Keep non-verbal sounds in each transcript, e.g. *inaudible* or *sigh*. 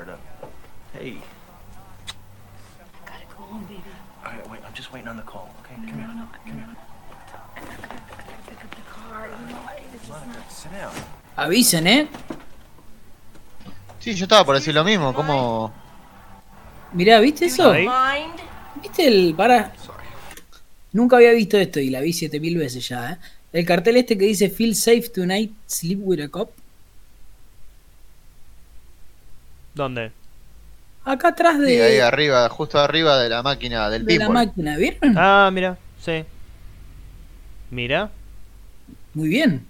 Florida. Hey. Gotta go home, baby. All right, wait. I'm just waiting on the call. Okay, come No, here. no, Come here. Avisen, ¿eh? Sí, yo estaba por decir lo mismo, como... Mirá, ¿viste eso? ¿Viste el. Para. Nunca había visto esto y la vi 7000 veces ya, ¿eh? El cartel este que dice Feel safe tonight, sleep with a cop. ¿Dónde? Acá atrás de, Sí, ahí arriba, justo arriba de la máquina del de la máquina, ¿vieron? Ah, mira, sí. Mira. Muy bien.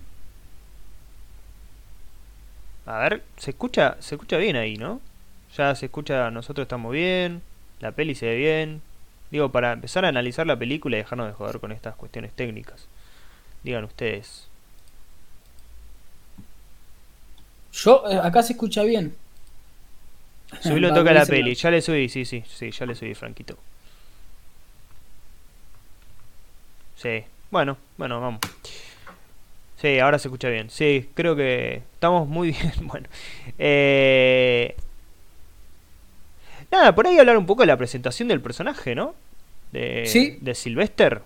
A ver, se escucha, se escucha bien ahí, ¿no? Ya se escucha, nosotros estamos bien, la peli se ve bien. Digo, para empezar a analizar la película y dejarnos de joder con estas cuestiones técnicas. Digan ustedes. Yo, eh, acá se escucha bien. *laughs* Subilo Va, toca la peli, ya le subí, sí, sí, sí, ya le subí, Franquito. Sí, bueno, bueno, vamos. Sí, ahora se escucha bien. Sí, creo que estamos muy *laughs* bien. Bueno, eh... nada, por ahí hablar un poco de la presentación del personaje, ¿no? De, Sí. de Sylvester.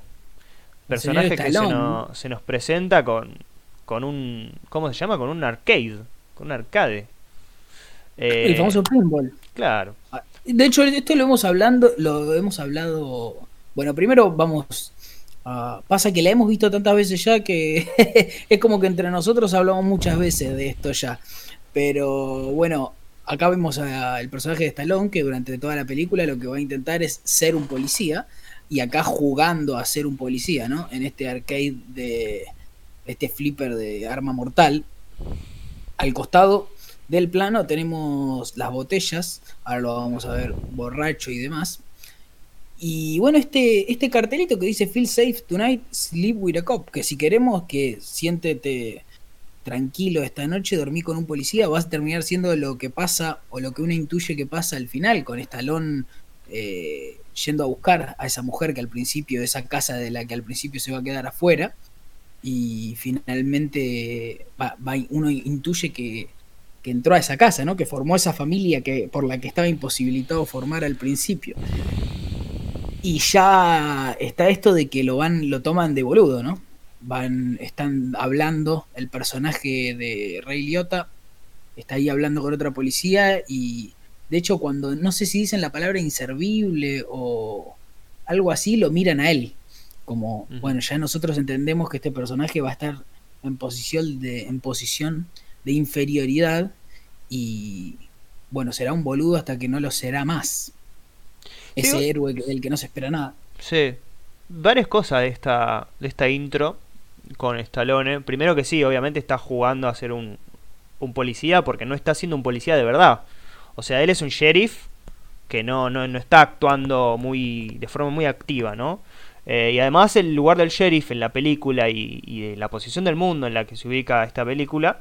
Personaje que se nos, se nos presenta con, con un. ¿Cómo se llama? Con un arcade. Con un arcade. El Eh, famoso pinball. Claro. De hecho, esto lo hemos hablando, lo hemos hablado. Bueno, primero vamos. pasa que la hemos visto tantas veces ya que *laughs* es como que entre nosotros hablamos muchas veces de esto ya. Pero bueno, acá vemos al personaje de Stallone que durante toda la película lo que va a intentar es ser un policía y acá jugando a ser un policía, ¿no? En este arcade de este flipper de arma mortal. Al costado del plano tenemos las botellas, ahora lo vamos a ver borracho y demás. Y bueno, este, este cartelito que dice Feel safe tonight, sleep with a cop, que si queremos que siéntete tranquilo esta noche, dormí con un policía, vas a terminar siendo lo que pasa o lo que uno intuye que pasa al final, con Estalón yendo a buscar a esa mujer que al principio, esa casa de la que al principio se va a quedar afuera, y finalmente va- uno intuye que, que entró a esa casa, ¿no? Que formó esa familia que, por la que estaba imposibilitado formar al principio. Y ya está esto de que lo van, lo toman de boludo, ¿no? Van, están hablando, el personaje de Ray Liotta está ahí hablando con otra policía y de hecho cuando no sé si dicen la palabra inservible o algo así, lo miran a él. Como, bueno, ya nosotros entendemos que este personaje va a estar en posición de, en posición de inferioridad y bueno, será un boludo hasta que no lo será más. Ese Sí, héroe del que no se espera nada. Sí. Varias cosas de esta, de esta intro con Stallone. Primero que sí, obviamente está jugando a ser un, un policía porque no está siendo un policía de verdad. O sea, él es un sheriff que no, no, no está actuando muy de forma muy activa, ¿no? Eh, y además el lugar del sheriff en la película y, y de la posición del mundo en la que se ubica esta película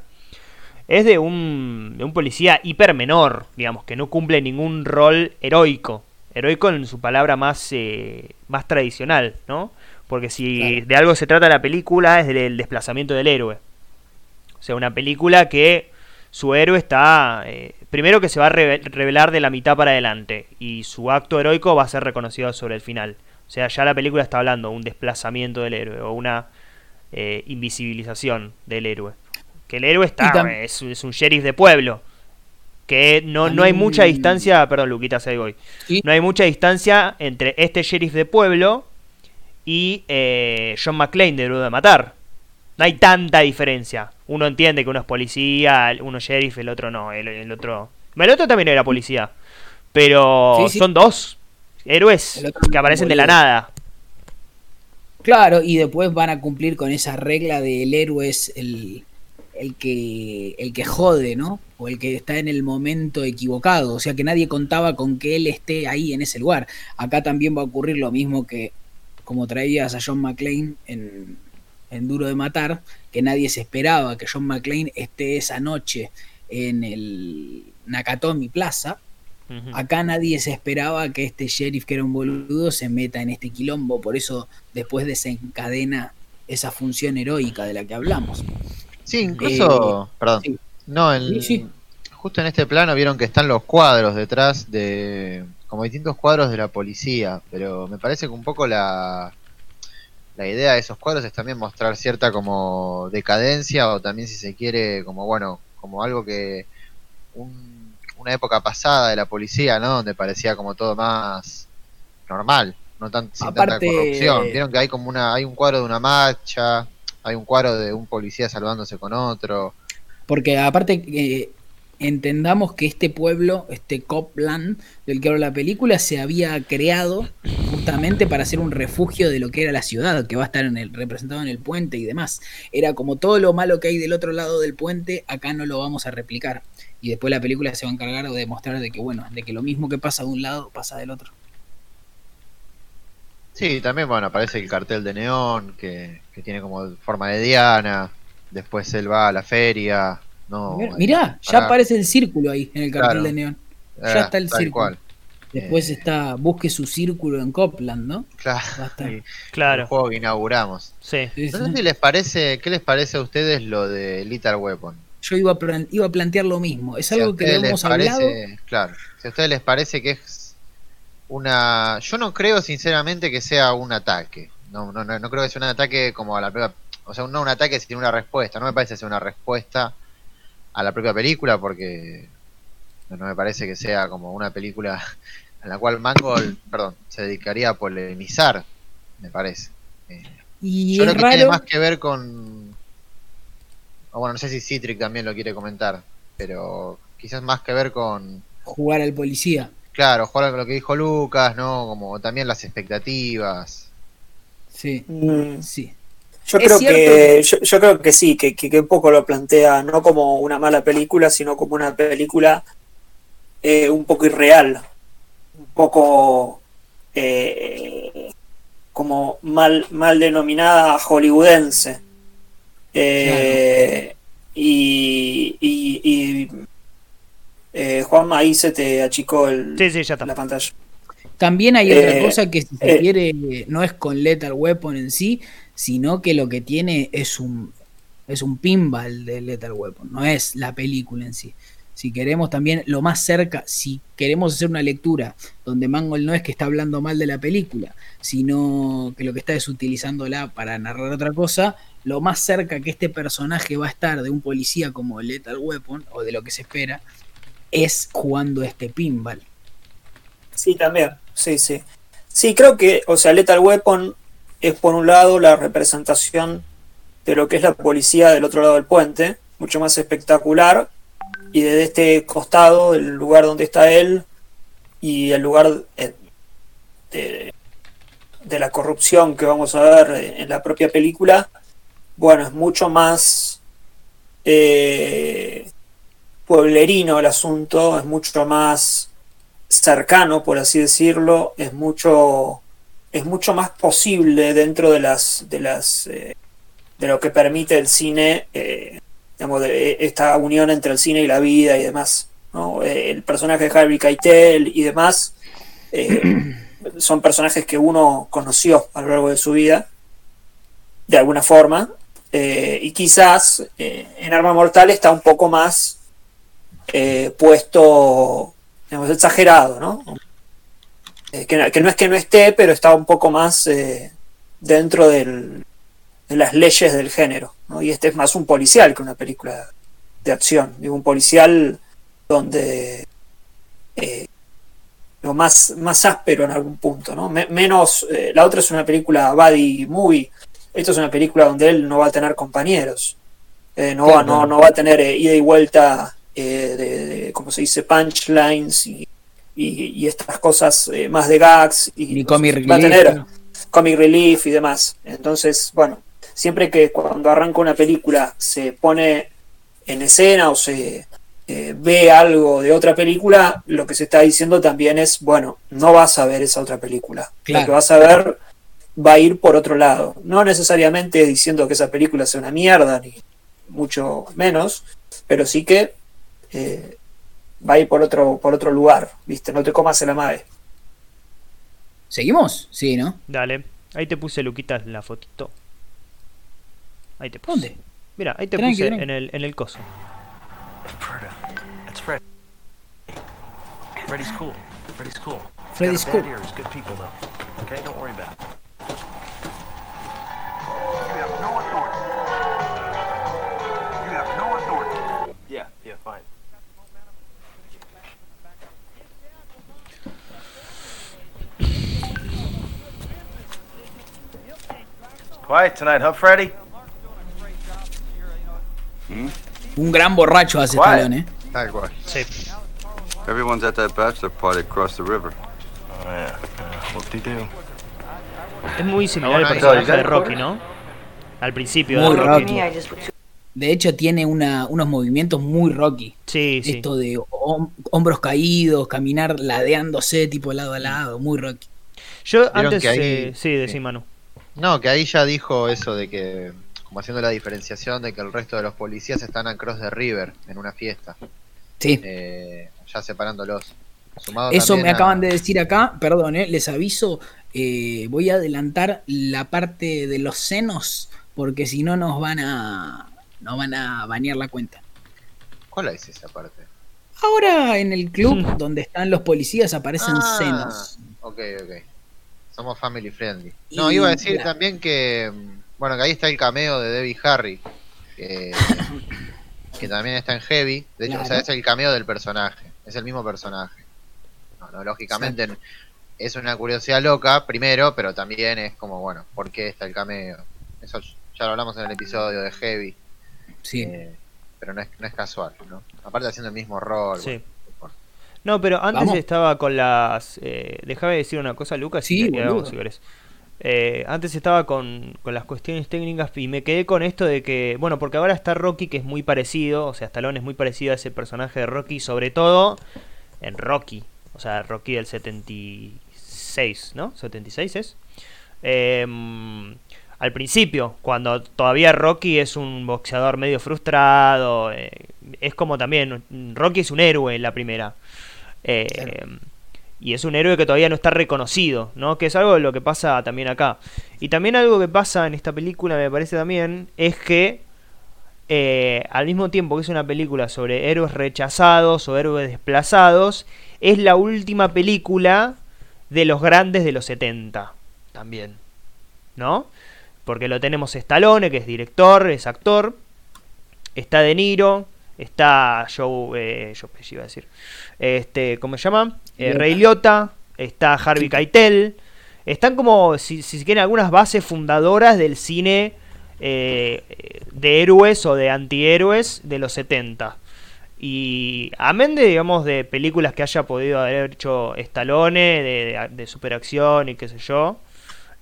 es de un, de un policía hiper menor, digamos, que no cumple ningún rol heroico. Heroico en su palabra más, eh, más tradicional, ¿no? Porque si Claro. de algo se trata la película es del desplazamiento del héroe. O sea, una película que su héroe está... eh, primero que se va a reve- revelar de la mitad para adelante y su acto heroico va a ser reconocido sobre el final. O sea, ya la película está hablando de un desplazamiento del héroe o una eh, invisibilización del héroe. Que el héroe está, es, es un sheriff de pueblo. Que no, no hay mucha distancia, perdón Luquitas, ahí voy. Sí. No hay mucha distancia entre este sheriff de pueblo y eh, John McClane de Duro de Matar. No hay tanta diferencia. Uno entiende que uno es policía, uno es sheriff, el otro no. El, el otro. El otro también era policía. Pero Sí, sí. son dos héroes que aparecen de la nada. Claro, y después van a cumplir con esa regla del héroe es el, el que el que jode, ¿no? O el que está en el momento equivocado, o sea que nadie contaba con que él esté ahí en ese lugar. Acá también va a ocurrir lo mismo que como traías a John McClane en, en Duro de Matar, que nadie se esperaba que John McClane esté esa noche en el Nakatomi Plaza. Acá nadie se esperaba que este sheriff, que era un boludo, se meta en este quilombo. Por eso después desencadena esa función heroica de la que hablamos. Sí, incluso, perdón, sí. no, sí. justo en este plano vieron que están los cuadros detrás de. como distintos cuadros de la policía. Pero me parece que un poco la. La idea de esos cuadros es también mostrar cierta como decadencia o también si se quiere como bueno, como algo que un- una época pasada de la policía, ¿no? Donde parecía como todo más normal, no tan, sin Aparte- tanta corrupción. Vieron que hay como una hay un cuadro de una marcha, hay un cuadro de un policía saludándose con otro. Porque aparte eh, entendamos que este pueblo, este Copland del que habla la película, se había creado justamente para ser un refugio de lo que era la ciudad, que va a estar en el, representado en el puente y demás. Era como todo lo malo que hay del otro lado del puente, acá no lo vamos a replicar. Y después la película se va a encargar de demostrar de que, bueno, de que lo mismo que pasa de un lado pasa del otro. Sí, también bueno, aparece el cartel de neón que, que tiene como forma de diana. Después él va a la feria. No, Mirá, ya aparece el círculo ahí en el cartel Claro. de neón. Ah, Ya está el círculo. cual. Después Eh. está Busque su círculo en Copland, ¿no? Claro. Va a estar. El Claro, juego que inauguramos. sí. Sí, No sé sí. si les parece, ¿qué les parece a ustedes lo de Little Weapon? Yo iba a, plan- iba a plantear lo mismo. Es Si algo que hemos hablado. parece, claro, si a ustedes les parece que es una, yo no creo sinceramente que sea un ataque, no, no, no, no creo que sea un ataque como a la propia, o sea, no un ataque sino una respuesta, no me parece ser una respuesta a la propia película porque no, me parece que sea como una película en la cual Mangold, perdón, se dedicaría a polemizar, me parece. Eh, Y yo creo que tiene más que ver con. bueno, no sé si Citric también lo quiere comentar, pero quizás más que ver con. jugar al policía. Claro, jugar con lo que dijo Lucas, ¿no? Como también las expectativas. Sí, Mm, sí. Yo creo que yo, yo creo que sí, que, que, que un poco lo plantea no como una mala película, sino como una película eh, un poco irreal, un poco eh, como mal, mal denominada hollywoodense. Eh, Y, y, y eh, Juanma, ahí se te achicó el, Sí, sí, ya está. la pantalla. También hay Eh, otra cosa que si se eh. quiere no es con Lethal Weapon en sí, sino que lo que tiene es un es un pinball de Lethal Weapon, no es la película en sí. Si queremos también lo más cerca, si queremos hacer una lectura donde Mangold no es que está hablando mal de la película, sino que lo que está es utilizándola para narrar otra cosa, lo más cerca que este personaje va a estar de un policía como Lethal Weapon, o de lo que se espera, es jugando este pinball. Sí, también. Sí, sí. Sí, creo que, o sea, Lethal Weapon es por un lado la representación de lo que es la policía del otro lado del puente, mucho más espectacular, y desde este costado, el lugar donde está él, y el lugar eh, de, la corrupción que vamos a ver en la propia película, bueno, es mucho más eh, pueblerino el asunto, es mucho más cercano, por así decirlo, es mucho, es mucho más posible dentro de las, de las, eh, de lo que permite el cine, eh, digamos, de esta unión entre el cine y la vida y demás. ¿no? Eh, El personaje de Harvey Keitel y demás son personajes que uno conoció a lo largo de su vida, de alguna forma, y quizás en Arma Mortal está un poco más eh, puesto digamos, exagerado, ¿no? Eh, que, que no es que no esté, pero está un poco más eh, dentro del, de las leyes del género, ¿no? Y este es más un policial que una película de acción, digo, un policial donde digo, más, más áspero en algún punto, ¿no? Me- menos, la otra es una película buddy movie, esto es una película donde él no va a tener compañeros, no, va, no, no va a tener ida y vuelta eh, de, de, como se dice, punchlines y, y, y estas cosas eh, más de gags. Y, comic va a relief, tener ¿no? comic relief y demás. Entonces, bueno, siempre que cuando arranca una película se pone en escena o se eh, ve algo de otra película, lo que se está diciendo también es, bueno, no vas a ver esa otra película. Claro. Lo que vas a ver va a ir por otro lado. No necesariamente diciendo que esa película sea una mierda, ni mucho menos, pero sí que eh, va a ir por otro, por otro lugar, ¿viste? No te comas la madre. ¿Seguimos? Sí, ¿no? Dale. Ahí te puse, Luquita, la fotito. Ahí te puse. ¿Dónde? Mira, ahí te Tranqui, puse tranqui. en el, en el coso. Freddy's cool. Freddy's cool. Freddy's cool. Quiet tonight, huh, Freddy? Un gran borracho hace ¿Cuál? Stallone, ¿eh? Tal cual. Sí. Everyone's at that bachelor party across the river. Oh, yeah. yeah. Whoop-de-doo. Es muy similar al personaje de Rocky, ¿no? Al principio Muy de Rocky. Rocky. De hecho, tiene una, unos movimientos muy Rocky. Sí, sí. Esto de hom- hombros caídos, caminar ladeándose tipo lado a lado, muy Rocky. Yo antes. que ahí- eh, sí, sí. decí Manu. No, que ahí ya dijo eso de que, como haciendo la diferenciación de que el resto de los policías están a Cross the River en una fiesta, Sí. eh, ya separándolos. Sumado Eso me a- acaban de decir acá, perdón, eh, les aviso, eh, voy a adelantar la parte de los senos, porque si no nos van a nos van a banear la cuenta. ¿Cuál es esa parte? Ahora en el club *laughs* donde están los policías aparecen Ah, senos. Ok, ok. Somos family friendly. No, Y iba a decir la- también que, bueno, que ahí está el cameo de Debbie Harry, que, *coughs* que también está en Heavy. De hecho, o sea, es el cameo del personaje, es el mismo personaje. No, no, lógicamente es una curiosidad loca, primero, pero también es como, bueno, ¿por qué está el cameo? Eso ya lo hablamos en el episodio de Heavy, Sí. eh, pero no es, no es casual, ¿no? Aparte haciendo el mismo rol. Sí. bueno, No, pero antes Vamos. estaba con las. Eh, déjame decir una cosa, Lucas, Sí, y vamos, si querés. Eh, antes estaba con, con las cuestiones técnicas y me quedé con esto de que, bueno, porque ahora está Rocky que es muy parecido, o sea, Stallone es muy parecido a ese personaje de Rocky, sobre todo en Rocky, o sea, Rocky del 76, ¿no? 76 es. Em, al principio, cuando todavía Rocky es un boxeador medio frustrado, eh, es como también, Rocky es un héroe en la primera. Eh, Y es un héroe que todavía no está reconocido, ¿no? Que es algo de lo que pasa también acá. Y también algo que pasa en esta película, me parece también, es que eh, al mismo tiempo que es una película sobre héroes rechazados o héroes desplazados, es la última película de los grandes de los 70 también, ¿no? Porque lo tenemos Stallone, que es director, es actor, está De Niro, está Joe, eh, Joe Pesci iba a decir, este, ¿cómo se llama? Eh. Ray Liotta, está Harvey Keitel, están como, si, si se quieren, algunas bases fundadoras del cine eh, de héroes o de antihéroes de los 70. Y amén de, digamos, de películas que haya podido haber hecho Stallone, de, de, de superacción y qué sé yo,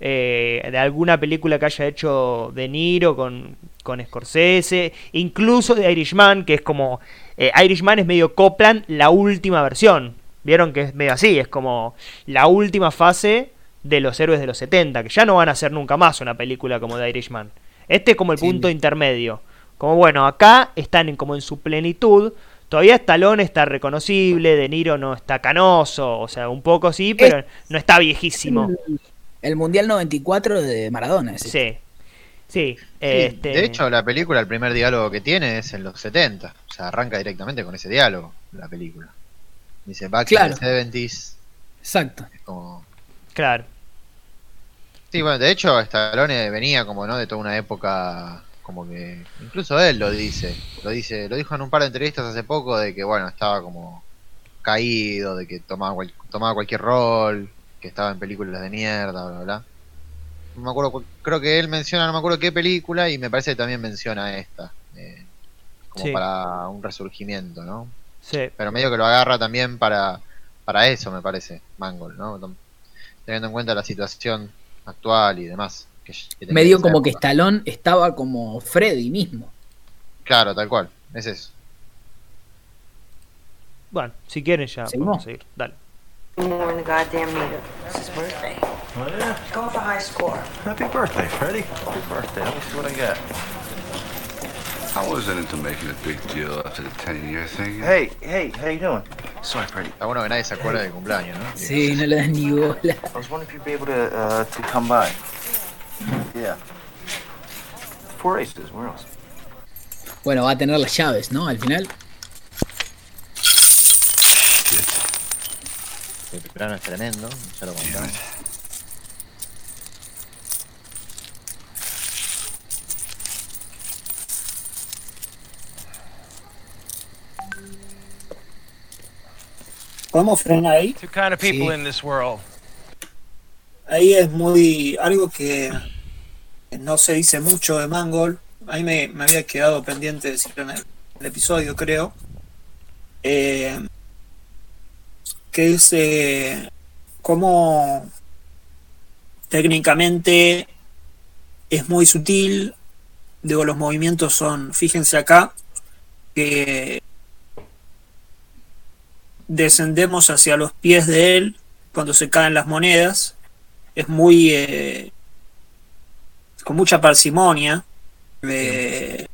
eh, de alguna película que haya hecho De Niro con, con Scorsese, incluso de Irishman, que es como... eh, Irishman es medio Copland, la última versión. Vieron que es medio así, es como la última fase de los héroes de los 70, que ya no van a hacer nunca más una película como The Irishman. Este es como el Sí. punto intermedio. Como bueno, acá están en, como en su plenitud. Todavía Stallone está reconocible, De Niro no está canoso, o sea, un poco sí, pero no está viejísimo. El Mundial 94 de Maradona. Sí. Sí, Sí, este, De hecho, la película, el primer diálogo que tiene es en los 70. O sea, arranca directamente con ese diálogo, la película. Dice, back Claro. in the 70s. Exacto. Es como... claro. Sí, bueno, de hecho, Stallone venía como, ¿no? De toda una época, como que... Incluso él lo dice. Lo dice, lo dijo en un par de entrevistas hace poco, de que, bueno, estaba como caído, de que tomaba, cual- tomaba cualquier rol, que estaba en películas de mierda, bla, bla. No me acuerdo, cu- creo que él menciona, no me acuerdo qué película, y me parece que también menciona esta. eh, como Sí. para un resurgimiento, ¿no? Sí. Pero medio que lo agarra también para, para eso, me parece, Mangold, ¿no? Teniendo en cuenta la situación actual y demás. que- que Medio como que. Stallone estaba como Freddy mismo. Claro, tal cual, es eso. Bueno, si quieren ya ¿Seguimos? podemos seguir. Dale. More in the goddamn meter. It's his birthday. Oh, yeah? Go a high score. Happy birthday, Freddy. Happy birthday. Let me see what I got. I wasn't into making a big deal after the 10 year thing. Hey, hey, how you doing? Sorry, Freddy. Está bueno que nadie se acuerde del cumpleaños, ¿no? Sí, no le dan ni bola. I was wondering if you'd be able to, uh, to come by. Yeah. Four aces, where else? Bueno, va a tener las llaves, ¿no? Al final. Este plano es tremendo, ya lo contamos. ¿Podemos frenar ahí? Two kind of people Sí. in this world. Ahí es muy. algo que no se dice mucho de Mangol. A mí me, me había quedado pendiente de decirlo en el, el episodio, creo. Eh, que es eh, cómo técnicamente es muy sutil. Digo, los movimientos son. Fíjense acá. Que descendemos hacia los pies de él cuando se caen las monedas es muy eh, con mucha parsimonia eh,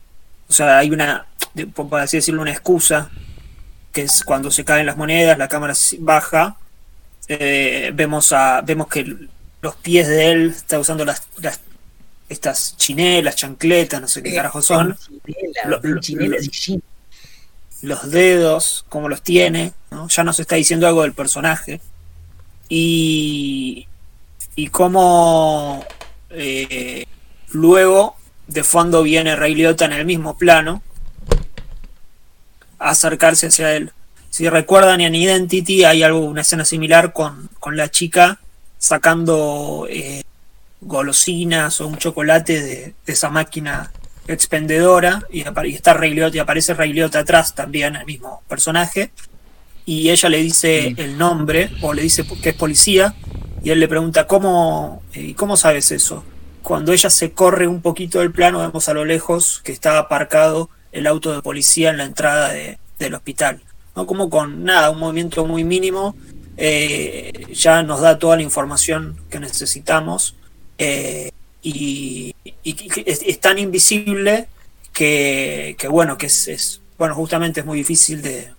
o sea hay una por así decirlo una excusa que es cuando se caen las monedas la cámara baja eh, vemos a vemos que los pies de él está usando las, las- estas chinelas chancletas no sé qué carajo son Lo- lo- Chinelas y jeans. los dedos, cómo los tiene, ¿no? ya nos está diciendo algo del personaje. Y, y cómo eh, luego de fondo viene Ray Liotta en el mismo plano acercarse hacia él. Si recuerdan en Identity hay algo, una escena similar con, con la chica sacando eh, golosinas o un chocolate de, de esa máquina expendedora y, está Ray Liotta y aparece Ray Liotta atrás también el mismo personaje y ella le dice el nombre o le dice que es policía y él le pregunta cómo eh, cómo sabes eso cuando ella se corre un poquito del plano vemos a lo lejos que está aparcado el auto de policía en la entrada de- del hospital no como con nada un movimiento muy mínimo eh, ya nos da toda la información que necesitamos eh, y, es, es tan invisible que, que bueno, que es, es- bueno, justamente es muy difícil de,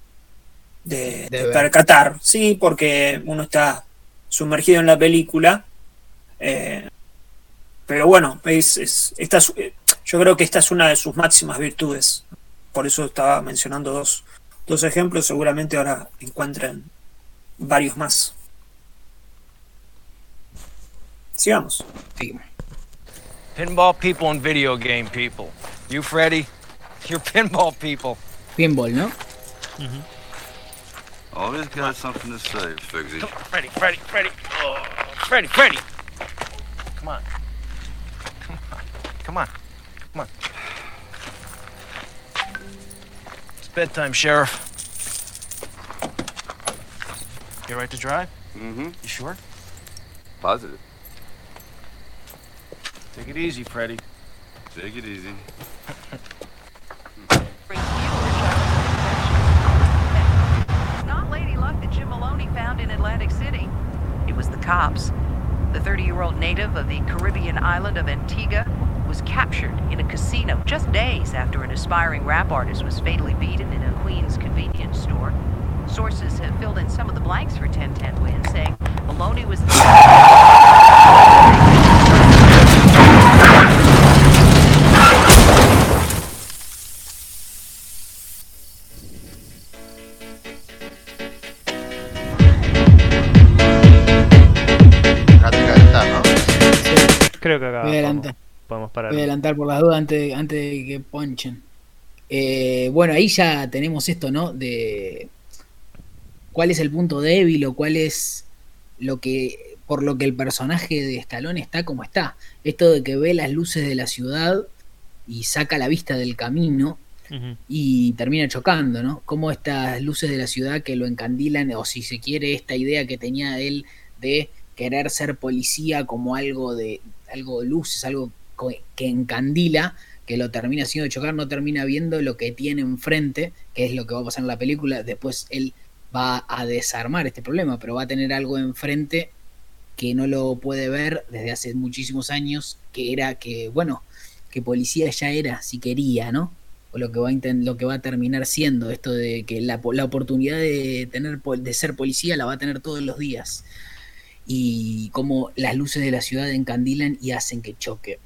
de, percatar, sí, porque uno está sumergido en la película, eh, pero bueno, es, es- esta es- yo creo que esta es una de sus máximas virtudes, por eso estaba mencionando dos, dos ejemplos, seguramente ahora encuentren varios más. Sigamos. Sí. Pinball people and video game people. You, Freddy, you're pinball people. Pinball, ¿no? Always got something to say, Figsy. Come on, Freddy, Freddy, Freddy. Oh, Freddy, Freddy. Come on. Come on. Come on. Come on. It's bedtime, Sheriff. You all right to drive? Mm-hmm. You sure? Positive. Take it easy, Freddy. Take it easy. Not Lady Luck that Jim Maloney found in Atlantic City. It was the cops. The 30 year old native of the Caribbean island of Antigua was captured in a casino just days after an aspiring rap artist was fatally beaten in a Queens convenience store. Sources have filled in some of the blanks for 1010 Win, saying Maloney was. Dejate calentar, ¿no? Creo que acá Voy a adelantar. Podemos, parar. Voy a adelantar por las dudas antes, antes de que ponchen. Eh, bueno, ahí ya tenemos esto, ¿no? De cuál es el punto débil o cuál es lo que por lo que el personaje de Stallone está como está. Esto de que ve las luces de la ciudad y saca la vista del camino y termina chocando, ¿no? Como estas luces de la ciudad que lo encandilan, o si se quiere, esta idea que tenía él de querer ser policía como algo de algo de luces, algo que encandila, que lo termina haciendo chocar, no termina viendo lo que tiene enfrente, que es lo que va a pasar en la película. Después él va a desarmar este problema, pero va a tener algo enfrente que no lo puede ver desde hace muchísimos años, que era que, bueno, que policía ya era, si quería, ¿no? O lo que va a, lo que va a terminar siendo, esto de que la, la oportunidad de, tener, de ser policía la va a tener todos los días. Y como las luces de la ciudad encandilan y hacen que choque.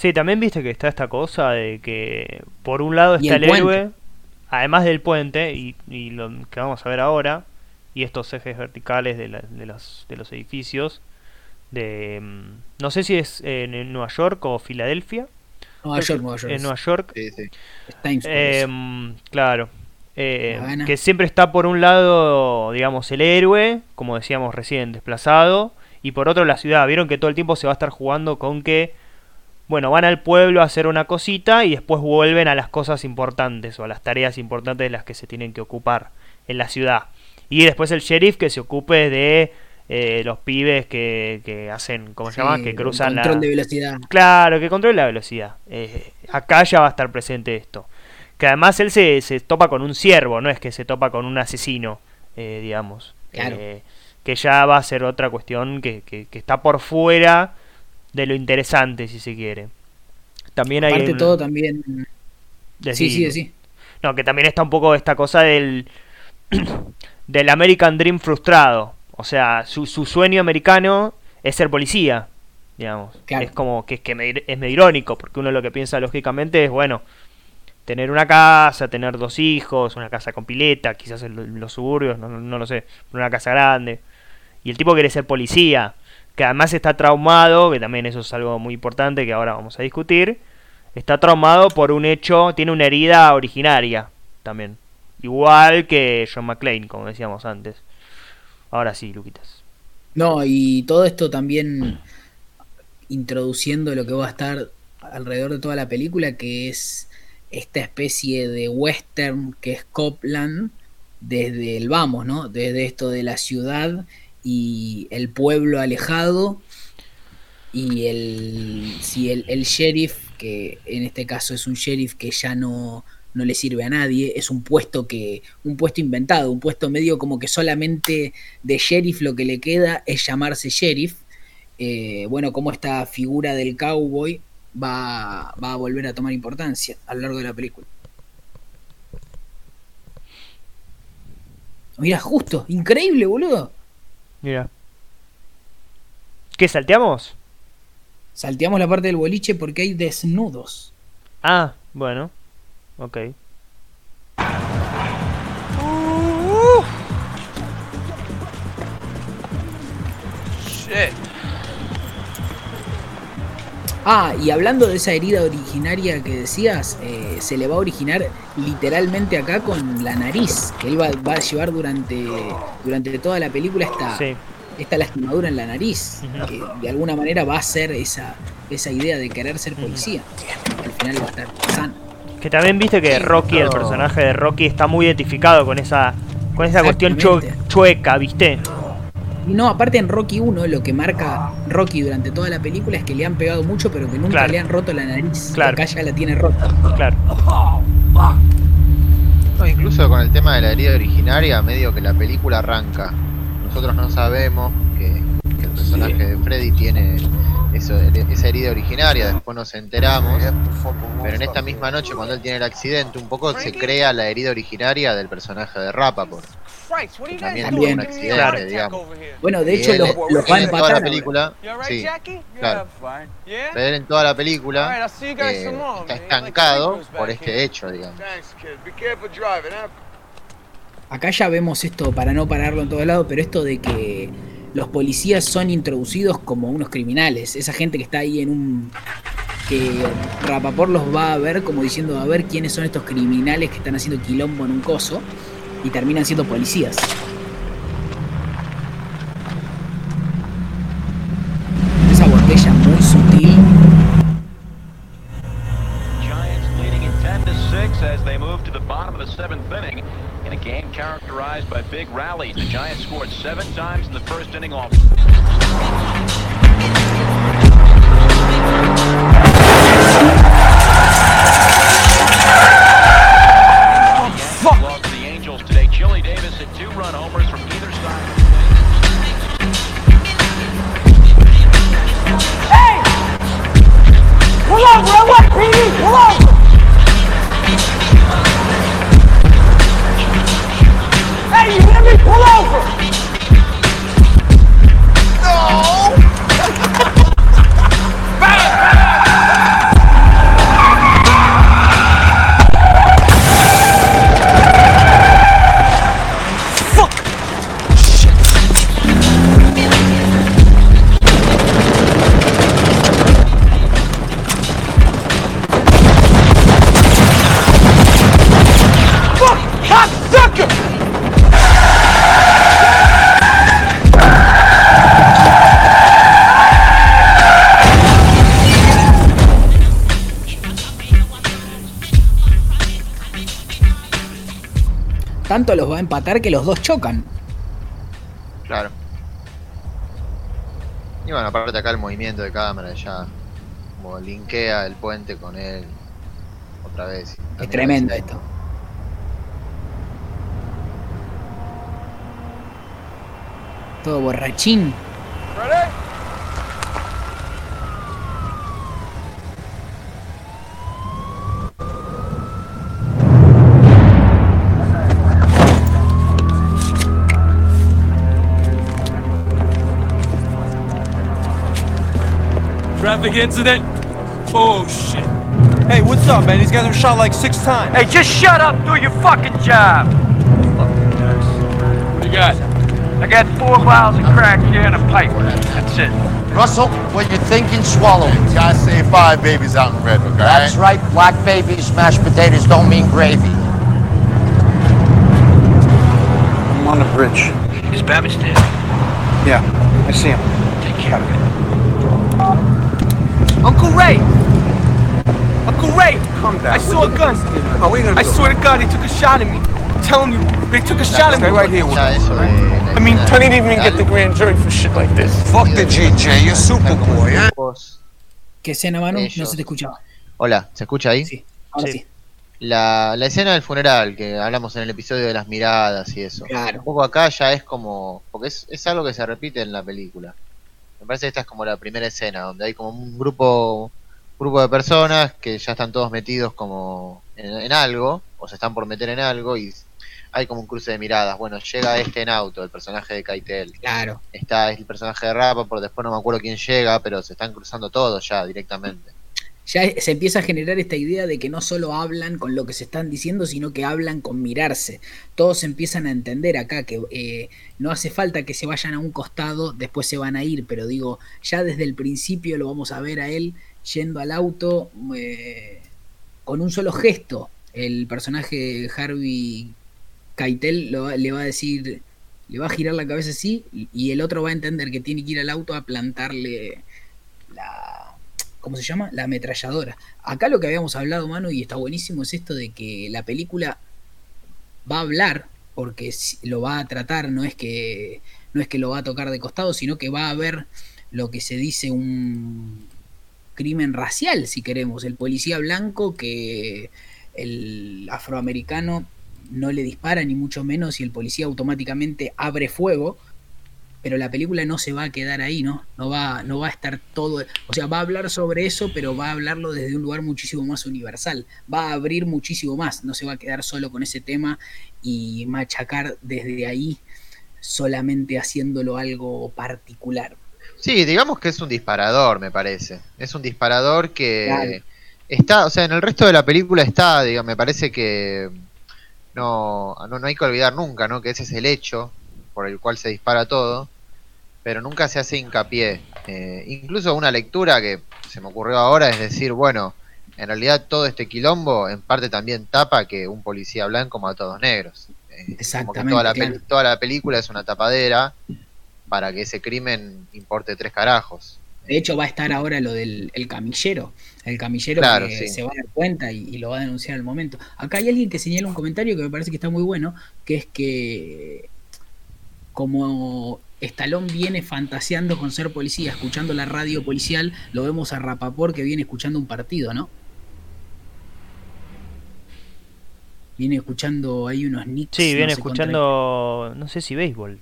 Sí, también viste que está esta cosa de que por un lado está el héroe, además del puente, y, y lo que vamos a ver ahora, y estos ejes verticales de, la- de los, de los edificios. De, mm, no sé si es en, en Nueva York o Filadelfia. Nueva York, Nueva York. En Nueva York. Sí, sí. Em, claro. Eh, La Habana. que siempre está por un lado, digamos, el héroe, como decíamos recién, desplazado, y por otro la ciudad. Vieron que todo el tiempo se va a estar jugando con que, bueno, van al pueblo a hacer una cosita y después vuelven a las cosas importantes o a las tareas importantes de las que se tienen que ocupar en la ciudad. Y después el sheriff que se ocupe de eh, los pibes que, que hacen, ¿cómo se Sí, llama? Que cruzan la... control de velocidad. Claro, que controle la velocidad. Eh, acá ya va a estar presente esto. Que además él se, se topa con un ciervo, no es que se topa con un asesino, eh, digamos. Claro. Eh, que ya va a ser otra cuestión que, que- que está por fuera de lo interesante, si se quiere. También hay... Aparte un- todo también. Sí, sí, sí. No, que también está un poco esta cosa del, *clears throat* del American Dream frustrado. O sea, su, su sueño americano es ser policía, digamos. Claro. Es como que, que me- es medio irónico, porque uno lo que piensa lógicamente es, bueno, tener una casa, tener dos hijos, una casa con pileta, quizás en lo- en los suburbios, no, no- lo sé, una casa grande. Y el tipo quiere ser policía, que además está traumado, que también eso es algo muy importante que ahora vamos a discutir. Está traumado por un hecho, tiene una herida originaria también. Igual que John McClane, como decíamos antes. Ahora sí, Luquitas. No, y todo esto también introduciendo lo que va a estar alrededor de toda la película, que es esta especie de western que es Copland desde el vamos, ¿no? Desde esto de la ciudad y el pueblo alejado y el, si el, sheriff, que en este caso es un sheriff que ya no, no le sirve a nadie, es un puesto que, un puesto inventado, un puesto medio como que solamente de sheriff lo que le queda es llamarse sheriff. Eh, bueno, como esta figura del cowboy va, va a volver a tomar importancia a lo largo de la película. Mira, justo, increíble, boludo. Mira. ¿Qué salteamos? Salteamos la parte del boliche porque hay desnudos. Ah, bueno. Ok. Ah, y hablando de esa herida originaria que decías, eh, se le va a originar literalmente acá con la nariz, que él va, va a llevar durante, durante toda la película esta, Sí. esta lastimadura en la nariz, que de alguna manera va a ser esa, esa idea de querer ser policía. Al final va a estar sano. Que también viste que Rocky, el personaje de Rocky, está muy identificado con esa con esa cuestión chueca, ¿viste? Y no, aparte en Rocky 1 lo que marca Rocky durante toda la película es que le han pegado mucho pero que nunca Claro. le han roto la nariz. Claro. Acá ya la tiene rota. Claro. No, incluso con el tema de la herida originaria, medio que la película arranca. Nosotros no sabemos que, que el personaje de Freddy tiene eso, esa herida originaria, después nos enteramos. Pero en esta misma noche, cuando él tiene el accidente, un poco se crea la herida originaria del personaje de Rappaport. También un accidente, digamos. Bueno, de Y hecho él- los, los va a en toda la película, sí, claro. Él en toda la película eh, está estancado por este hecho, digamos. Acá ya vemos esto para no pararlo en todos lados, pero esto de que los policías son introducidos como unos criminales. Esa gente que está ahí en un. que Rapaport los va a ver como diciendo a ver quiénes son estos criminales que están haciendo quilombo en un coso y terminan siendo policías. Esa botella muy sutil. Giants leading in 10 to 6 as they move to the bottom of the seventh inning in a game characterized by big rallies. The Giants scored seven times in the first inning off. Empatar que los dos chocan. Claro. Y bueno, aparte acá el movimiento de cámara ya como linkea el puente con él otra vez. Es tremendo esto. Todo borrachín. Traffic incident? Oh shit. Hey, what's up, man? These guys were shot like six times. Hey, just shut up, do your fucking job. What do you got? I got four vials of crack here and a pipe. That's it. Russell, what you're thinking, swallow it. Gotta save five babies out in Redwood, all That's right, black babies, mashed potatoes don't mean gravy. I'm on the bridge. Is Babbage dead? Yeah, I see him. Uncle Ray! Uncle Ray! Calm down. I saw a gun. Oh, we gonna I do? swear to God, they took a shot at me. I'm telling you, they took a shot at me. Stay right here with la I mean, I didn't even get the grand jury for shit like this. Fuck the GJ, you're Superboy, eh? grupos. ¿Qué escena, Manu? No se te escuchaba. Hola, ¿se escucha ahí? Sí, ahora Sí. sí. La, la escena del funeral que hablamos en el episodio de las miradas y eso. Claro. Un poco acá ya es como. Porque es, es algo que se repite en la película. Me parece que esta es como la primera escena, donde hay como un grupo grupo de personas que ya están todos metidos como en, en algo, o se están por meter en algo, y hay como un cruce de miradas. Bueno, llega este en auto, el personaje de Keitel. Claro. Está el personaje de Rapa, por después no me acuerdo quién llega, pero se están cruzando todos ya directamente. Ya se empieza a generar esta idea de que no solo hablan con lo que se están diciendo, sino que hablan con mirarse. Todos empiezan a entender acá que eh, no hace falta que se vayan a un costado, después se van a ir, pero digo, ya desde el principio lo vamos a ver a él yendo al auto eh, con un solo gesto. El personaje Harvey Keitel le va a decir, le va a girar la cabeza así, y- el otro va a entender que tiene que ir al auto a plantarle la, ¿cómo se llama? La ametralladora. Acá lo que habíamos hablado, mano, y está buenísimo, es esto de que la película va a hablar, porque lo va a tratar, no es que no es que lo va a tocar de costado, sino que va a ver lo que se dice un crimen racial, si queremos, el policía blanco que el afroamericano no le dispara ni mucho menos y el policía automáticamente abre fuego pero la película no se va a quedar ahí, ¿no? No va, no va a estar todo, o sea, va a hablar sobre eso, pero va a hablarlo desde un lugar muchísimo más universal, va a abrir muchísimo más, no se va a quedar solo con ese tema y machacar desde ahí solamente haciéndolo algo particular. Sí, digamos que es un disparador, me parece. Es un disparador que Claro. está, o sea, en el resto de la película está, digamos, me parece que no, no, no hay que olvidar nunca, ¿no? Que ese es el hecho por el cual se dispara todo, pero nunca se hace hincapié. Eh, incluso una lectura que se me ocurrió ahora es decir, bueno, en realidad todo este quilombo en parte también tapa que un policía blanco mató a dos negros. Eh, como que Exactamente, toda la, claro. peli- toda la película es una tapadera para que ese crimen importe tres carajos. De hecho, va a estar ahora lo del el camillero. El camillero Claro, que sí. se va a dar cuenta y, y lo va a denunciar al momento. Acá hay alguien que señala un comentario que me parece que está muy bueno, que es que como Stallone viene fantaseando con ser policía, escuchando la radio policial, lo vemos a Rapaport que viene escuchando un partido, ¿no? Viene escuchando ahí unos Knicks. Sí, no viene sé contra escuchando, no sé si béisbol,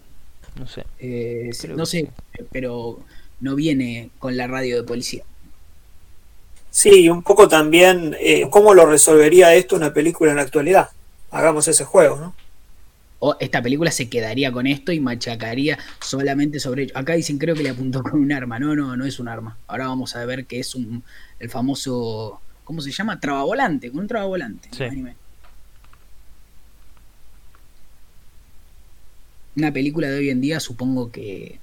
no sé. Eh, no que sé, pero no viene con la radio de policía. Sí, y un poco también eh, cómo lo resolvería esto una película en la actualidad. Hagamos ese juego, ¿no? O esta película se quedaría con esto y machacaría solamente sobre ello. Acá dicen creo que le apuntó con un arma. No, no, no es un arma. Ahora vamos a ver que es un el famoso ¿cómo se llama? Trabavolante, con un trabavolante. Sí. Anime. Una película de hoy en día supongo que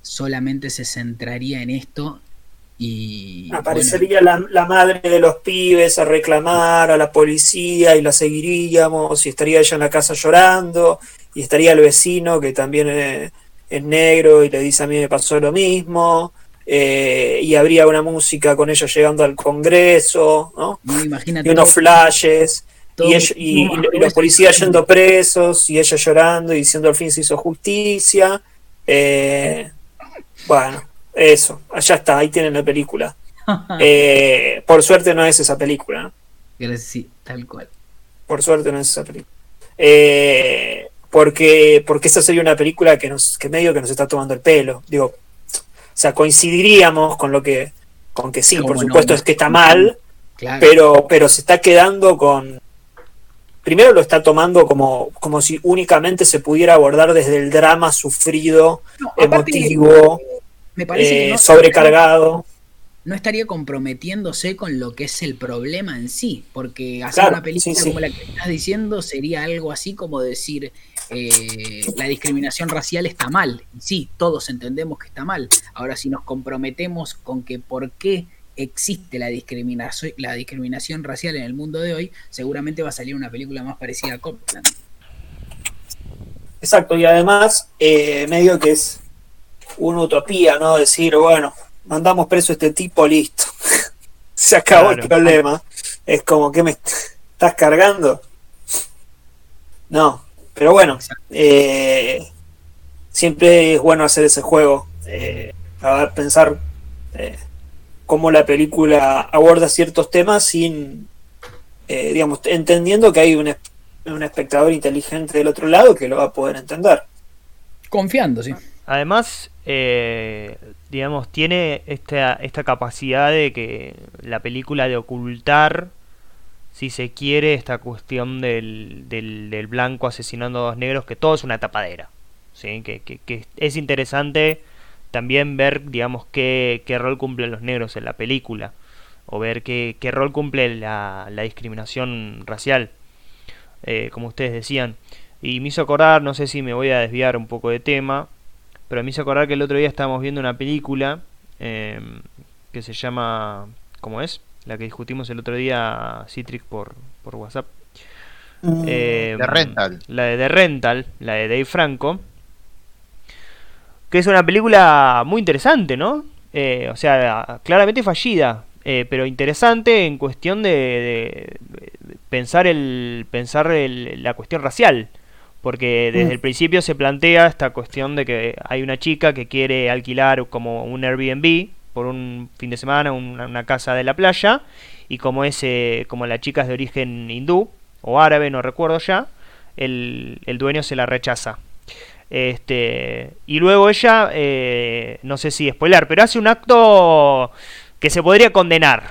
solamente se centraría en esto y bueno, Aparecería la, la madre de los pibes a reclamar a la policía y la seguiríamos y estaría ella en la casa llorando y estaría el vecino que también es, es negro y le dice a mí me pasó lo mismo eh, y habría una música con ellos llegando al Congreso, ¿no? imagínate y unos flashes y, ella- y los policías yendo presos y ella llorando y diciendo al fin se hizo justicia. Eh, bueno, eso, allá está, ahí tienen la película. *laughs* Eh, por suerte no es esa película, ¿no? Gracias, sí, tal cual. Por suerte no es esa película. Eh, porque, porque esa sería una película que nos, que medio que nos está tomando el pelo. Digo, o sea, coincidiríamos con lo que, con que sí, ¿Cómo por no? supuesto es que está mal, Claro. pero, pero se está quedando con. Primero lo está tomando como, como si únicamente se pudiera abordar desde el drama sufrido, No, emotivo, me parece que eh, no- sobrecargado. no estaría comprometiéndose con lo que es el problema en sí, porque hacer Claro, una película sí, sí. como la que estás diciendo sería algo así como decir eh, la discriminación racial está mal. Sí, todos entendemos que está mal. Ahora, si nos comprometemos con que por qué existe la discriminación, la discriminación racial en el mundo de hoy, seguramente va a salir una película más parecida a Copland. Exacto, y además, eh, medio que es una utopía, ¿no? Decir, bueno, mandamos preso a este tipo, listo. *laughs* Se acabó Claro. el problema. Es como que me estás cargando. No, pero bueno, eh, siempre es bueno hacer ese juego. Eh, a ver, pensar eh, cómo la película aborda ciertos temas sin, eh, digamos, entendiendo que hay un, un espectador inteligente del otro lado que lo va a poder entender. Confiando, sí. Además, eh, digamos, tiene esta, esta capacidad de que la película de ocultar, si se quiere, esta cuestión del, del, del blanco asesinando a dos negros, que todo es una tapadera. ¿sí? Que, que, que es interesante también ver, digamos, qué, qué rol cumplen los negros en la película. O ver qué, qué rol cumple la, la discriminación racial, eh, como ustedes decían. Y me hizo acordar, no sé si me voy a desviar un poco de tema, pero me hizo acordar que el otro día estábamos viendo una película eh, que se llama. ¿Cómo es? La que discutimos el otro día, Citric, por, por WhatsApp. Mm, Eh, The Rental. La de The Rental, la de Dave Franco. Que es una película muy interesante, ¿no? Eh, o sea, claramente fallida, eh, pero interesante en cuestión de, de- de pensar el pensar el- la cuestión racial. Porque desde Mm. el principio se plantea esta cuestión de que hay una chica que quiere alquilar como un Airbnb por un fin de semana, una, una casa de la playa, y como es, eh, como la chica es de origen hindú o árabe, no recuerdo ya, el, el dueño se la rechaza. Este, y luego ella, eh, no sé si spoiler, pero hace un acto que se podría condenar.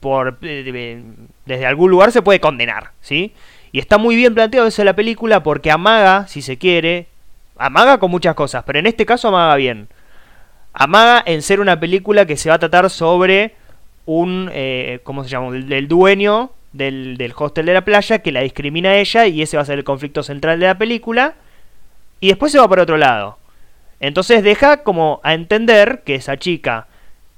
Por, eh, de- desde algún lugar se puede condenar, ¿sí? Y está muy bien planteado eso la película porque amaga, si se quiere, amaga con muchas cosas, pero en este caso amaga bien. Amaga en ser una película que se va a tratar sobre un, eh, ¿cómo se llama? El, el dueño del, del hostel de la playa que la discrimina a ella y ese va a ser el conflicto central de la película. Y después se va por otro lado. Entonces deja como a entender que esa chica,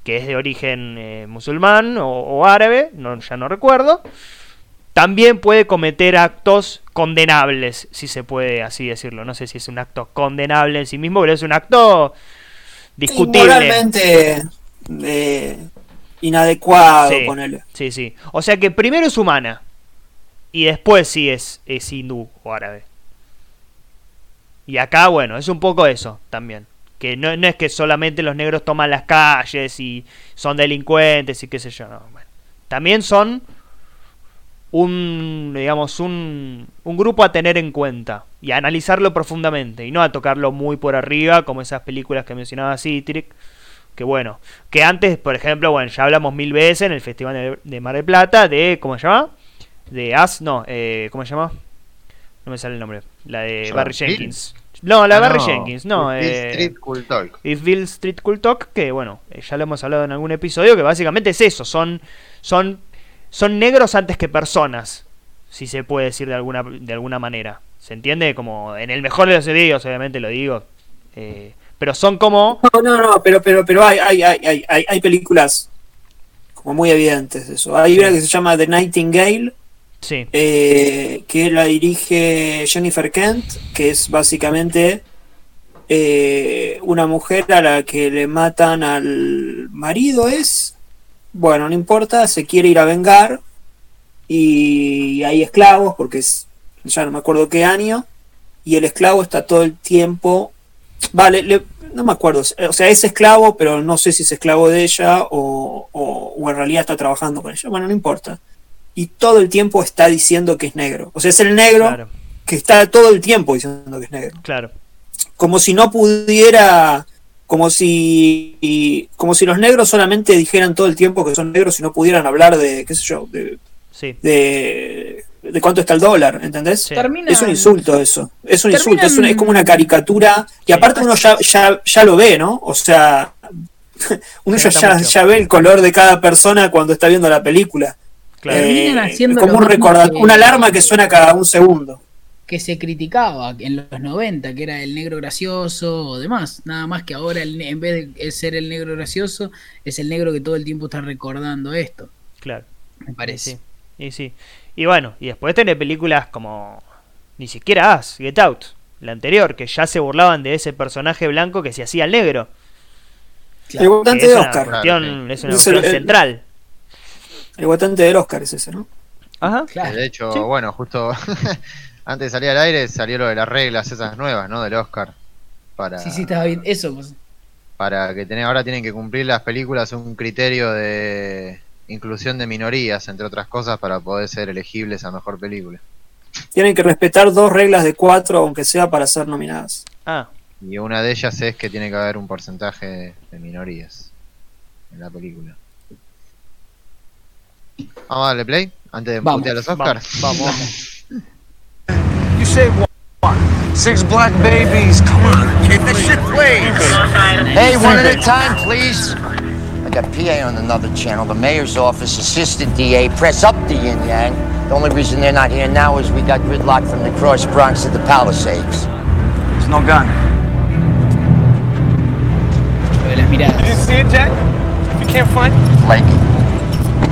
que es de origen eh, musulmán o, o árabe, no, ya no recuerdo, también puede cometer actos condenables, si se puede así decirlo. No sé si es un acto condenable en sí mismo, pero es un acto discutible. Moralmente eh, inadecuado, Sí, ponele. sí, sí. O sea que primero es humana y después sí es, es hindú o árabe. Y acá, bueno, es un poco eso también. Que no, no es que solamente los negros toman las calles y son delincuentes y qué sé yo. No, bueno. También son un, digamos, un, un grupo a tener en cuenta y a analizarlo profundamente y no a tocarlo muy por arriba como esas películas que mencionaba Citric. Que bueno, que antes, por ejemplo, bueno, ya hablamos mil veces en el Festival de, Mar del Plata de, ¿cómo se llama? De As, no, eh, ¿cómo se llama? No me sale el nombre. La de John Barry. Jenkins. No, la de Ah, Barry no. Jenkins, no. If eh, Street Cool Talk. If Bill Street Cool Talk, que bueno, eh, ya lo hemos hablado en algún episodio, que básicamente es eso, son, son, son negros antes que personas, si se puede decir de alguna, de alguna manera. ¿Se entiende? Como en el mejor de los sentidos, obviamente lo digo. eh, pero son como... No, no, no, pero, pero, pero hay, hay, hay, hay, hay, películas como muy evidentes de eso. Hay una que se llama The Nightingale, Sí. eh, que la dirige Jennifer Kent, que es básicamente eh, una mujer a la que le matan al marido, es, bueno, no importa, se quiere ir a vengar y hay esclavos, porque es, ya no me acuerdo qué año, y el esclavo está todo el tiempo, vale, le- no me acuerdo, o sea, es esclavo, pero no sé si es esclavo de ella o, o- o en realidad está trabajando con ella, bueno, no importa. Y todo el tiempo está diciendo que es negro, o sea, es el negro Claro, que está todo el tiempo diciendo que es negro claro. como si no pudiera como si como si los negros solamente dijeran todo el tiempo que son negros y no pudieran hablar de qué sé yo de, Sí. de, de cuánto está el dólar ¿entendés? Es un insulto eso es un Terminan- insulto es, una- es como una caricatura y aparte uno ya, ya, ya lo ve ¿no? o sea *laughs* uno ya, ya, ve el color de cada persona cuando está viendo la película Claro. Terminan Eh, haciendo como un recorda- que- una alarma que suena cada un segundo que se criticaba en los 90, que era el negro gracioso o demás. Nada más que ahora el en vez de ser el negro gracioso, es el negro que todo el tiempo está recordando esto. Claro. Me parece. Y sí. Y sí. Y bueno, y después tenés películas como ni siquiera As, Get Out, la anterior, que ya se burlaban de ese personaje blanco que se hacía el negro. el votante Que es de una Oscar cuestión, es una Es el- cuestión el- central. el votante del Oscar es ese ¿no? Ajá. De hecho, bueno, justo *laughs* antes de salir al aire salió lo de las reglas esas nuevas, ¿no? Del Oscar. Para, Sí, sí, estaba bien. Eso, pues. para que tener, ahora tienen que cumplir las películas un criterio de inclusión de minorías, entre otras cosas, para poder ser elegibles a mejor película. Tienen que respetar dos reglas de cuatro, aunque sea para ser nominadas. Ah, Y una de ellas es que tiene que haber un porcentaje de minorías en la película. Vamos a darle play antes de Vamos, los Oscars. Vamos, *laughs* You say what? Six black babies. Come on, kid. That shit plays. Hey, one at a time, please. I got PA on another channel, the mayor's office, assistant DA, press up the yin yang. The only reason they're not here now is we got gridlock from the cross Bronx to the Palisades. There's no gun. Lo de las miradas. You didn't see it, Jack? You can't find it? Like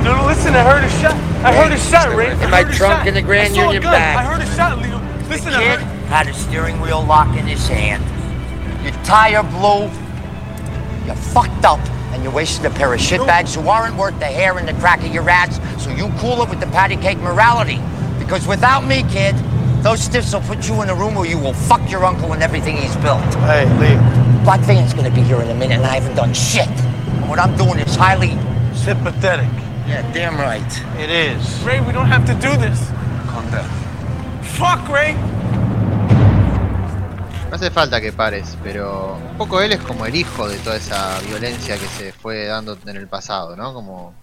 No, no, listen, I heard a shot. I heard a shot, Ray. In my trunk in the Grand I saw a Union bag. I heard a shot, Leo. The Listen, I kid had a steering wheel lock in his hand. Your tire blew. You fucked up. And you wasted a pair of shitbags who aren't worth the hair in the crack of your ass, so you cool it with the patty cake morality. Because without me, kid, those stiffs will put you in a room where you will fuck your uncle and everything he's built. Hey, Lee. Black Van's gonna be here in a minute, and I haven't done shit. And what I'm doing is highly. Sympathetic. Yeah, damn right. It is. Ray, we don't have to do this. Down. Fuck, Ray. No hace falta que pares, pero un poco él es como el hijo de toda esa violencia que se fue dando en el pasado, ¿no? Como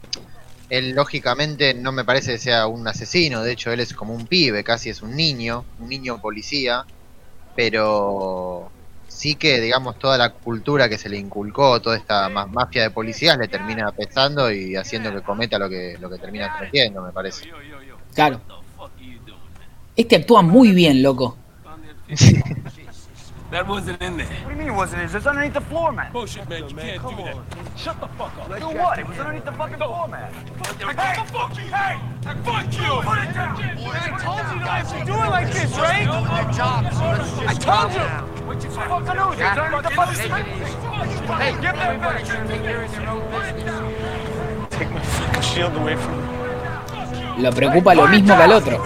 él lógicamente no me parece que sea un asesino, de hecho él es como un pibe, casi es un niño, un niño policía, pero sí que digamos toda la cultura que se le inculcó, toda esta ma- mafia de policías le termina pesando y haciendo que cometa lo que lo que termina cometiendo, me parece. Claro. Este actúa muy bien, loco. That wasn't in there. What do you mean it wasn't his? It's underneath the floor mat. Bullshit, man. You can't do that. Shut the fuck up. Do what? It was underneath the fucking floor mat. Hey, fuck you. Hey, fuck you. Put it down. I told you not to do it like this, Ray. I told you. Lo preocupa lo mismo que al otro.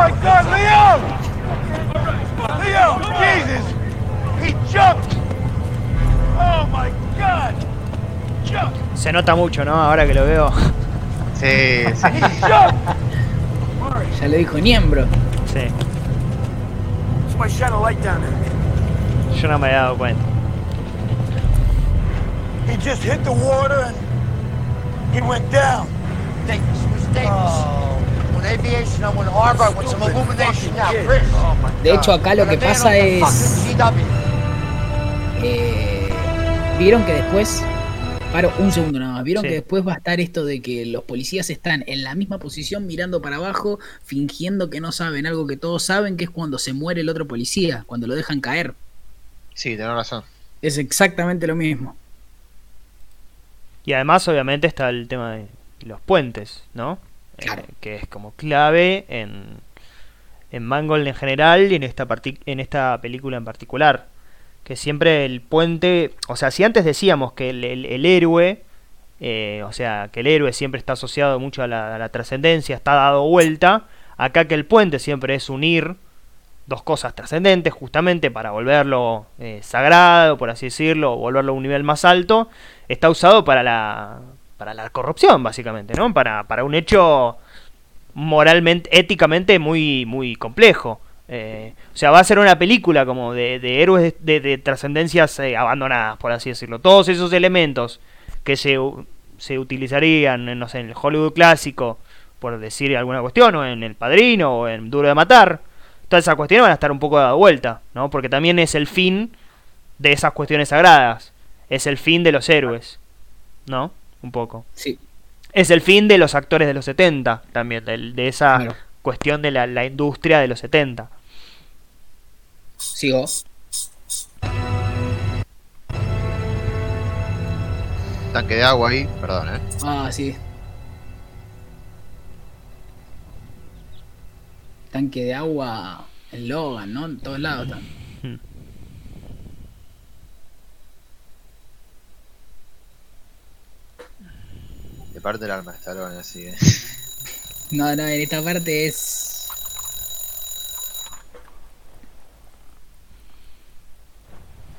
My god, Leo! Leo, Jesus! He jumped! Oh my god! Jumped! Se nota mucho, ¿no? Ahora que lo veo. Sí, sí. He jumped! Ya lo dijo Niembro. Sí, It's my shadow light down there. yo no me había dado cuenta. He just hit the water and he went down. Davis? When De hecho, acá lo que pasa es. Eh, Vieron que después Paro un segundo nada más. Vieron Sí. que después va a estar esto de que los policías están en la misma posición mirando para abajo, fingiendo que no saben algo que todos saben, que es cuando se muere el otro policía, cuando lo dejan caer. Sí, tenés razón. Es exactamente lo mismo. Y además, obviamente, está el tema de los puentes, ¿no? Eh, que es como clave en, en Mangold en general y en esta, en esta película en particular. Que siempre el puente. O sea, si antes decíamos que el, héroe. eh, o sea, que el héroe siempre está asociado mucho a la, a la trascendencia, está dado vuelta. Acá que el puente siempre es unir dos cosas trascendentes justamente para volverlo eh, sagrado, por así decirlo, volverlo a un nivel más alto, está usado para la, para la corrupción, básicamente, ¿no? Para, para un hecho moralmente, éticamente muy, muy complejo. Eh, o sea, va a ser una película como de, de héroes de, de- de trascendencias eh, abandonadas, por así decirlo. Todos esos elementos que se, se utilizarían, no sé, en el Hollywood clásico, por decir alguna cuestión, o en El Padrino, o en Duro de Matar, todas esas cuestiones van a estar un poco de vuelta, ¿no? Porque también es el fin de esas cuestiones sagradas. Es el fin de los héroes, ¿no? Un poco. Sí. Es el fin de los actores de los 70 también, del- de, esa Claro. cuestión de la, la industria de los 70. Sigo. Tanque de agua ahí, perdón, eh. Ah, sí. Tanque de agua en Logan, ¿no? En todos lados están. Parte del alma Stallone, así que. *laughs* No, no, en esta parte es.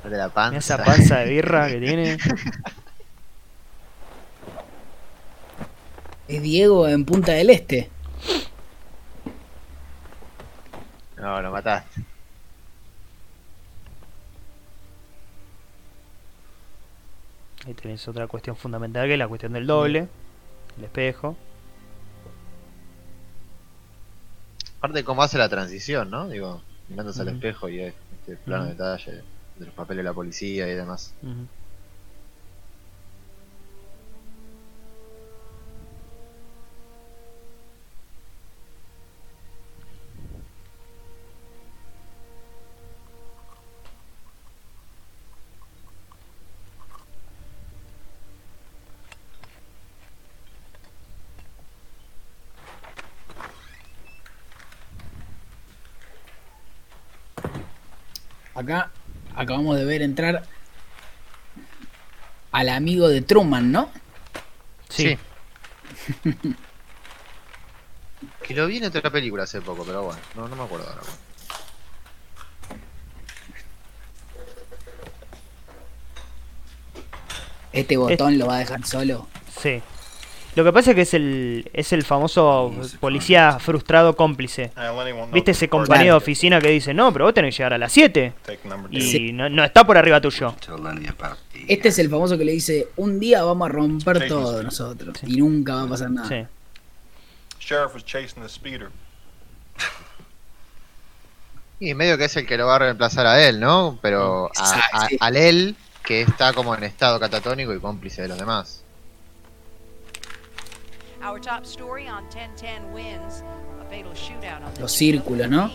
De la panza. Esa panza de birra que *laughs* tiene. Es Diego en Punta del Este. No, lo mataste. Ahí tenés otra cuestión fundamental que es la cuestión del doble, el espejo. Aparte cómo hace la transición, ¿no? Digo, mirándose al Ujú. espejo y este plano de Ujú. detalle de los papeles de la policía y demás. Acá acabamos de ver entrar al amigo de Truman, ¿no? Sí. *laughs* Que lo vi en otra película hace poco, pero bueno, no, no me acuerdo ahora. Este botón lo va a dejar solo. Sí. Lo que pasa es que es el, es el famoso policía frustrado cómplice. ¿Viste ese compañero de oficina que dice, no, pero vos tenés que llegar a las 7? Y Sí. no, no está por arriba tuyo. Este es el famoso que le dice, un día vamos a romper todo nosotros. Y nunca va a pasar nada. Sí. Sheriff was chasing the speeder. Y medio que es el que lo va a reemplazar a él, ¿no? Pero a, a- al él que está como en estado catatónico y cómplice de los demás. Our top story on 1010 wins. A fatal shootout on the Los círculos, ¿no?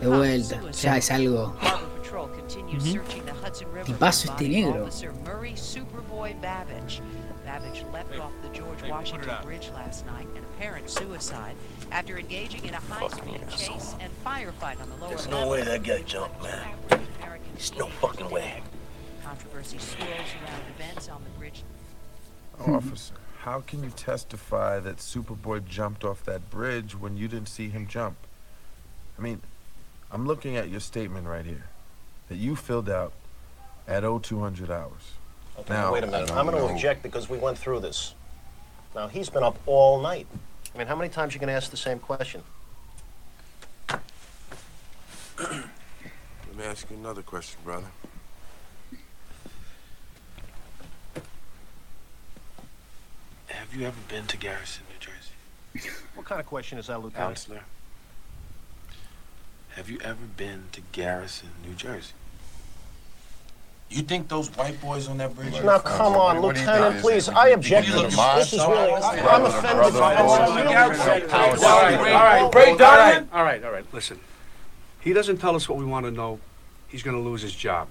De vuelta. Ya es algo. Harbor Patrol continued Ujú. searching the Hudson River Tipazo for este negro. Officer Murray Superboy Babbage. Babbage leapt off the George Washington Bridge last night, an apparent suicide, after engaging in a high-speed chase and firefight on the lower There's no way that guy jumped, man. There's no fucking way. Controversy swirls around events on the bridge Officer, how can you testify that Superboy jumped off that bridge when you didn't see him jump? I mean, I'm looking at your statement right here that you filled out at 0200 hours. Okay, Now, wait a minute. I I'm going to object because we went through this. Now, he's been up all night. I mean, how many times you going to ask the same question? Let me ask you another question, brother. Have you ever been to Garrison, New Jersey? *laughs* What kind of question is that, Lieutenant? Counselor? Have you ever been to Garrison, New Jersey? You think those white boys on that bridge? Now, come on, What Lieutenant, please. I object to this. This is really. I'm offended by this. I'm out. really- All All right, right, all right, break all down. right, all right, all right. Listen, he doesn't tell us what we want to know. He's going to lose his job.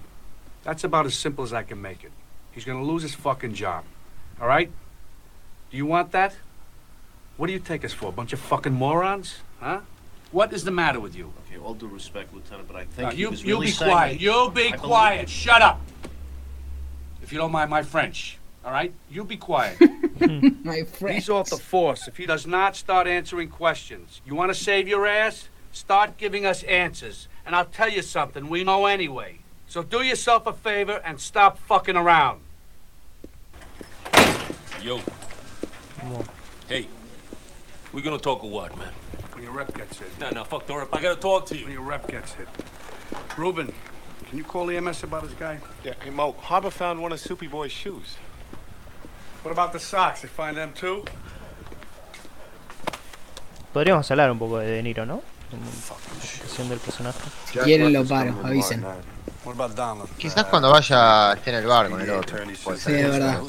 That's about as simple as I can make it. He's going to lose his fucking job. All right? Do you want that? What do you take us for? A bunch of fucking morons? Huh? What is the matter with you? Okay, all due respect, Lieutenant, but I think he you, was you really be saying quiet. that- You be I quiet. Shut up. If you don't mind my French. All right? You be quiet. *laughs* My French. He's off the force if he does not start answering questions. You want to save your ass? Start giving us answers. And I'll tell you something we know anyway. So do yourself a favor and stop fucking around. Yo. Hey. we're gonna talk or what, man? When your rep gets hit. Nah, nah, fuck the rep. I gotta talk to you. When your rep gets hit. Ruben, can you call EMS about his guy? Yeah, hey Mo, Harbor found one of Soupy Boy's shoes. What about the socks? They find them too? Podríamos hablar un poco de De Niro, ¿no? Como presentación del personaje. Si quieren lo paro, avisen. What about Donald? Quizás cuando vaya esté en el bar con el otro. puede Sí, de verdad.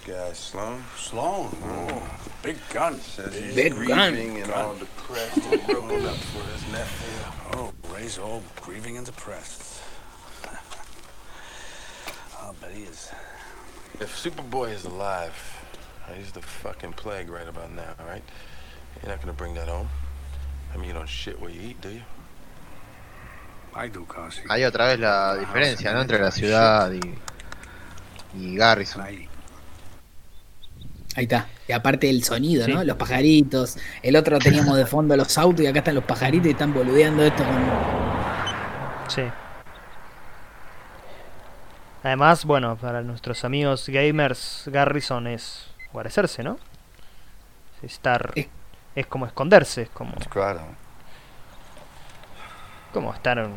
Who's his guy Sloan. Sloan? Oh, hmm. big gun. Says he's Big gun. grieving and all depressed and broken up for his nephew. Oh, Ray's all grieving and depressed. *laughs* I'll bet he is. If Superboy is alive, uh, he's the fucking plague right about now, all right? You're not gonna bring that home. I mean, you don't shit where you eat, do you? I do, Kasi. Hay otra vez la ah, diferencia, ¿no? Entre la ciudad y, y Garrison. Ahí está. Y aparte el sonido, Sí. ¿no? Los pajaritos. El otro teníamos de fondo los autos y acá están los pajaritos y están boludeando esto con. Sí. Además, bueno, para nuestros amigos gamers, Garrison es guarecerse, ¿no? Es Estar. Es- Es como esconderse, es como, Claro. como estar. en-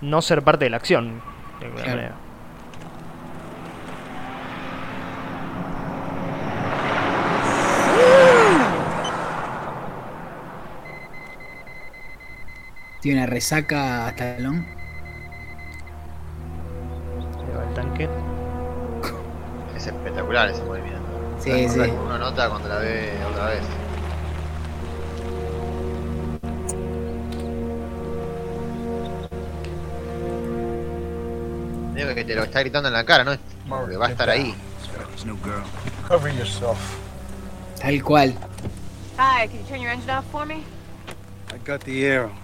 No ser parte de la acción, de alguna Claro. manera. Tiene una resaca hasta Talón. Se va el tanque. Es espectacular ese movimiento. Sí, La cosa sí. Uno nota cuando la ve otra vez. Digo que te lo está gritando en la cara, ¿no? Que va a estar ahí. Cover yourself. Tal cual. Hi, can you turn your engine off for me? I got the arrow.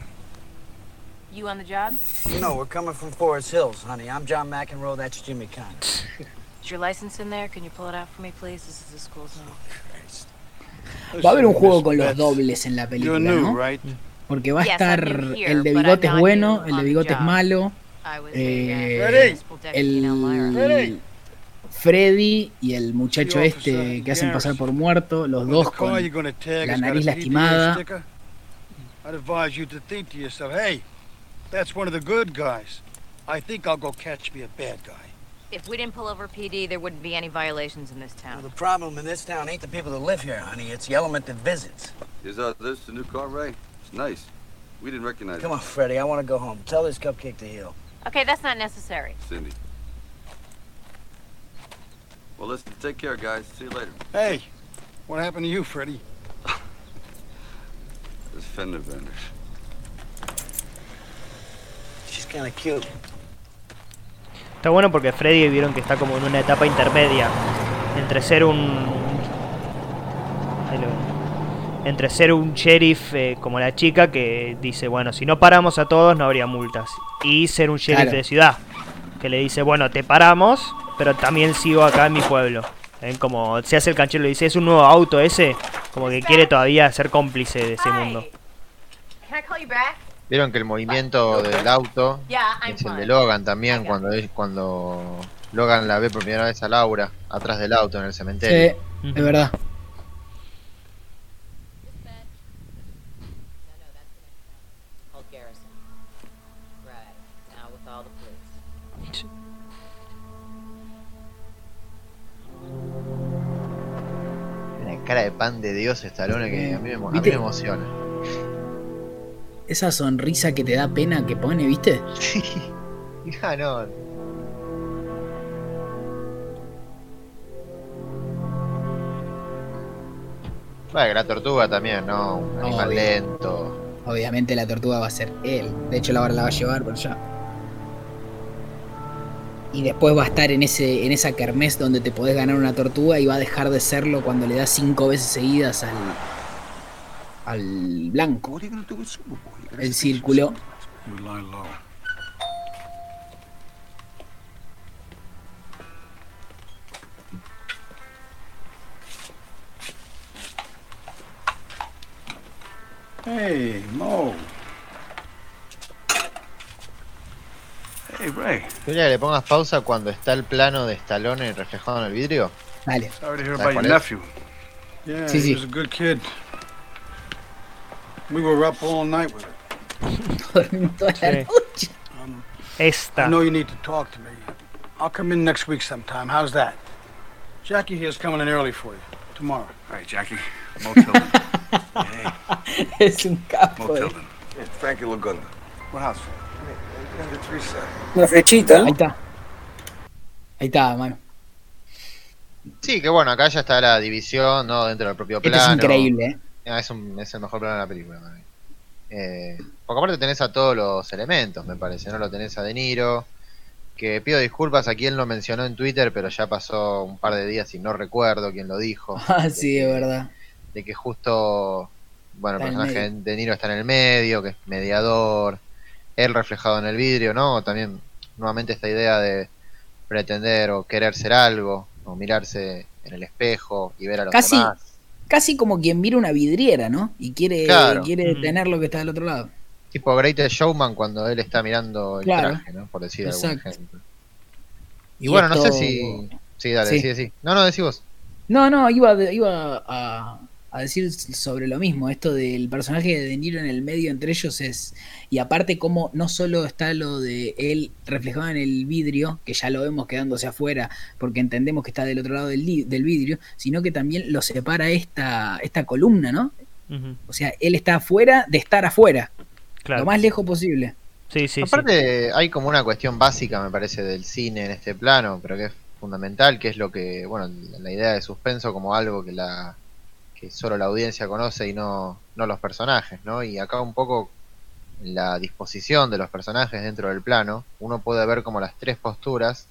You on the job? No, we're coming from Forest Hills, honey. I'm John McEnroe. That's Jimmy Conn. Is your license in there? Can you pull it out for me, please? This is the school zone. Va a haber un juego con los dobles en la película, ¿no? Porque va a estar el de bigote es bueno, new el de bigote es malo, I was eh, el Freddy y el muchacho este que hacen pasar por muerto, los dos con la nariz lastimada. That's one of the good guys. I think I'll go catch me a bad guy. If we didn't pull over PD, there wouldn't be any violations in this Well, town. the problem in this town ain't the people that live here, honey. It's the element that visits. Is uh, this the new car, Ray? It's nice. We didn't recognize Come it. Come on, Freddie. I want to go home. Tell this cupcake to heal. Okay, that's not necessary. Cindy. Well, listen, take care, guys. See you later. Hey, what happened to you, Freddie? *laughs* This fender bender. She's kind of cute. Está bueno porque Freddy vieron que está como en una etapa intermedia entre ser un ahí lo ven. entre ser un sheriff eh, como la chica que dice bueno si no paramos a todos no habría multas y ser un sheriff Claro. de ciudad que le dice bueno te paramos pero también sigo acá en mi pueblo ¿Ven? como se hace el canchero le dice es un nuevo auto ese como que quiere todavía ser cómplice de ese mundo Can I call you back? Vieron que el movimiento del auto Yeah, es el de. Logan también cuando es cuando Logan la ve por primera vez a Laura atrás del auto en el Sí, cementerio. es verdad. Una cara de pan de Dios Stallone que a mí me, a mí me emociona esa sonrisa que te da pena que pone, ¿viste? Sí. No, *laughs* ah, no. Bueno, la tortuga también, ¿no? Un animal lento. Obviamente la tortuga va a ser él. De hecho, la va a llevar por allá. Y después va a estar en, ese, en esa kermés donde te podés ganar una tortuga y va a dejar de serlo cuando le das cinco veces seguidas al, al blanco. El círculo. We lie low. Hey, Mo. Hey, Ray. Que le pongas pausa cuando está el plano de Stallone reflejado en el vidrio. Dale. Sorry to nephew. Yeah, Sí, he sí. was a good kid. We were up all night with it. *laughs* Dormimos toda la Sí. noche. Esta. I know you need to talk to me. I'll come in next week sometime. How's that? Jackie here's coming in early for you. Tomorrow. All right, Jackie. Mo Tilden. *laughs* Es un capo. Mo eh. Tilden. Yeah, Frankie Laguna. What house? Three. Una flechita. Ahí está. Ahí está, mano. Sí, que bueno, acá ya está la división, ¿no? Dentro del propio Este plano. es increíble, ¿eh? Ah, Es, un- es el mejor plano de la película. para mí. Eh, porque aparte tenés a todos los elementos, me parece, ¿no? Lo tenés a De Niro, que pido disculpas a quien lo mencionó en Twitter, pero ya pasó un par de días y no recuerdo quién lo dijo. *laughs* Ah, sí, es verdad. De que justo, bueno, el Está en el personaje de De Niro está en el medio, que es mediador, él reflejado en el vidrio, ¿no? También, nuevamente, esta idea de pretender o querer ser algo, o mirarse en el espejo y ver a los Casi, demás. casi como quien mira una vidriera, ¿no? Y quiere, Claro. quiere Mm. tener lo que está del otro lado. Tipo Greatest Showman cuando él está mirando el Claro. traje, ¿no? Por decir algún Exacto. ejemplo. Y, Y bueno, no sé si... Sí, dale, Sí. sí, sí. No, no, decí vos. No, no, iba, iba a, a decir sobre lo mismo, esto del personaje de De Niro en el medio entre ellos es, y aparte como no solo está lo de él reflejado en el vidrio, que ya lo vemos quedándose afuera porque entendemos que está del otro lado del, del vidrio, sino que también lo separa esta, esta columna, ¿no? O sea, él está afuera de estar afuera, Claro. lo más lejos posible. Sí, sí, sí. Aparte, hay como una cuestión básica, me parece, del cine en este plano, pero que es fundamental, que es lo que, bueno, la idea de suspenso como algo que la que solo la audiencia conoce y no, no los personajes, ¿no? Y acá un poco la disposición de los personajes dentro del plano, uno puede ver como las tres posturas,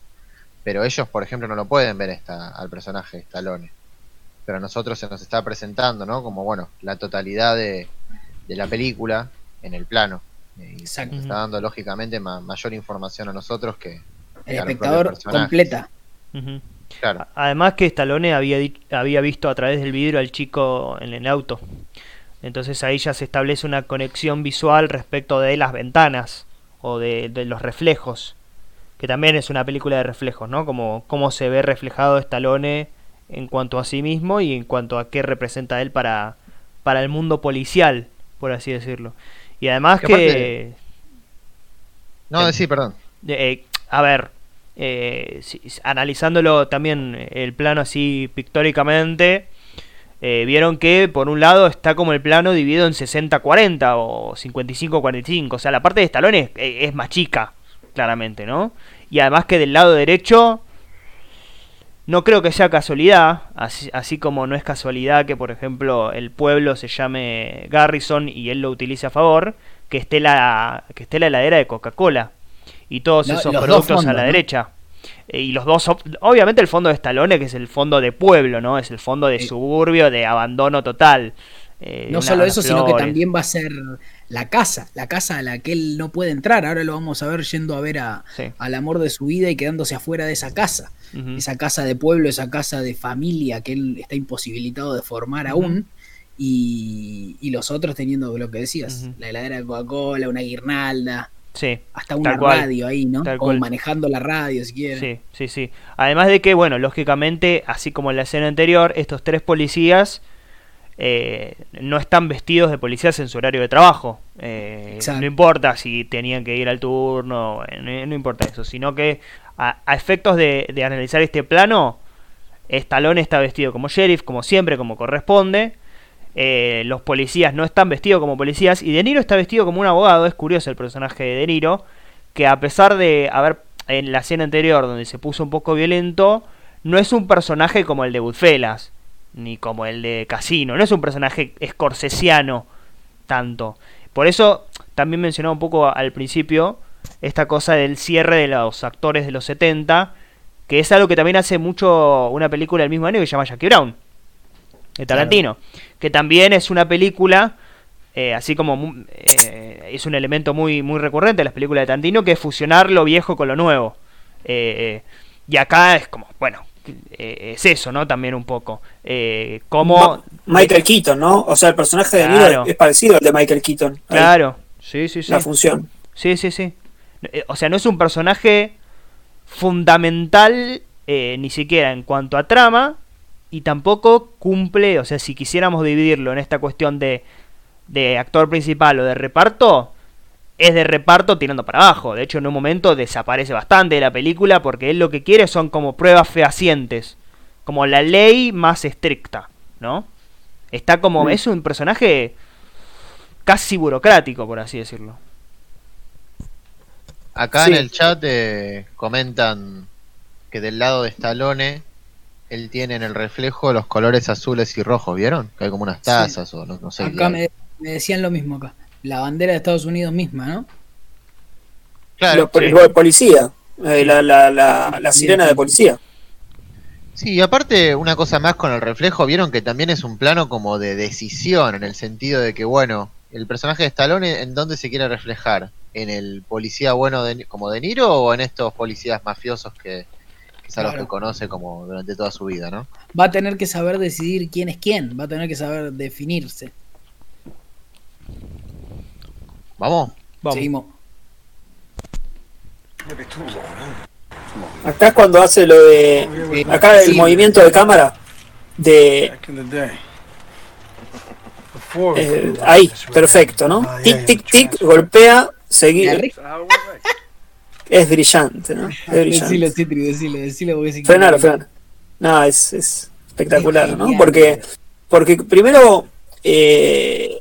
pero ellos, por ejemplo, no lo pueden ver esta, al personaje de Stallone. Pero a nosotros se nos está presentando, ¿no? Como, bueno, la totalidad de, de la película en el plano. Eh, Y se Exacto. nos está dando, lógicamente, ma- mayor información a nosotros que, El espectador completa. Claro. Además que Stallone había, había visto a través del vidrio al chico en el auto. Entonces ahí ya se establece una conexión visual respecto de las ventanas o de, de los reflejos. Que también es una película de reflejos, ¿no? Como cómo se ve reflejado Stallone en cuanto a sí mismo y en cuanto a qué representa él para, para el mundo policial, por así decirlo. Y además Que No, Eh, sí, perdón. eh, a ver, eh, si- analizándolo también el plano así pictóricamente, vieron que por un lado está como el plano dividido en 60-40 o 55-45, o sea, la parte de Stallone es, es más chica, claramente, ¿no? Y además que del lado derecho, no creo que sea casualidad, así, así como no es casualidad que, por ejemplo, el pueblo se llame Garrison y él lo utilice a favor, que esté la, que esté la heladera de Coca-Cola y todos No, esos productos a la ¿no? derecha. Eh, Y los dos, obviamente el fondo de Stallone, que es el fondo de pueblo, ¿no? Es el fondo de suburbio, de abandono total. eh, No solo eso, sino que también va a ser la casa, la casa a la que él no puede entrar. Ahora lo vamos a ver yendo a ver a, Sí. al amor de su vida y quedándose afuera de esa casa. Esa casa de pueblo, esa casa de familia que él está imposibilitado de formar aún. Y, y los otros teniendo lo que decías, la heladera de Coca-Cola, una guirnalda, Sí, hasta una cual. radio ahí, ¿no? O cual. manejando la radio si quieren. Sí, sí, sí. Además de que, bueno, lógicamente, así como en la escena anterior, estos tres policías eh, no están vestidos de policías en su horario de trabajo. Eh, no importa si tenían que ir al turno, eh, no, no importa eso, sino que a, efectos de, de analizar este plano, Stallone está vestido como sheriff, como siempre, como corresponde. Eh, los policías no están vestidos como policías y De Niro está vestido como un abogado. Es curioso el personaje de De Niro, que a pesar de haber en la escena anterior donde se puso un poco violento, no es un personaje como el de Goodfellas, ni como el de Casino. No es un personaje escorsesiano tanto. Por eso también mencionaba un poco al principio esta cosa del cierre de los actores de los 70, que es algo que también hace mucho una película del mismo año que se llama Jackie Brown, de Tarantino, que también es una película, eh, así como mu- eh, es un elemento muy, muy recurrente en las películas de Tarantino, que es fusionar lo viejo con lo nuevo. Eh, y acá es como, bueno, eh, es eso, ¿no? También un poco. Eh, como... Ma- Michael Keaton, ¿no? O sea, el personaje de Niro es parecido al de Michael Keaton. Ahí. Claro, sí, sí, sí. La función. Sí, sí, sí. Eh, O sea, no es un personaje fundamental eh, ni siquiera en cuanto a trama y tampoco cumple, o sea, si quisiéramos dividirlo en esta cuestión de, de actor principal o de reparto, es de reparto tirando para abajo. De hecho, en un momento desaparece bastante de la película porque él lo que quiere son como pruebas fehacientes, como la ley más estricta, ¿no? Está como, Mm. es un personaje casi burocrático, por así decirlo. Acá Sí. en el chat eh, comentan que del lado de Stallone él tiene en el reflejo los colores azules y rojos, ¿vieron? Que hay como unas tazas o no, no sé. qué Acá me, me decían lo mismo acá. La bandera de Estados Unidos misma, ¿no? Lo- lo de policía. eh, la, la, la, la sirena de policía. Sí, y aparte una cosa más con el reflejo, vieron que también es un plano como de decisión, en el sentido de que, bueno, el personaje de Stallone, ¿en dónde se quiere reflejar? ¿En el policía bueno de, como De Niro o en estos policías mafiosos que, es a los que conoce como durante toda su vida, ¿no? Va a tener que saber decidir quién es quién. Va a tener que saber definirse. ¿Vamos? Seguimos. Acá es cuando hace lo de. Acá el Sí. movimiento de cámara. De. Back in the day. Eh, ahí, perfecto, ¿no? Tic, tic, tic, golpea, seguir. *laughs* Es brillante, ¿no? Es *laughs* brillante. Decilo, Citri, decilo, decilo porque es Frenalo, frenalo. No, es, es espectacular, Es ¿no? Porque, porque primero eh,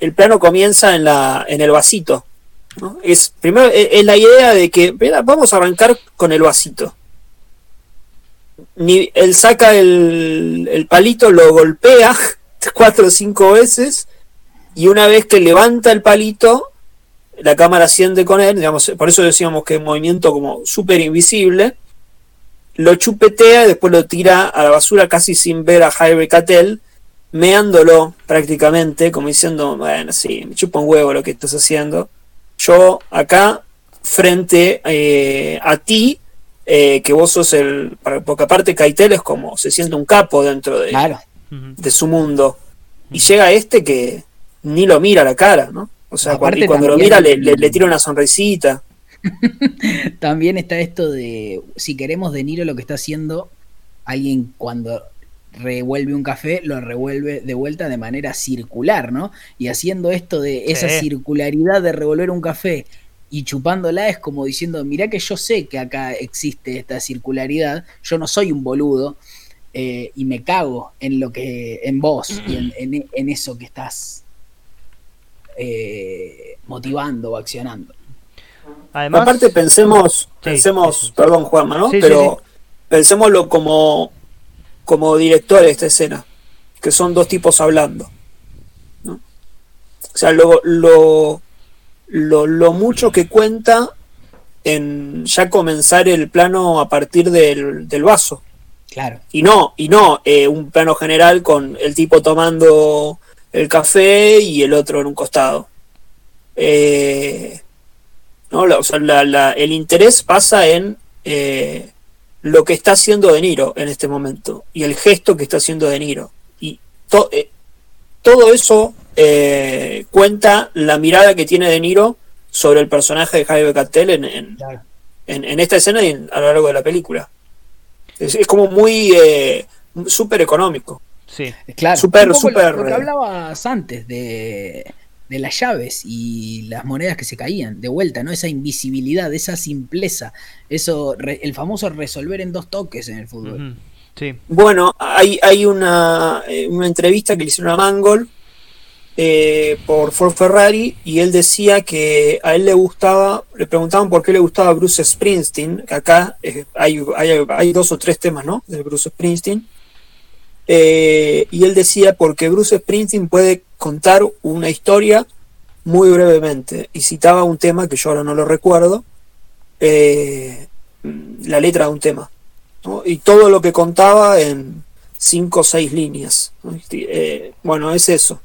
el plano comienza en la en el vasito. ¿no? Es primero es, es la idea de que mira, vamos a arrancar con el vasito. Ni, él saca el, el palito, lo golpea *laughs* cuatro o cinco veces y una vez que levanta el palito, la cámara asciende con él, digamos, por eso decíamos que es un movimiento como súper invisible, lo chupetea y después lo tira a la basura casi sin ver a Harvey Keitel, meándolo prácticamente, como diciendo, bueno, sí, me chupa un huevo lo que estás haciendo. Yo acá, frente eh, a ti, eh, que vos sos el... Porque aparte Keitel es como, se siente un capo dentro de, de su mundo. Y llega este que ni lo mira a la cara, ¿no? O sea, Aparte cuando, lo mira le, le- le tira una sonrisita. *laughs* También está esto de, si queremos De Niro lo que está haciendo, alguien cuando revuelve un café, lo revuelve de vuelta de manera circular, ¿no? Y haciendo esto de esa Sí. circularidad de revolver un café y chupándola es como diciendo, mirá que yo sé que acá existe esta circularidad, yo no soy un boludo eh, y me cago en lo que, en vos y en, en- en eso que estás eh, motivando o accionando. Además, Aparte pensemos, Sí, pensemos, perdón Juanma, ¿no? Sí, sí, Pero pensémoslo como, como director de esta escena, que son dos tipos hablando. ¿no? O sea, lo, lo, lo, lo mucho que cuenta en ya comenzar el plano a partir del, del vaso. Claro. Y no, y no eh, un plano general con el tipo tomando el café y el otro en un costado. Eh, ¿no? La- o sea, la- la- el interés pasa en eh, lo que está haciendo De Niro en este momento y el gesto que está haciendo De Niro. Y to- eh, todo eso eh, cuenta la mirada que tiene De Niro sobre el personaje de Jaime Cattel en, en, en- en esta escena y en- a lo largo de la película. Es, es como muy eh, súper económico. Sí. Claro, Súper, lo- súper, Lo, que eh, hablabas antes de, de las llaves y las monedas que se caían, de vuelta, ¿no? Esa invisibilidad, esa simpleza, eso, re- el famoso resolver en dos toques en el fútbol. Sí. Bueno, hay, hay una, eh, una entrevista que le hicieron a Mangold eh, por Ford Ferrari y él decía que a él le gustaba, le preguntaban por qué le gustaba Bruce Springsteen, que acá eh, hay, hay, dos o tres temas, ¿no? De Bruce Springsteen. Eh, y él decía porque Bruce Springsteen puede contar una historia muy brevemente y citaba un tema que yo ahora no lo recuerdo, eh, la letra de un tema, y todo lo que contaba en cinco o seis líneas. ¿no? Bueno, es eso,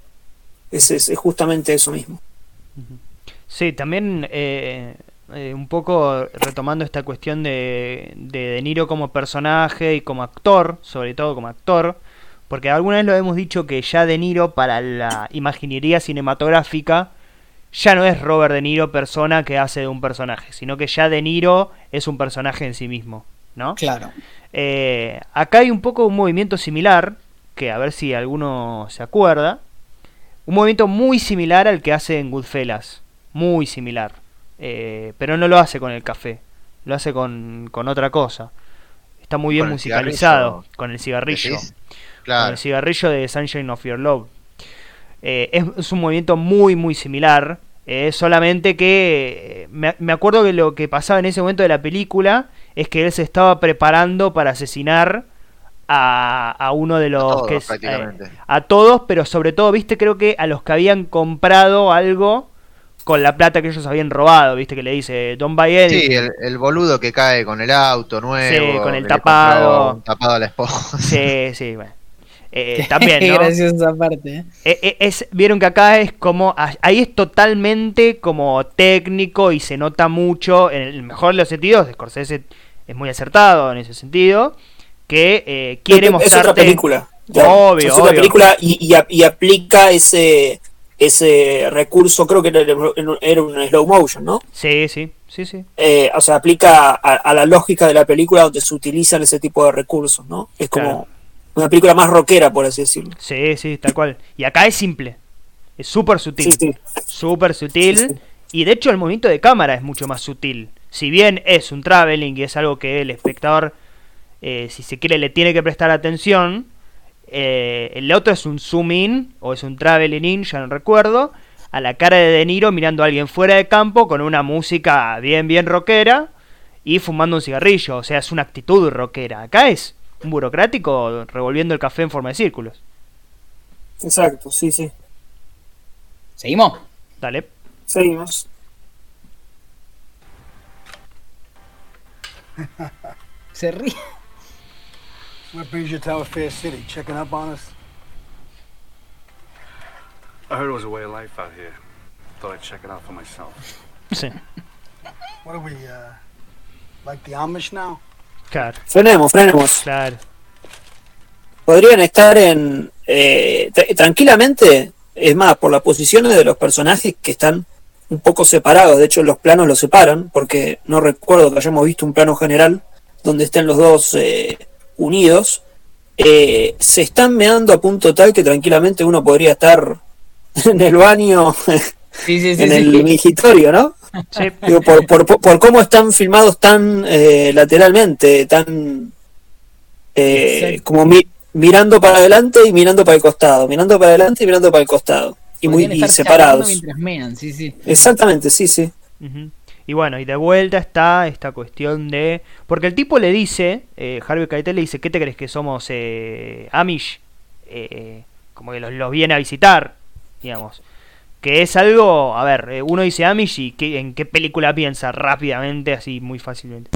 es, es, es justamente eso mismo. Sí, también eh, eh, un poco retomando esta cuestión de, de De Niro como personaje y como actor, sobre todo como actor, porque alguna vez lo hemos dicho que ya De Niro para la imaginería cinematográfica ya no es Robert De Niro persona que hace de un personaje, sino que ya De Niro es un personaje en sí mismo, ¿no? Claro. Eh, acá hay un poco un movimiento similar, que a ver si alguno se acuerda, un movimiento muy similar al que hace en Goodfellas, muy similar, eh, pero no lo hace con el café, lo hace con, con otra cosa. Está muy bien musicalizado, con el cigarrillo. Con el cigarrillo de Sunshine of Your Love. Eh, es, es un movimiento muy, muy similar. eh, solamente que eh, me, me acuerdo que lo que pasaba en ese momento de la película es que él se estaba preparando para asesinar a, a uno de los todos, que es, eh, prácticamente. a todos, pero sobre todo, viste, creo que a los que habían comprado algo con la plata que ellos habían robado, viste, que le dice buy anything. Sí, el, el boludo que cae con el auto nuevo. Sí, con el tapado. tapado a la esposa. Sí, sí, bueno. Eh, también, Qué *laughs* ¿no? graciosa esa parte. ¿eh? Eh, eh, es, Vieron que acá es como. ah, Ahí es totalmente como técnico y se nota mucho. En el mejor de los sentidos, Scorsese es muy acertado en ese sentido. Que eh, quiere es mostrarte. otra película. Obvio, es otra obvio. película y, y aplica ese ese recurso, creo que era, era un slow motion, ¿no? Sí, sí, sí, sí. Eh, o sea, aplica a, a la lógica de la película donde se utilizan ese tipo de recursos, ¿no? Es como Claro. una película más rockera, por así decirlo. Sí, sí, tal cual. Y acá es simple. Es súper sutil. Sí, sí. Súper sutil. Sí, sí. Y de hecho el movimiento de cámara es mucho más sutil. Si bien es un traveling y es algo que el espectador, eh, si se quiere, le tiene que prestar atención, eh, el otro es un zoom in o es un traveling in, ya no recuerdo, a la cara de De Niro mirando a alguien fuera de campo con una música bien, bien rockera y fumando un cigarrillo. O sea, es una actitud rockera. Acá es un burocrático revolviendo el café en forma de círculos. Exacto, sí, sí. ¿Seguimos? Dale. Seguimos. *laughs* Se ríe. What brings you to Fair City? Checking up on us? I heard it was a way of life out here. Thought I'd check it out for myself. Sí, What are we, uh, like the Amish now? claro. Frenemos, frenemos. Claro. Podrían estar en. eh, tra- tranquilamente, es más, por las posiciones de los personajes que están un poco separados. De hecho, los planos los separan, porque no recuerdo que hayamos visto un plano general donde estén los dos eh, unidos. Eh, se están meando a punto tal que tranquilamente uno podría estar *laughs* en el baño, Sí, sí, sí. en sí. el mingitorio, ¿no? Sí. Digo, por, por, por- cómo están filmados tan eh, lateralmente, tan eh, como mi- mirando para adelante y mirando para el costado, mirando para adelante y mirando para el costado, y muy y separados. mean, sí, sí. Exactamente, sí, sí. Ujú. Y bueno, y de vuelta está esta cuestión de... Porque el tipo le dice, eh, Harvey Keitel le dice, ¿qué te crees que somos eh, Amish? Eh, como que los, los viene a visitar, digamos. Que es algo, a ver, eh, uno dice Amish y ¿qué- ¿en qué película piensa rápidamente, así muy fácilmente?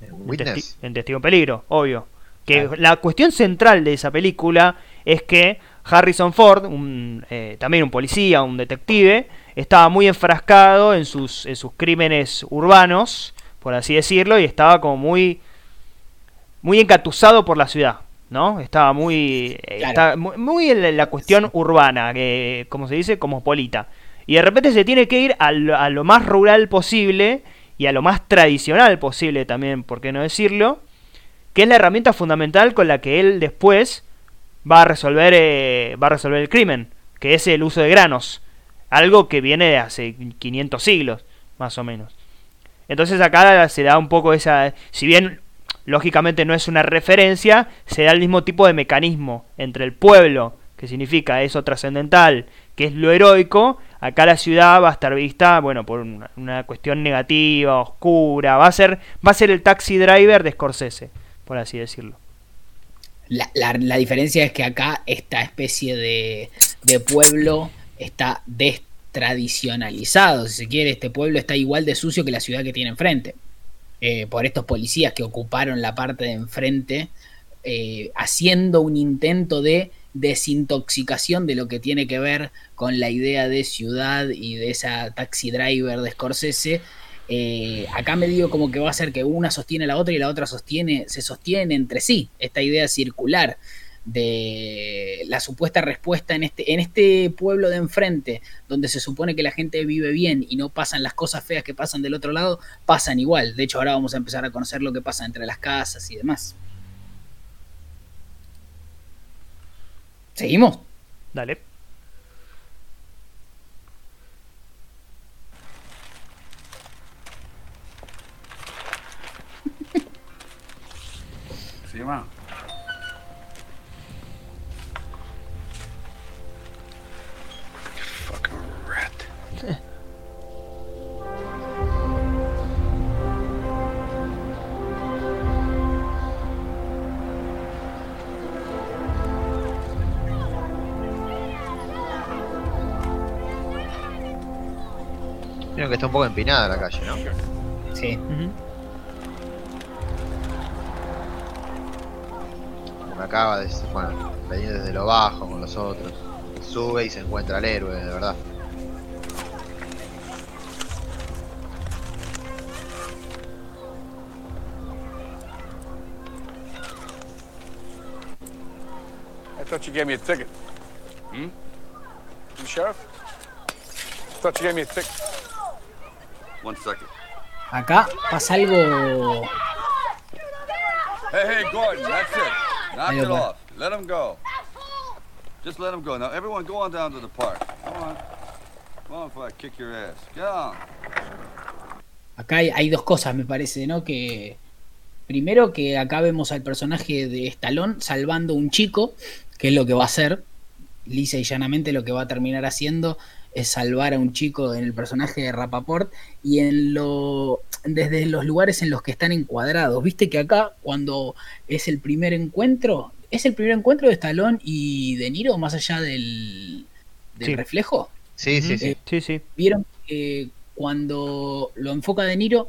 En, Witness. Testi- en Testigo en Peligro, obvio. Que la cuestión central de esa película es que Harrison Ford, un, eh, también un policía, un detective, estaba muy enfrascado en sus, en sus crímenes urbanos, por así decirlo, y estaba como muy, muy encatusado por la ciudad, ¿no? Estaba muy, eh, Claro. estaba muy, muy en la, la cuestión urbana, que, como se dice, cosmopolita. Y de repente se tiene que ir a lo, a lo más rural posible y a lo más tradicional posible también, por qué no decirlo, que es la herramienta fundamental con la que él después va a resolver eh, va a resolver el crimen, que es el uso de granos, algo que viene de hace 500 siglos, más o menos. Entonces acá se da un poco esa, si bien lógicamente no es una referencia, se da el mismo tipo de mecanismo entre el pueblo, que significa eso trascendental, que es lo heroico, acá la ciudad va a estar vista, bueno, por una, cuestión negativa, oscura, va a ser va a ser el taxi driver de Scorsese, por así decirlo. La, la- la diferencia es que acá esta especie de, de pueblo está destradicionalizado, si se quiere, este pueblo está igual de sucio que la ciudad que tiene enfrente. Eh, por estos policías que ocuparon la parte de enfrente, eh, haciendo un intento de desintoxicación de lo que tiene que ver con la idea de ciudad y de esa taxi driver de Scorsese. Eh, acá me digo como que va a ser que una sostiene a la otra y la otra sostiene, se sostienen entre sí, esta idea circular de la supuesta respuesta en este, en este pueblo de enfrente, donde se supone que la gente vive bien y no pasan las cosas feas que pasan del otro lado, pasan igual. De hecho, ahora vamos a empezar a conocer lo que pasa entre las casas y demás. ¿Seguimos? Dale. See you que está un poco empinada la calle, ¿no? Sí. Como acaba de, bueno, venir desde lo bajo con los otros. Sube y se encuentra el héroe, de verdad. I thought you gave me a ticket. Hmm? You sheriff? Thought you gave me a ticket. One second. Acá pasa algo. Hey, hey, Gordon, that's it. Knock it off. Let him go. Just let him go. Now, everyone, go on down to the park. Come on. Come on before I kick your ass. Get on. Acá hay, hay dos cosas, me parece, ¿no? Que primero que acá vemos al personaje de Stallone salvando a un chico, que es lo que va a hacer, lisa y llanamente lo que va a terminar haciendo es salvar a un chico en el personaje de Rapaport y en lo desde los lugares en los que están encuadrados. Viste que acá cuando es el primer encuentro, es el primer encuentro de Stallone y De Niro más allá del, del Sí. reflejo. Sí, sí, sí. Eh, Sí, sí. Vieron que cuando lo enfoca De Niro,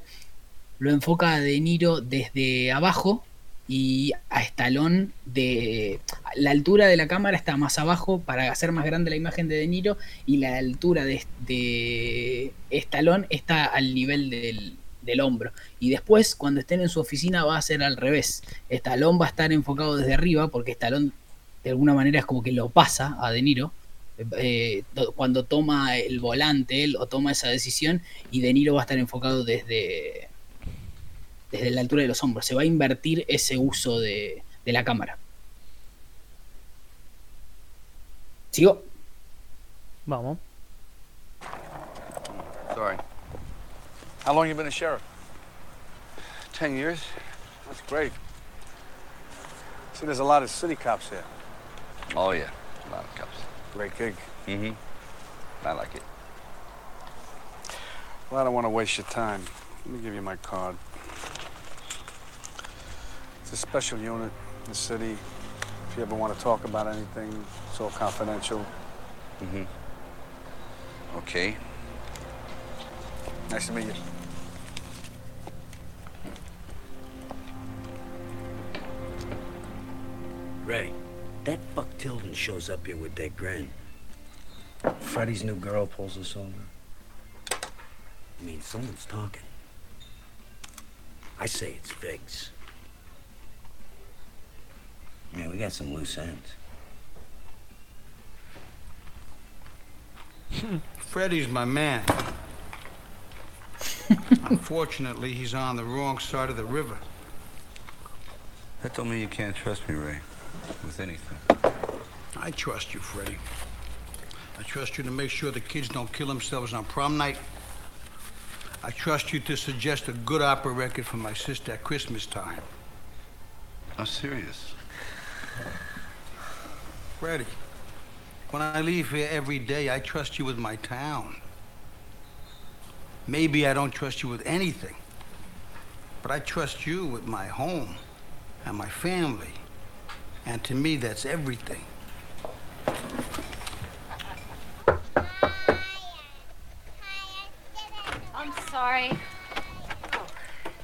lo enfoca De Niro desde abajo y a Stallone de la altura de la cámara está más abajo para hacer más grande la imagen de De Niro y la altura de, Stallone está al nivel del, del hombro. Y después cuando estén en su oficina va a ser al revés. Stallone va a estar enfocado desde arriba porque Stallone de alguna manera es como que lo pasa a De Niro eh, cuando toma el volante él o toma esa decisión y De Niro va a estar enfocado desde desde la altura de los hombros. Se va a invertir ese uso de, de la cámara. ¿Sigo? Vamos. Sorry. How long you been a sheriff? Ten years? That's great. See, there's a lot of city cops here. Oh, yeah. A lot of cops. Great gig. Mm-hmm. I like it. Well, I don't want to waste your time. Let me give you my card. It's a special unit in the city. If you ever want to talk about anything, it's all confidential. Mm-hmm. Okay. Nice to meet you. Ray, that fuck Tilden shows up here with that grin. Freddie's new girl pulls us over. I mean, someone's talking. I say it's Figs. Yeah, we got some loose ends. *laughs* Freddie's my man. *laughs* Unfortunately, he's on the wrong side of the river. That don't mean you can't trust me, Ray. With anything. I trust you, Freddie. I trust you to make sure the kids don't kill themselves on prom night. I trust you to suggest a good opera record for my sister at Christmas time. I'm serious. Freddie, When I leave here every day, I trust you with my town. Maybe I don't trust you with anything, but I trust you with my home and my family. And to me, that's everything. I'm sorry. Oh,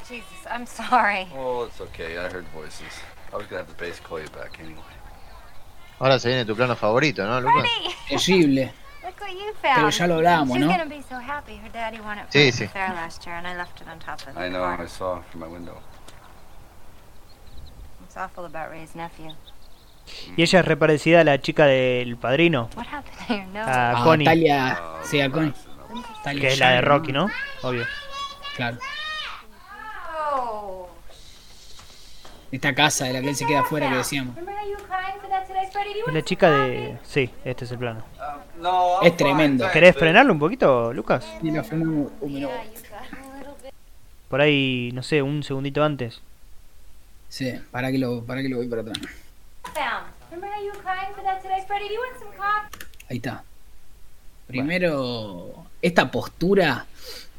Jesus, I'm sorry. Oh, it's okay. I heard voices. I was gonna have the base call you back anyway. Ahora se viene tu plano favorito, ¿no, Lucas? Terrible. *laughs* Pero ya lo hablamos, She's ¿no? gonna be so happy. Her daddy won it Sí, sí. the fair last year, and I left it on top of the I know. I saw from my window. It's awful about Ray's nephew. Y ella es reparecida a la chica del padrino. What happened to your nose? A Ah, Connie. Talia, sí, a Connie. Talia Que es la de Rocky, ¿no? Obvio. Claro. Oh. Esta casa de la que él se queda afuera que decíamos. Es la chica de... Sí, este es el plano. No, Es tremendo. ¿Querés frenarlo un poquito, Lucas? Y lo frenamos un minuto. Por ahí, no sé, un segundito antes. Sí, para que lo, para que lo voy para atrás. Ahí está. Primero, esta postura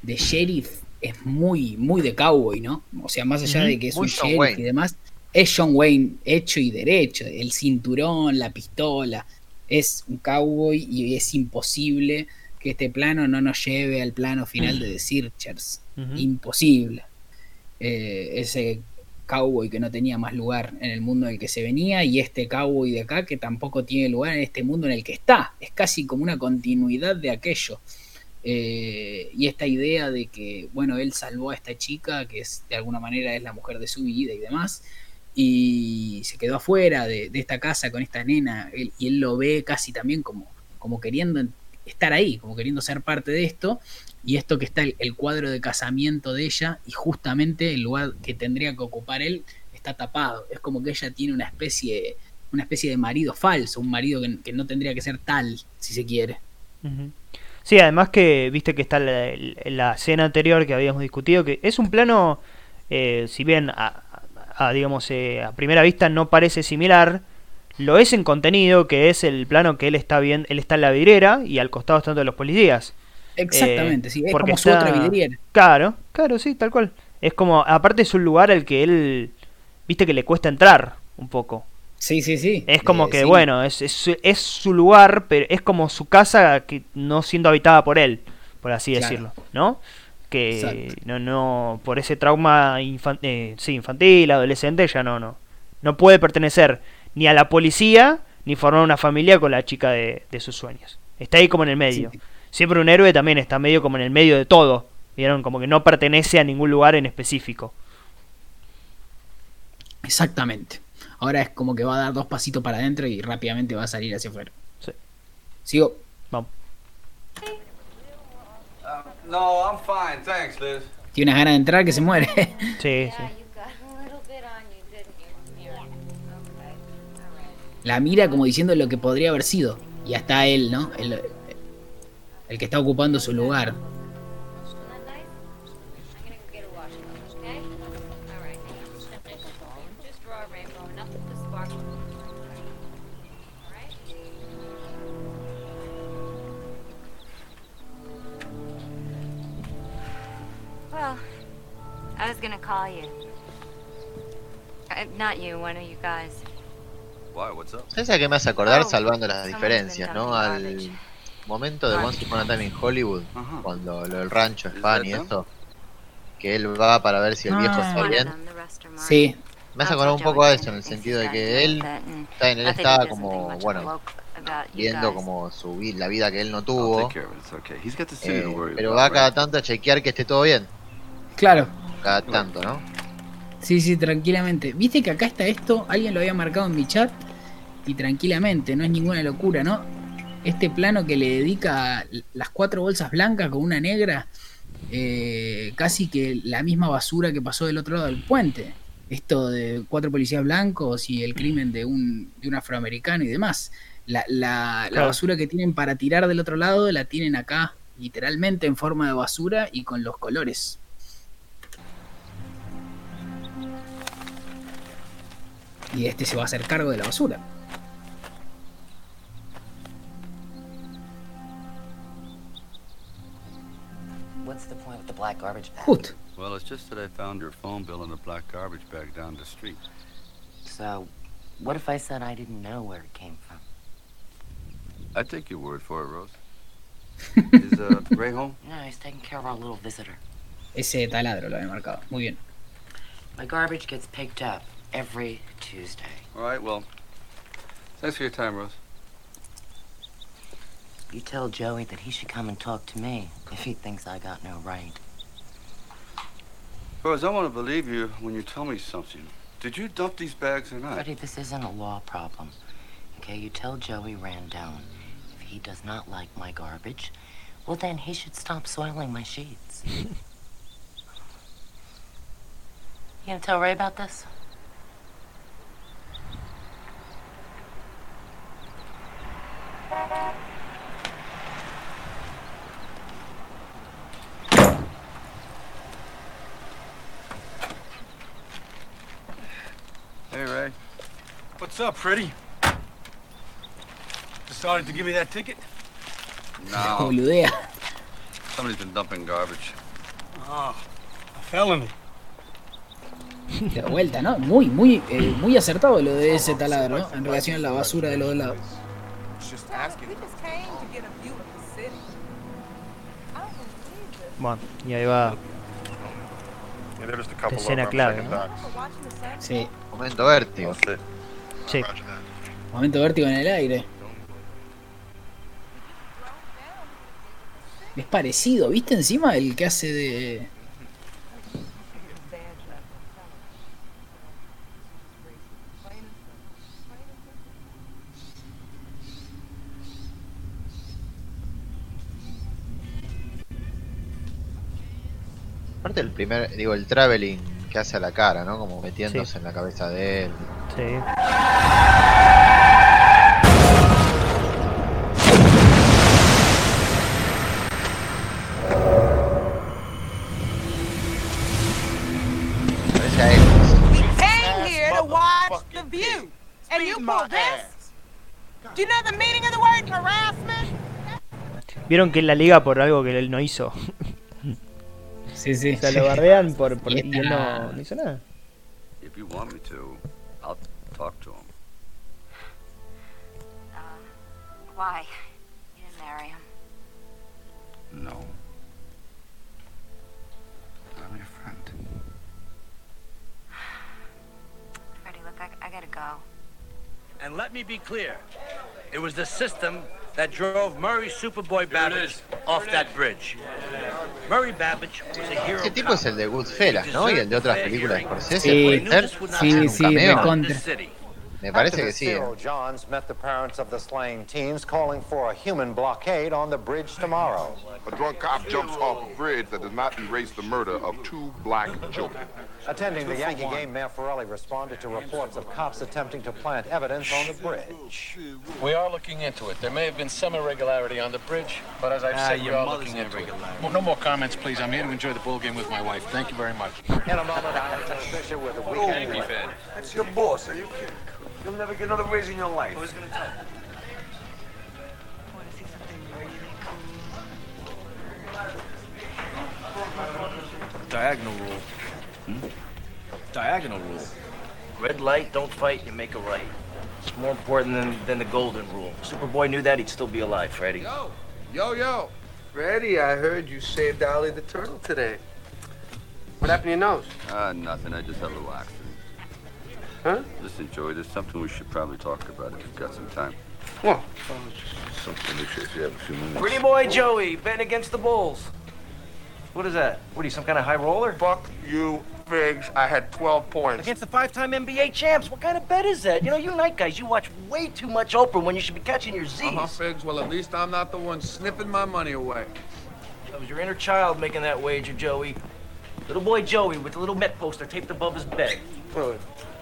de sheriff es muy, muy de cowboy, ¿no? O sea, más allá de que es Muy un John sheriff Wayne. y demás, es John Wayne hecho y derecho. El cinturón, la pistola. Es un cowboy y es imposible que este plano no nos lleve al plano final de The Searchers. Imposible. Eh, ese cowboy que no tenía más lugar en el mundo en el que se venía y este cowboy de acá que tampoco tiene lugar en este mundo en el que está. Es casi como una continuidad de aquello. Eh, y esta idea de que, bueno, él salvó a esta chica, que es de alguna manera es la mujer de su vida y demás, y se quedó afuera de, esta casa con esta nena, él- y él lo ve casi también como, como queriendo estar ahí, como queriendo ser parte de esto, y esto que está el, cuadro de casamiento de ella, y justamente el lugar que tendría que ocupar él está tapado, es como que ella tiene una especie, una especie de marido falso, un marido que, no tendría que ser tal, si se quiere. Sí, además que viste que está la, la escena anterior que habíamos discutido, que es un plano, eh, si bien a, a, digamos eh, a primera vista no parece similar, lo es en contenido, que es el plano que él está bien, él está en la vidriera y al costado están todos los policías. Exactamente, Eh, sí, es porque como su otra vidriera. Claro, claro, sí, tal cual. Es como, aparte es un lugar al que él, viste que le cuesta entrar un poco. Sí, sí, sí. Es como Eh, que, sí. bueno, es, es, su- es su lugar, pero es como su casa que no siendo habitada por él, por así Claro. decirlo, ¿no? Que Exacto. no, no, por ese trauma infan- eh, sí, infantil, adolescente, ya no, no. No puede pertenecer ni a la policía, ni formar una familia con la chica de, de sus sueños. Está ahí como en el medio. Siempre un héroe también está medio como en el medio de todo. Vieron, como que no pertenece a ningún lugar en específico. Exactamente. Ahora es como que va a dar dos pasitos para adentro y rápidamente va a salir hacia afuera. Sí. Sigo. Vamos. No, I'm fine. Thanks, Liz. Tiene unas ganas de entrar que se muere. *laughs* Sí, sí. La mira como diciendo lo que podría haber sido. Y hasta él, ¿no? El, el que está ocupando su lugar. I was gonna call you. Uh, not you, one of you guys. Why? What's up? ¿Sabes a qué me hace acordar Oh, salvando las diferencias, no? Al momento de Once Upon a Time in Hollywood, cuando lo del rancho Spahn y eso, que él va para ver si el viejo Ah. está bien. Sí. Me hace acordar un poco a eso, en el sentido de que él, está en él estaba como, bueno, viendo como su la vida que él no tuvo, eh, pero va cada tanto a chequear que esté todo bien, Claro. Cada tanto, ¿no? Sí, sí, tranquilamente. Viste que acá está esto, alguien lo había marcado en mi chat y tranquilamente, no es ninguna locura, ¿no? Este plano que le dedica las cuatro bolsas blancas con una negra, eh, casi que la misma basura que pasó del otro lado del puente. Esto de cuatro policías blancos y el crimen de un, de un afroamericano y demás. La, la- la basura que tienen para tirar del otro lado la tienen acá, literalmente en forma de basura y con los colores. y este se va a hacer cargo de la basura. Well, it's just that I found your phone bill in a black garbage bag down the street. So, what if I said I didn't know where it came from? I take your word for it, Rose. *laughs* Is uh, Ray home? No, he's taking care of our little visitor. Ese taladro lo había marcado. Muy bien. My garbage gets picked up. Every Tuesday. All right, well, thanks for your time, Rose. You tell Joey that he should come and talk to me if he thinks I got no right. Rose, I want to believe you when you tell me something. Did you dump these bags or not? Freddie, this isn't a law problem. Okay, you tell Joey Randone if he does not like my garbage, well then he should stop soiling my sheets. *laughs* you gonna tell Ray about this? Hey, Ray. What's up, Freddie? Decided to give me that ticket? No. *laughs* Somebody's been dumping garbage. Ah, a felony. De vuelta, ¿no? Muy, muy, eh, muy acertado lo de ese taladro, ¿no? En relación a la basura de los dos lados. Bueno, y ahí va. La escena clave, ¿no? Sí. Momento vértigo. Sí. Momento vértigo en el aire. Es parecido, ¿viste encima el que hace de. Aparte el primer, digo, el traveling que hace a la cara, ¿no? Como metiéndose en la cabeza de él. Sí. Parece a él. came here to watch the view. And you pulled this? Do you know the meaning of the word harassment? Vieron que él la liga por algo que él no hizo. *laughs* Sí, sí. O sea, lo *laughs* bardean por, por Y y él no, no hizo nada. If you want me to, I'll talk to him. Uh, why? You didn't marry him. No. I'm your friend. Freddie, look, I, I gotta go. And let me be clear. It was the system that drove Murray Superboy Babbage off that bridge. Murray Babbage was a hero. Este tipo es el de Goodfellas, ¿no? Y el de otras películas de Scorsese, Sí, ¿puede ser? sí, ¿Un sí, cameo? recontra. Me parece que sí. ¿eh? Cyril Johns met the parents of the slain teens, calling for a human blockade on the bridge tomorrow. A drunk cop jumps off a bridge that does not erase the murder of two black children. Attending the Yankee game, Mayor Farrelly responded to reports of cops attempting to plant evidence on the bridge. We are looking into it. There may have been some irregularity on the bridge, but as I've Ah, said, we are looking into it. irregularity. Well, no more comments, please. I'm here to enjoy the ball game with my wife. Thank you very much. In a moment, our Alex Fisher with the weekend. Yankee fan. That's your boss. Are you kidding? You'll never get another raise in your life. Who's gonna tell? Diagonal rule. Hmm? Diagonal rule. Red light, don't fight, you make a right. It's more important than, than the golden rule. Superboy knew that, he'd still be alive, Freddy. Yo, yo, yo. Freddy, I heard you saved Ollie the turtle today. What happened to your nose? Ah, nothing. I just had a little accident. Huh? Listen, Joey, there's something we should probably talk about if you've got some time. What? Something if you- if you have a few minutes. Pretty boy Joey, betting against the Bulls. What is that? What are you, some kind of high roller? Fuck you, Figs. I had 12 points. Against the five-time NBA champs. What kind of bet is that? You know, you night guys, you watch way too much Oprah when you should be catching your Z's. Uh-huh, Figs. Well, at least I'm not the one sniffing my money away. That was your inner child making that wager, Joey. Little boy Joey with the little Met poster taped above his bed. Really?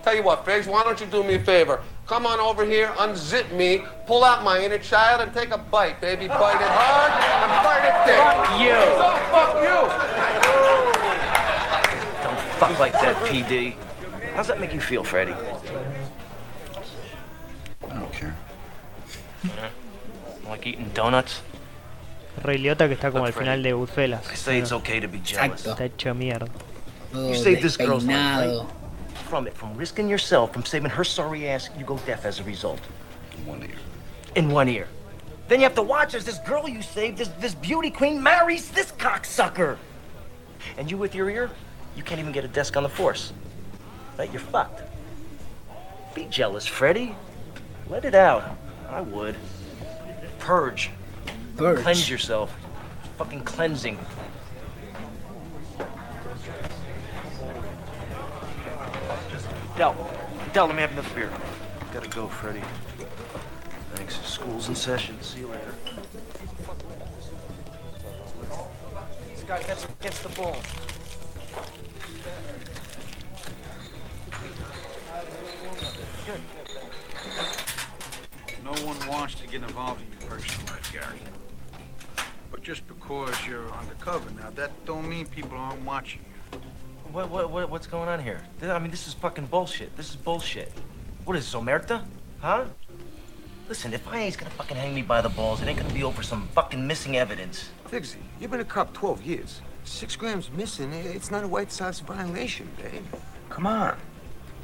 Tell you what, Figs, why don't you do me a favor? Come on over here, unzip me, pull out my inner child, and take a bite, baby. Bite it hard and bite it thick. Fuck you. So fuck you. Don't fuck like that, PD. How's that make you feel, Freddie? I don't care. Yeah. Like eating donuts? Ray Liotta que está como al final de Goodfellas. I say it's okay to be jealous. Está hecho mierda. Todo You saved this girl's life, right? From it, from risking yourself, from saving her sorry ass, you go deaf as a result. In one ear. In one ear. Then you have to watch as this girl you saved, this, this beauty queen, marries this cocksucker. And you with your ear, you can't even get a desk on the force. Right? You're fucked. Be jealous, Freddy. Let it out. I would. Purge. Purge. Cleanse yourself. Fucking cleansing. Del, Del, let me have another beer. Gotta go, Freddy. Thanks. School's in session. See you later. This guy gets against the ball. Good. No one wants to get involved in your personal life, Gary. But just because you're undercover now, that don't mean people aren't watching you. What, what, what, what's going on here? I mean, this is fucking bullshit. This is bullshit. What is this, Omerta? Huh? Listen, if I ain't gonna fucking hang me by the balls, it ain't gonna be over some fucking missing evidence. Figsy, you've been a cop 12 years. Six grams missing, it's not a White Sox violation, babe. Come on.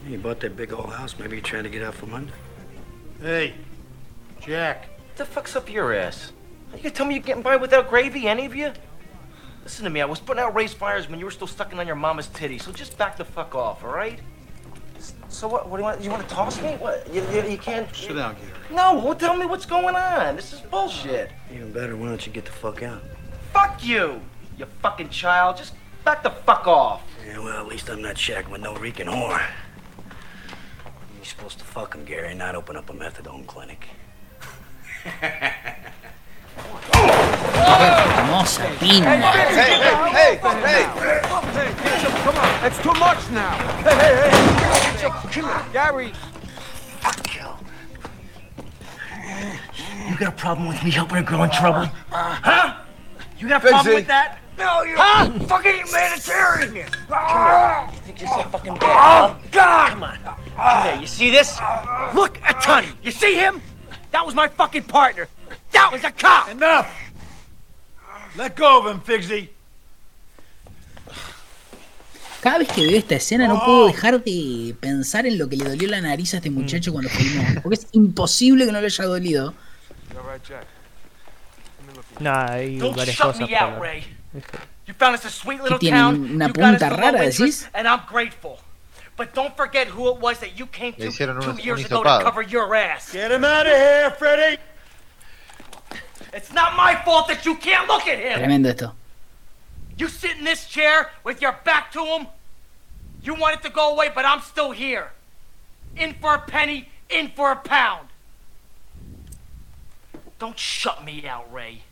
You bought that big old house. Maybe you're trying to get out from under. Hey, Jack. What the fuck's up your ass? You gonna tell me you're getting by without gravy, any of you? Listen to me, I was putting out raised fires when you were still sucking on your mama's titty, so just back the fuck off, all right? So what? What do you want? You want to toss me? What? You, you, you can't. Sit down, Gary. No, well, tell me what's going on. This is bullshit. Even better, why don't you get the fuck out? Fuck you, you fucking child. Just back the fuck off. Yeah, well, at least I'm not shacking with no reeking whore. You're supposed to fuck him, Gary, not open up a methadone clinic. *laughs* Hermosa piña. Hey, hey, hey, hey! Mitchell, come on, that's too much now. Hey, hey, hey! Mitchell, come here, Gary. You got a problem with me helping a girl in trouble? Huh? You got a problem with that? No, you Huh? fucking humanitarian. You think you're so fucking bad? Oh, God! Come on. Come here. You see this? Look at Tony. You see him? That was my fucking partner. That was a cop. Enough! Let go of him, Figsy. Cada vez que veo esta escena no puedo dejar de pensar en lo que le dolió la nariz a este muchacho cuando filmó. Porque es imposible que no le haya dolido. Nada, hay varias cosas me para out, hablar. Ray. You found us a sweet little tiene, town. una punta rara, decís? And I'm grateful. But don't forget who it was that you came Le to hicieron two un- years ago to cover your ass. Get him out of here, Freddy! It's not my fault that you can't look at him. Tremendo esto. You sit in this chair with your back to him. You want it to go away, but I'm still here. In for a penny, in for a pound. Don't shut me out, Ray.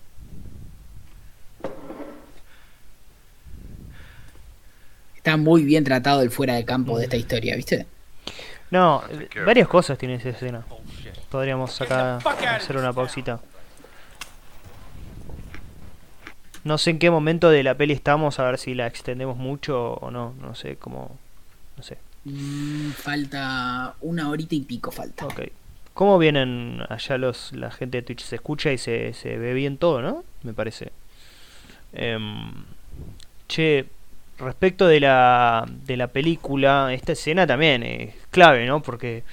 Está muy bien tratado el fuera de campo de esta historia, ¿viste? No, varias cosas tiene esa escena. Podríamos acá hacer una pausita. No sé en qué momento de la peli estamos, a ver si la extendemos mucho o no. No sé cómo. No sé. Mm, falta una horita y pico falta. Ok. ¿Cómo vienen allá los la gente de Twitch? Se escucha y se, se ve bien todo, ¿no? Me parece. Em, che, respecto de la, de la película, esta escena también es clave, ¿no? Porque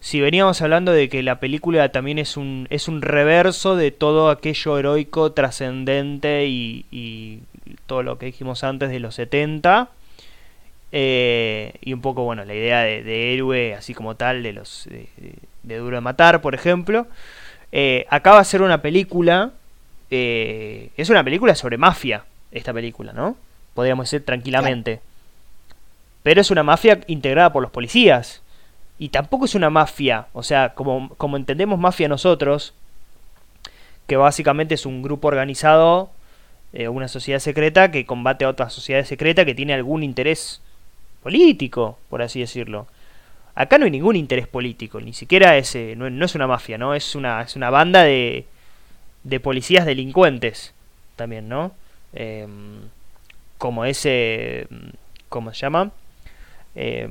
si veníamos hablando de que la película también es un, es un reverso de todo aquello heroico, trascendente y, y todo lo que dijimos antes de los 70, eh, y un poco, bueno, la idea de, de héroe, así como tal, de los de, de- de Duro de Matar, por ejemplo. Eh, acá va a ser una película. eh, es una película sobre mafia, esta película, ¿no? Podríamos decir tranquilamente. Pero es una mafia integrada por los policías. Y tampoco es una mafia, o sea, como, como entendemos mafia nosotros, que básicamente es un grupo organizado, eh, una sociedad secreta que combate a otra sociedad secreta que tiene algún interés político, por así decirlo. Acá no hay ningún interés político, ni siquiera ese, no, no es una mafia, ¿no? Es una, es una banda de, de policías delincuentes también, ¿no? Em, como ese, ¿cómo se llama? Em,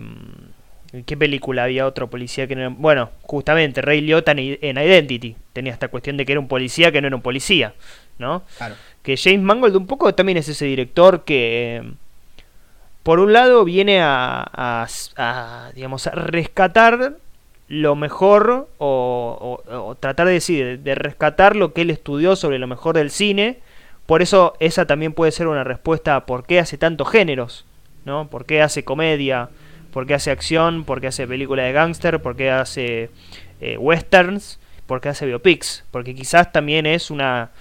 ¿En qué película había otro policía que no era... Bueno, justamente Ray Liotta en, en Identity tenía esta cuestión de que era un policía que no era un policía. ¿no? Claro. Que James Mangold un poco también es ese director que, por un lado, viene a, a- a, digamos, a rescatar lo mejor o, o- o tratar de decir, de rescatar lo que él estudió sobre lo mejor del cine. Por eso esa también puede ser una respuesta a por qué hace tantos géneros, ¿no? ¿Por qué hace comedia? ¿Por qué hace acción? ¿Por qué hace película de gángster? ¿Por qué hace eh, westerns? ¿Por qué hace biopics? Porque quizás también es una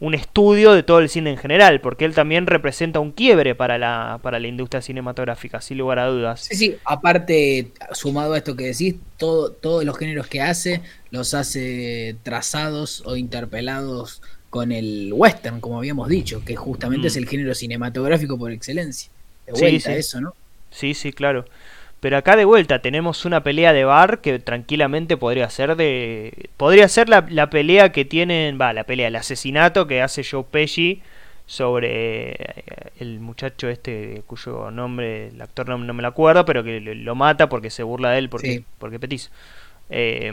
un estudio de todo el cine en general, porque él también representa un quiebre para la, para la industria cinematográfica, sin lugar a dudas. Sí, sí, aparte, sumado a esto que decís, todo, todos los géneros que hace, los hace trazados o interpelados con el western, como habíamos dicho, que justamente Mm. es el género cinematográfico por excelencia. De Sí, vuelta sí. eso, ¿no? Sí, sí, claro. Pero acá de vuelta tenemos una pelea de bar que tranquilamente podría ser de. Podría ser la, la pelea que tienen. Va, la pelea, el asesinato que hace Joe Pesci sobre eh, el muchacho este cuyo nombre, el actor no, no me lo acuerdo, pero que lo, lo mata porque se burla de él porque, Sí. porque petizo. Eh,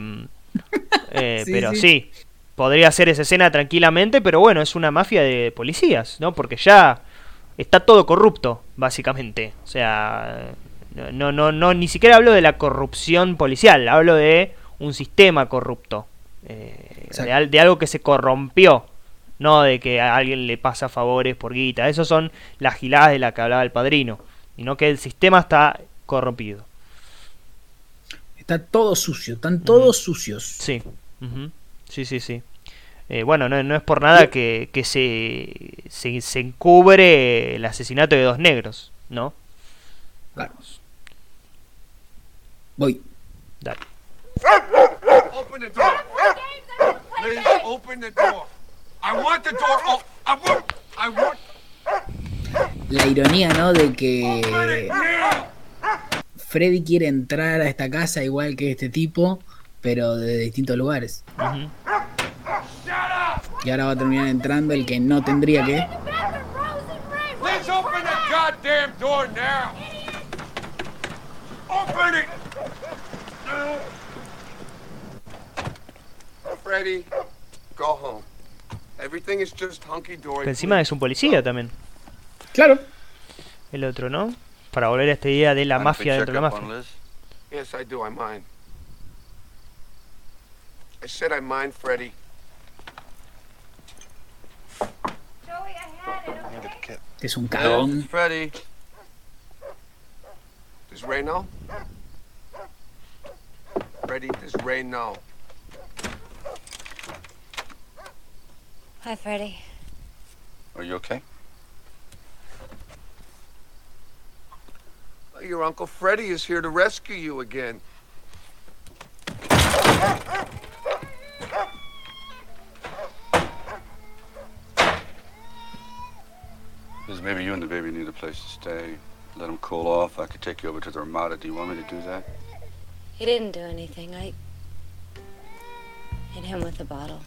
*laughs* eh, Sí, pero sí. sí, podría ser esa escena tranquilamente, pero bueno, es una mafia de policías, ¿no? Porque ya está todo corrupto, básicamente. O sea, no, no, no, ni siquiera hablo de la corrupción policial, hablo de un sistema corrupto, eh, de, de algo que se corrompió, no de que a alguien le pasa favores por guita. Esos son las giladas de la que hablaba el padrino, sino que el sistema está corrompido. Está todo sucio, están todos sucios. Sí, sí, sí, sí. Eh, bueno, no, no es por nada que, que se, se, se encubre el asesinato de dos negros, ¿no? Claro. Voy. Dale. Open the door. Please open the door. I want the door. Oh, I want. I want. La ironía, ¿no? De que Freddy quiere entrar a esta casa igual que este tipo, pero de distintos lugares. Y ahora va a terminar entrando el que no tendría que. Please open the goddamn door now. Open it. Freddy, go home. Everything is just hunky dory. Que encima es un policía también. Claro. El otro, ¿no? Para volver a esta idea de la mafia dentro de la mafia. Yes, I do. I mind. I said I mind, Freddy. Es un cagón. Freddy. Does Ray know? Freddy, does Ray know? Hi, Freddie. Are you okay? Your Uncle Freddy is here to rescue you again. Because maybe you and the baby need a place to stay. Let him cool off. I could take you over to the Ramada. Do you want me to do that? He didn't do anything. I hit him with the bottle.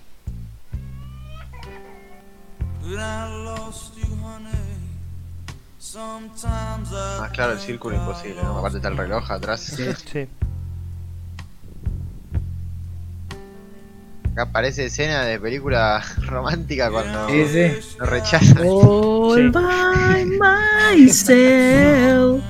Más claro el círculo imposible, ¿no? Aparte está el reloj atrás. Sí. Acá parece escena de película *laughs* romántica cuando Sí, sí. lo rechazan. All by myself.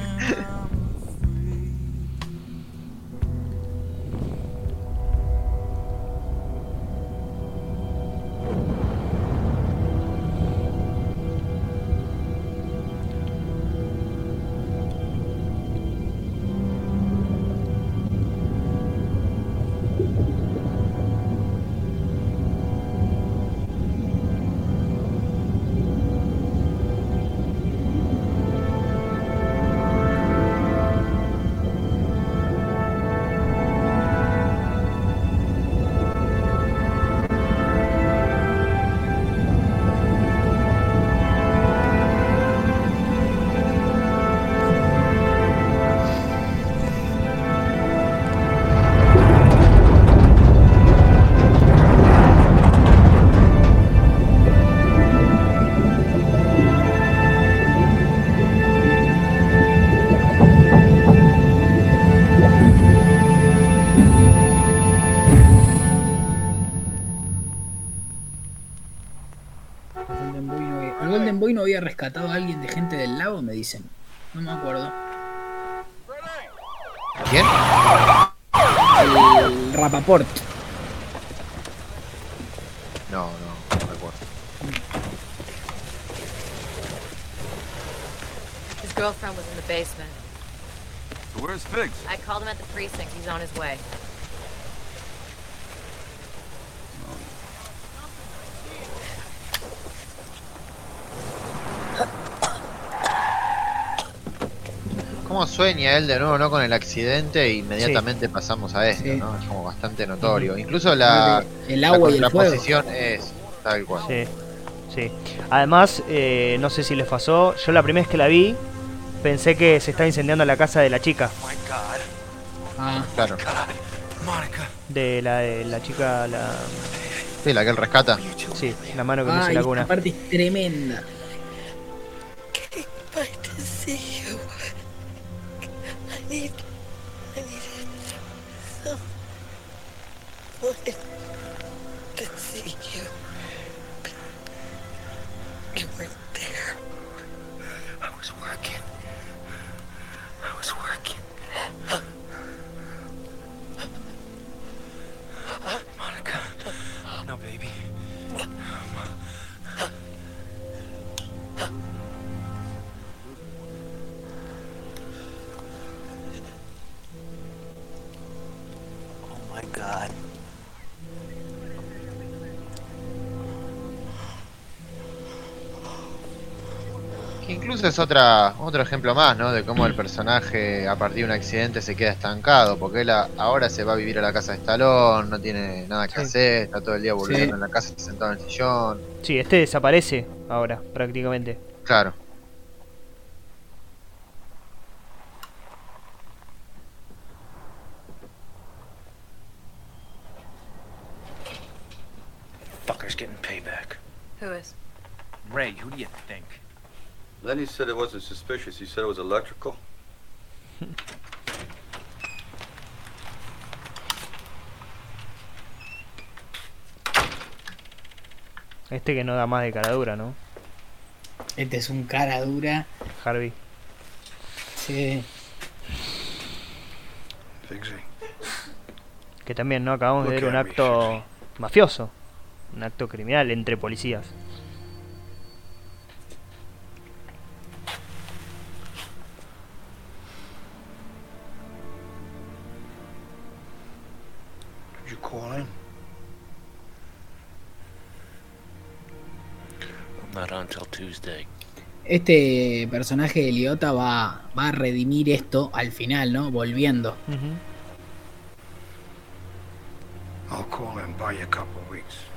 Había rescatado a alguien de gente del lago, me dicen. No me acuerdo. ¿Quién? El Rapaport. No, no, no recuerdo. His girlfriend was in the basement. Where's Figs? I called him at the precinct. He's on his way. ¿Cómo sueña él de nuevo, no? Con el accidente e inmediatamente pasamos a esto, Sí. ¿no? Es como bastante notorio. Incluso la, El la agua y el fuego. es tal cual. Sí, sí. Además, eh, no sé si les pasó, yo la primera vez que la vi, pensé que se estaba incendiando la casa de la chica. Ah, claro. De la, de la chica, la... Sí, la que él rescata. Sí, la mano que le hizo Ay, la esta cuna. parte es tremenda. Need, I need so wanted otra, otro ejemplo más, ¿no? De cómo el personaje a partir de un accidente se queda estancado, porque él a- ahora se va a vivir a la casa de Stallone, no tiene nada que Sí. hacer, está todo el día volviendo Sí. en la casa sentado en el sillón. Sí, este desaparece ahora, prácticamente. Claro. Fucker's getting payback. Who is? Ray, who do you think? Lenny said it wasn't suspicious. He said it was electrical. Este que no da más de cara dura, ¿no? Este es un cara dura. Harvey. Sí. Que también, ¿no? Acabamos de ver un acto mafioso. Un acto criminal entre policías. Not until Tuesday. Este personaje de Liota va, va a redimir esto al final, ¿no? Volviendo. I'll call buy you a couple of weeks.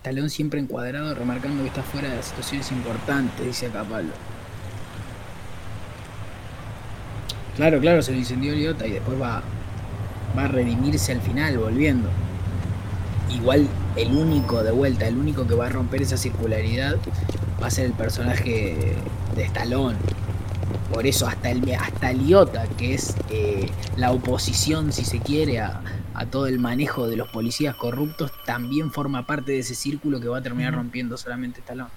Estalón siempre encuadrado, remarcando que está fuera de las situaciones importantes, dice acá Pablo. Claro, claro, se lo incendió Liota y después va, va a redimirse al final, volviendo. Igual el único de vuelta, el único que va a romper esa circularidad va a ser el personaje de Stallone. Por eso hasta el hasta Liota, que es eh, la oposición, si se quiere, a, a todo el manejo de los policías corruptos, también forma parte de ese círculo que va a terminar rompiendo solamente Stallone.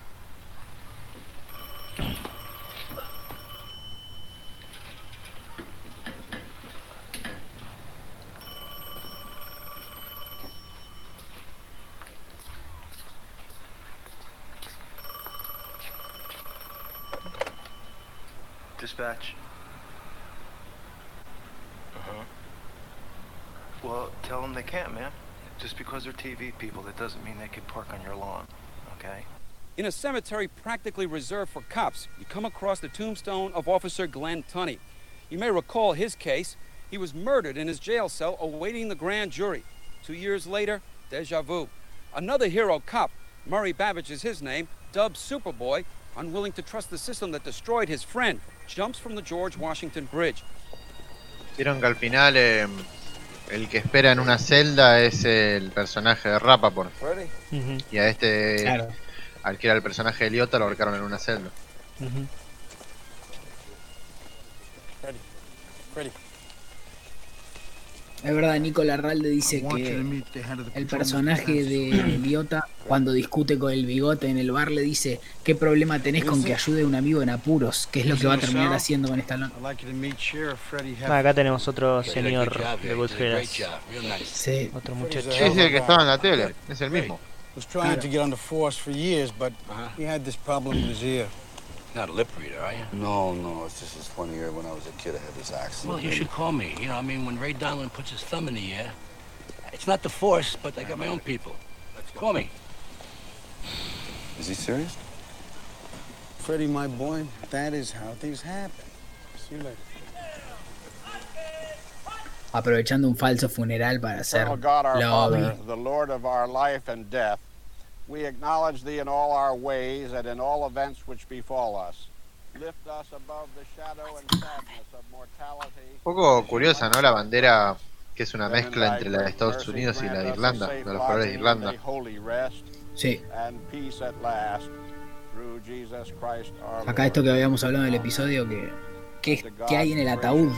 Dispatch. Can't, man. Just because they're TV people, that doesn't mean they can park on your lawn, okay? In a cemetery practically reserved for cops, you come across the tombstone of Officer Glenn Tunney. You may recall his case. He was murdered in his jail cell awaiting the grand jury. Two years later, deja vu. Another hero cop, Murray Babbage is his name, dubbed Superboy, unwilling to trust the system that destroyed his friend, jumps from the George Washington Bridge. Vieron que al final eh, el que espera en una celda es el personaje de Rappaport. Ready? Y a este Claro. al que era el personaje de Liotta lo ahorcaron en una celda. Es verdad, Nico Larralde dice que el personaje de Liota, cuando discute con el bigote en el bar, le dice: ¿Qué problema tenés con que ayude a un amigo en apuros? Que es lo que va a terminar haciendo con esta lona. Ah, acá tenemos otro señor de Goodfellas. Sí. Otro muchacho. Sí, el que estaba en la tele, es el mismo. Was Not a lip reader, are you? No, no, it's just this funny. year when I was a kid I had this accident. Well, you should call me. You know, I mean, when Ray Donlin puts his thumb in the air, it's not the force, but I got my own people. Call me. Is he serious? Freddie, my boy, that is how things happen. See you later. Aprovechando un falso funeral para hacer Eternal God, we acknowledge Thee in all our ways and in all events which befall us. Lift us above the shadow and sadness of mortality. Un poco curiosa, ¿no? La bandera que es una mezcla entre la de Estados Unidos y la de Irlanda, de los colores de Irlanda. Sí. and peace at last through Jesus Christ our Acá esto que habíamos hablado en el episodio, que, que hay en el ataúd.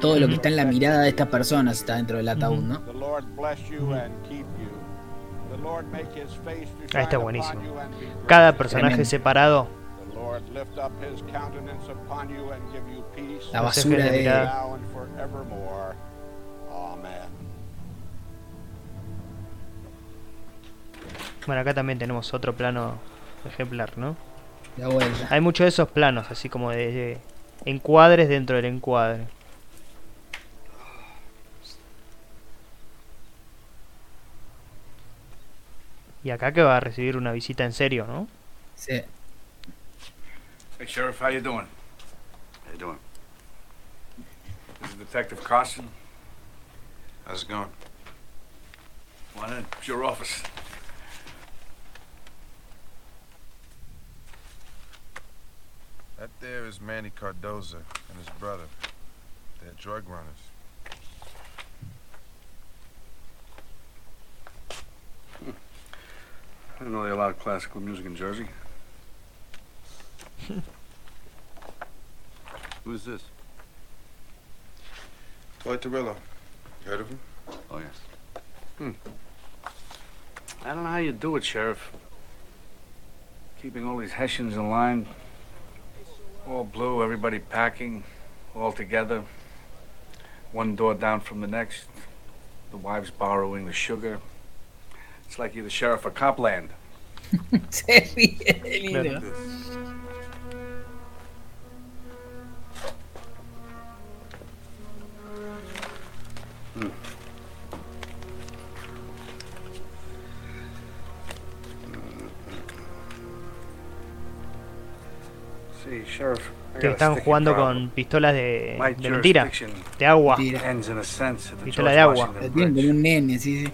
Todo lo que está en la mirada de estas personas está dentro del ataúd, ¿no? Ah, está buenísimo. Cada personaje separado. The Lord lift up his countenance upon you and give you peace. La basura de- Now and forevermore. Amen. Bueno, acá también tenemos otro plano ejemplar, ¿no? La vuelta. Hay muchos de esos planos, así como de, de encuadres dentro del encuadre. Y acá que va a recibir una visita en serio, ¿no? Sí. Hey, Sheriff, how you doing? How you doing? This is Detective Carson. How's it going? Come on in. It's your office. That there is Manny Cardoza and his brother. They're drug runners. I didn't know they allowed classical music in Jersey. *laughs* Who's this? Toy Torillo. You heard of him? Oh, yes. Hmm. I don't know how you do it, Sheriff. Keeping all these Hessians in line. All blue, everybody packing, all together. One door down from the next. The wives borrowing the sugar. It's like you're the sheriff of Copland. *laughs* Se ríe Que got a están jugando con pistolas de, de mentira, de agua. Pistola de agua. Tienen como un nene, sí, sí.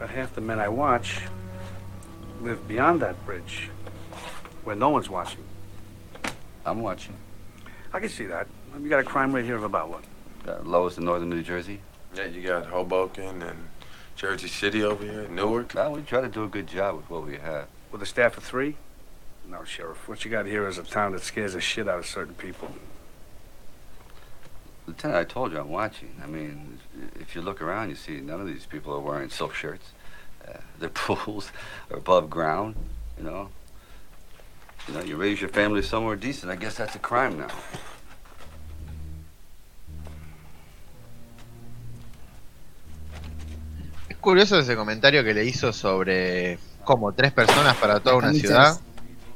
But half the men I watch live beyond that bridge, where no one's watching. I'm watching. I can see that. You got a crime rate here of about what? Uh, lowest in northern New Jersey. Yeah, you got Hoboken and Jersey City over here, Newark. Now we try to do a good job with what we have. With a staff of three? No, Sheriff. What you got here is a town that scares the shit out of certain people. Lieutenant, I told you I'm watching. I mean, if you look around, you see none of these people are wearing silk shirts. Uh, their *laughs* pools are above ground, you know. You know, you raise your family somewhere decent. I guess that's a crime now. Es curioso ese comentario que le hizo sobre como tres personas para toda una ciudad.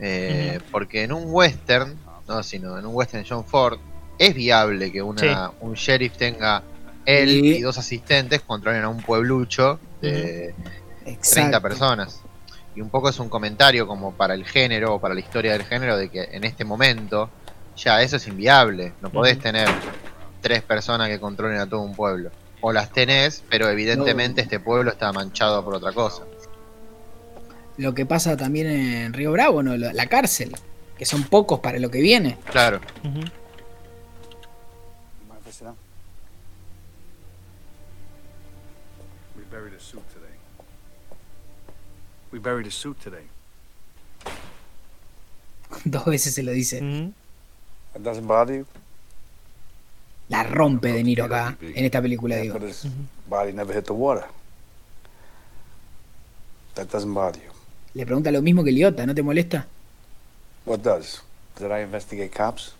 eh, Porque en un western, no, sino en un western John Ford, es viable que una, Sí. un sheriff tenga él y dos asistentes controlen a un pueblucho de 30 Exacto. personas. Y un poco es un comentario como para el género o para la historia del género de que en este momento ya eso es inviable. No podés tener tres personas que controlen a todo un pueblo. O las tenés, pero evidentemente este pueblo está manchado por otra cosa. Lo que pasa también en Río Bravo, ¿no? La la cárcel. Que son pocos para lo que viene. Claro. You buried a suit today. We buried a suit today. *laughs* Dos veces se lo dice. That doesn't bother you? La rompe De Niro acá, en esta película, digo. But his body never hit the water. That doesn't bother you. Le pregunta lo mismo que Liotta, ¿no te molesta? What does? Did I investigate cops?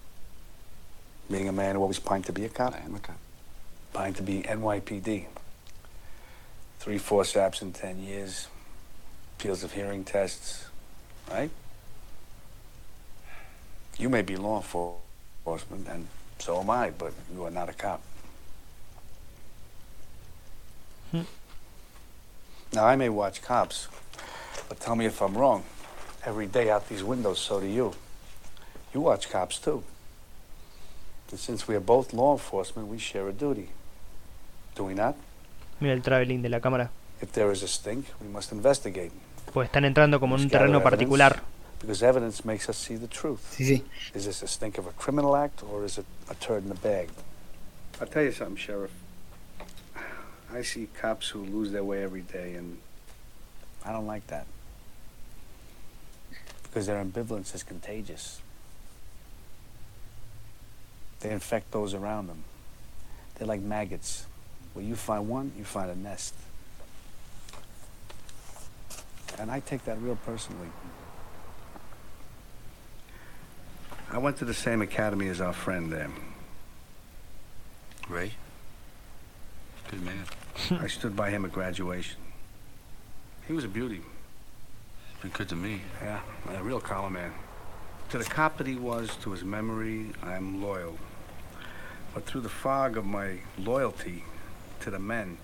Being a man who always pined to be a cop? I am a cop. Pined to be NYPD. Three forceps in ten years. Appeals of hearing tests. Right? You may be law enforcement, and so am I, but you are not a cop. Hmm. Now, I may watch cops, but tell me if I'm wrong. Every day out these windows, so do you. You watch cops too. And since we are both law enforcement, we share a duty. Do we not? Mira el traveling de la cámara. If there is a stink, we must investigate. Pues están entrando como en un Must gather terreno particular. Because evidence makes us see the truth. Sí, sí. Is this a stink of a criminal act or is it a turd in the bag? I'll tell you something, Sheriff. I see cops who lose their way every day, and I don't like that. Because their ambivalence is contagious. They infect those around them. They're like maggots. Where you find one, you find a nest. And I take that real personally. I went to the same academy as our friend there. Ray? Good man. *laughs* I stood by him at graduation. He was a beauty. Been good to me. Yeah, a real collar man. To the cop that he was, to his memory, I'm loyal. But through the fog of my loyalty to the men,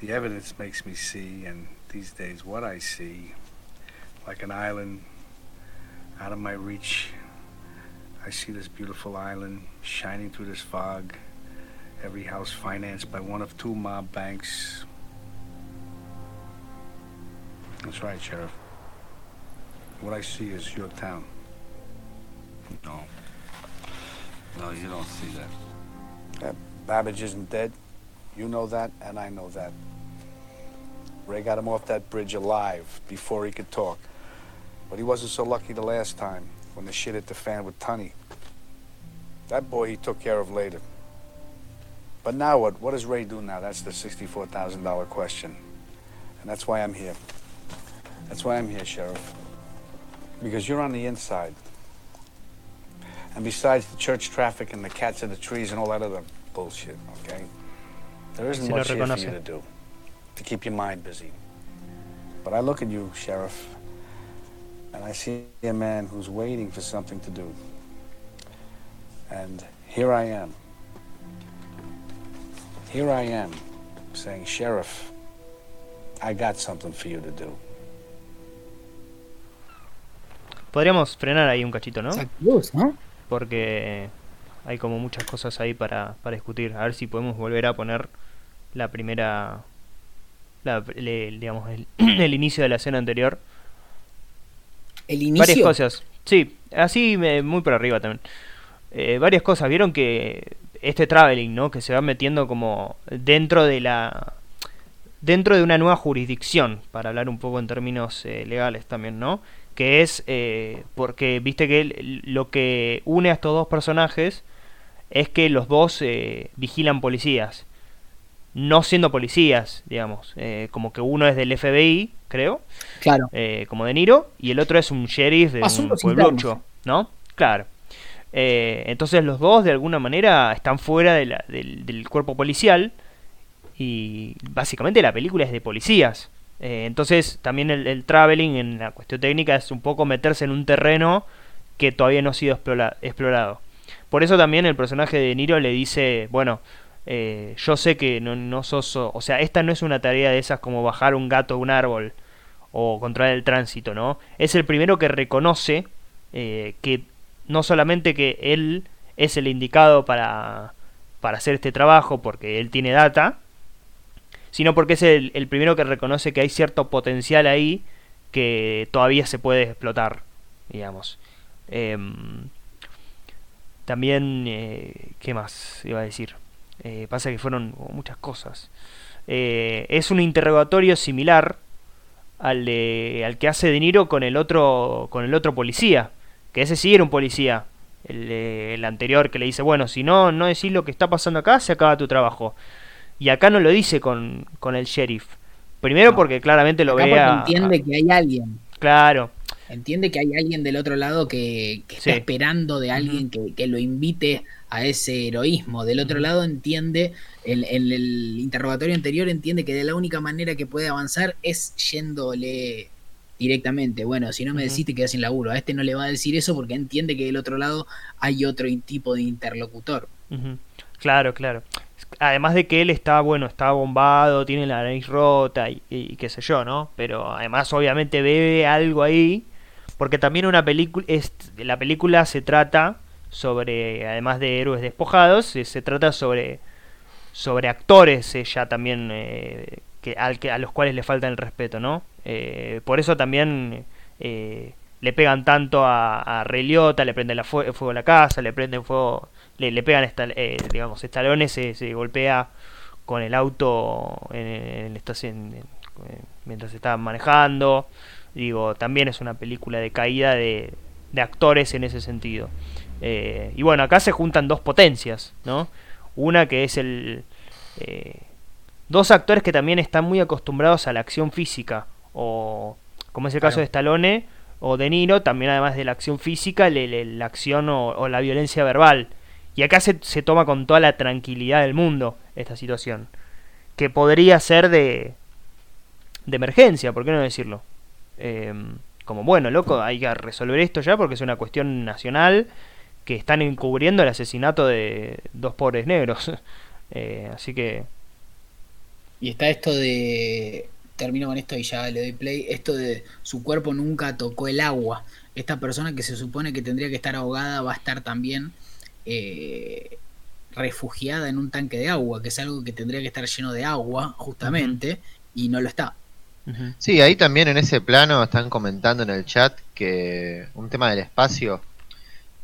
the evidence makes me see, and these days what I see, like an island out of my reach. I see this beautiful island shining through this fog. Every house financed by one of two mob banks. That's right, Sheriff. What I see is your town. No. No, you don't see that. That Babbage isn't dead. You know that, and I know that. Ray got him off that bridge alive before he could talk. But he wasn't so lucky the last time when the shit hit the fan with Tunny. That boy he took care of later. But now what? What does Ray do now? That's the $64,000 question. And that's why I'm here. That's why I'm here, Sheriff. Because you're on the inside. And besides the church traffic and the cats in the trees and all that other bullshit, okay? There isn't Se lo much here for reconoce. you to do to keep your mind busy. But I look at you, Sheriff, and I see a man who's waiting for something to do. And here I am. Here I am saying, Sheriff, I got something for you to do. Podríamos frenar ahí un cachito, ¿no? Porque hay como muchas cosas ahí para, para discutir. A ver si podemos volver a poner la primera. La, le- digamos, el, *clears throat* el inicio de la escena anterior. El inicio. Varias cosas. Sí, así me- muy por arriba también. Eh, varias cosas. Vieron que este traveling, ¿no? Que se va metiendo como dentro de la. Dentro de una nueva jurisdicción, para hablar un poco en términos eh, legales también, ¿no? Que es eh, porque, viste que lo que une a estos dos personajes es que los dos eh, vigilan policías. No siendo policías, digamos. Eh, como que uno es del FBI, creo. Claro. eh, como De Niro. Y el otro es un sheriff de un Asuntos pueblucho, internos. ¿no? Claro. Eh, entonces los dos de alguna manera están fuera de la- del, del cuerpo policial. Y básicamente la película es de policías. Eh, entonces también el, el traveling en la cuestión técnica es un poco meterse en un terreno que todavía no ha sido explora- explorado. Por eso también el personaje de Niro le dice, bueno, eh, yo sé que no, no sos, o sea, esta no es una tarea de esas como bajar un gato de un árbol o controlar el tránsito, ¿no? Es el primero que reconoce eh, que no solamente que él es el indicado para, para hacer este trabajo porque él tiene data, sino porque es el, el primero que reconoce que hay cierto potencial ahí que todavía se puede explotar, digamos. Em, también, eh, ¿qué más iba a decir? Eh, pasa que fueron muchas cosas. Eh, es un interrogatorio similar al, de, al que hace De Niro con el otro, con el otro policía, que ese sí era un policía. El, eh, el anterior que le dice, bueno, si no, no decís lo que está pasando acá, se acaba tu trabajo. Y acá no lo dice con, con el sheriff. Primero porque claramente lo Acá ve porque a- entiende que hay alguien. Claro. Entiende que hay alguien del otro lado que, que Sí. está esperando de alguien que, que lo invite a ese heroísmo. Del otro lado entiende, en, el interrogatorio anterior entiende que de la única manera que puede avanzar es yéndole directamente. Bueno, si no me Ujú. decís te quedas sin laburo. A este no le va a decir eso porque entiende que del otro lado hay otro tipo de interlocutor. Claro, claro. Además de que él está, bueno, está bombado, tiene la nariz rota y, y qué sé yo, ¿no? Pero además obviamente ve algo ahí, porque también una película, la película se trata sobre, además de héroes despojados, se, trata sobre, sobre actores eh, ya también eh, que, al que, a los cuales le falta el respeto, ¿no? Eh, por eso también eh, le pegan tanto a, a Ray Liotta, le prenden la fue- fuego a la casa, le prenden fuego, le, le pegan, esta, eh, digamos, estalones, se, se golpea con el auto en, en en- eh, mientras estaban manejando. Digo, también es una película de caída de, de actores en ese sentido. Eh, y bueno, acá se juntan dos potencias, ¿no? Una que es el... eh, dos actores que también están muy acostumbrados a la acción física, o como es el caso Claro. de Stallone o De Niro, también además de la acción física, le- le- la acción o, o la violencia verbal. Y acá se, se toma con toda la tranquilidad del mundo esta situación, que podría ser de, de emergencia, ¿por qué no decirlo? Em, como bueno, loco, hay que resolver esto ya porque es una cuestión nacional que están encubriendo el asesinato de dos pobres negros. *laughs* Eh, así que Y está esto de. Termino con esto y ya le doy play. Esto de su cuerpo nunca tocó el agua. Esta persona que se supone que tendría que estar ahogada va a estar también eh, refugiada en un tanque de agua, que es algo que tendría que estar lleno de agua, justamente, y no lo está. Sí, ahí también en ese plano están comentando en el chat que un tema del espacio,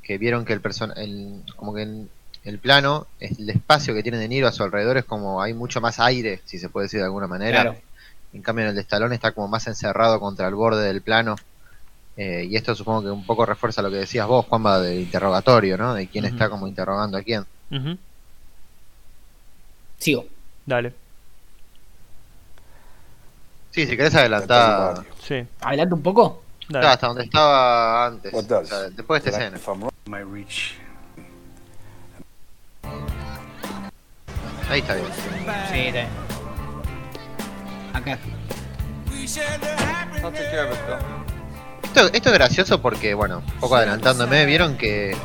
que vieron que el persona, el, como que en el plano, el espacio que tiene De Niro a su alrededor es como hay mucho más aire, si se puede decir de alguna manera. Claro. En cambio en el de Stallone está como más encerrado contra el borde del plano. Eh, y esto supongo que un poco refuerza lo que decías vos, Juanma, del interrogatorio, ¿no? De quién está como interrogando a quién. Ujú. Sigo. Dale. Sí, si querés adelantar. Sí. Adelante un poco. Claro, hasta donde estaba antes. o sea, después de esta escena. My reach. Ahí está bien. Sí, está bien. Acá. Esto, esto es gracioso porque, bueno, un poco adelantándome, vieron que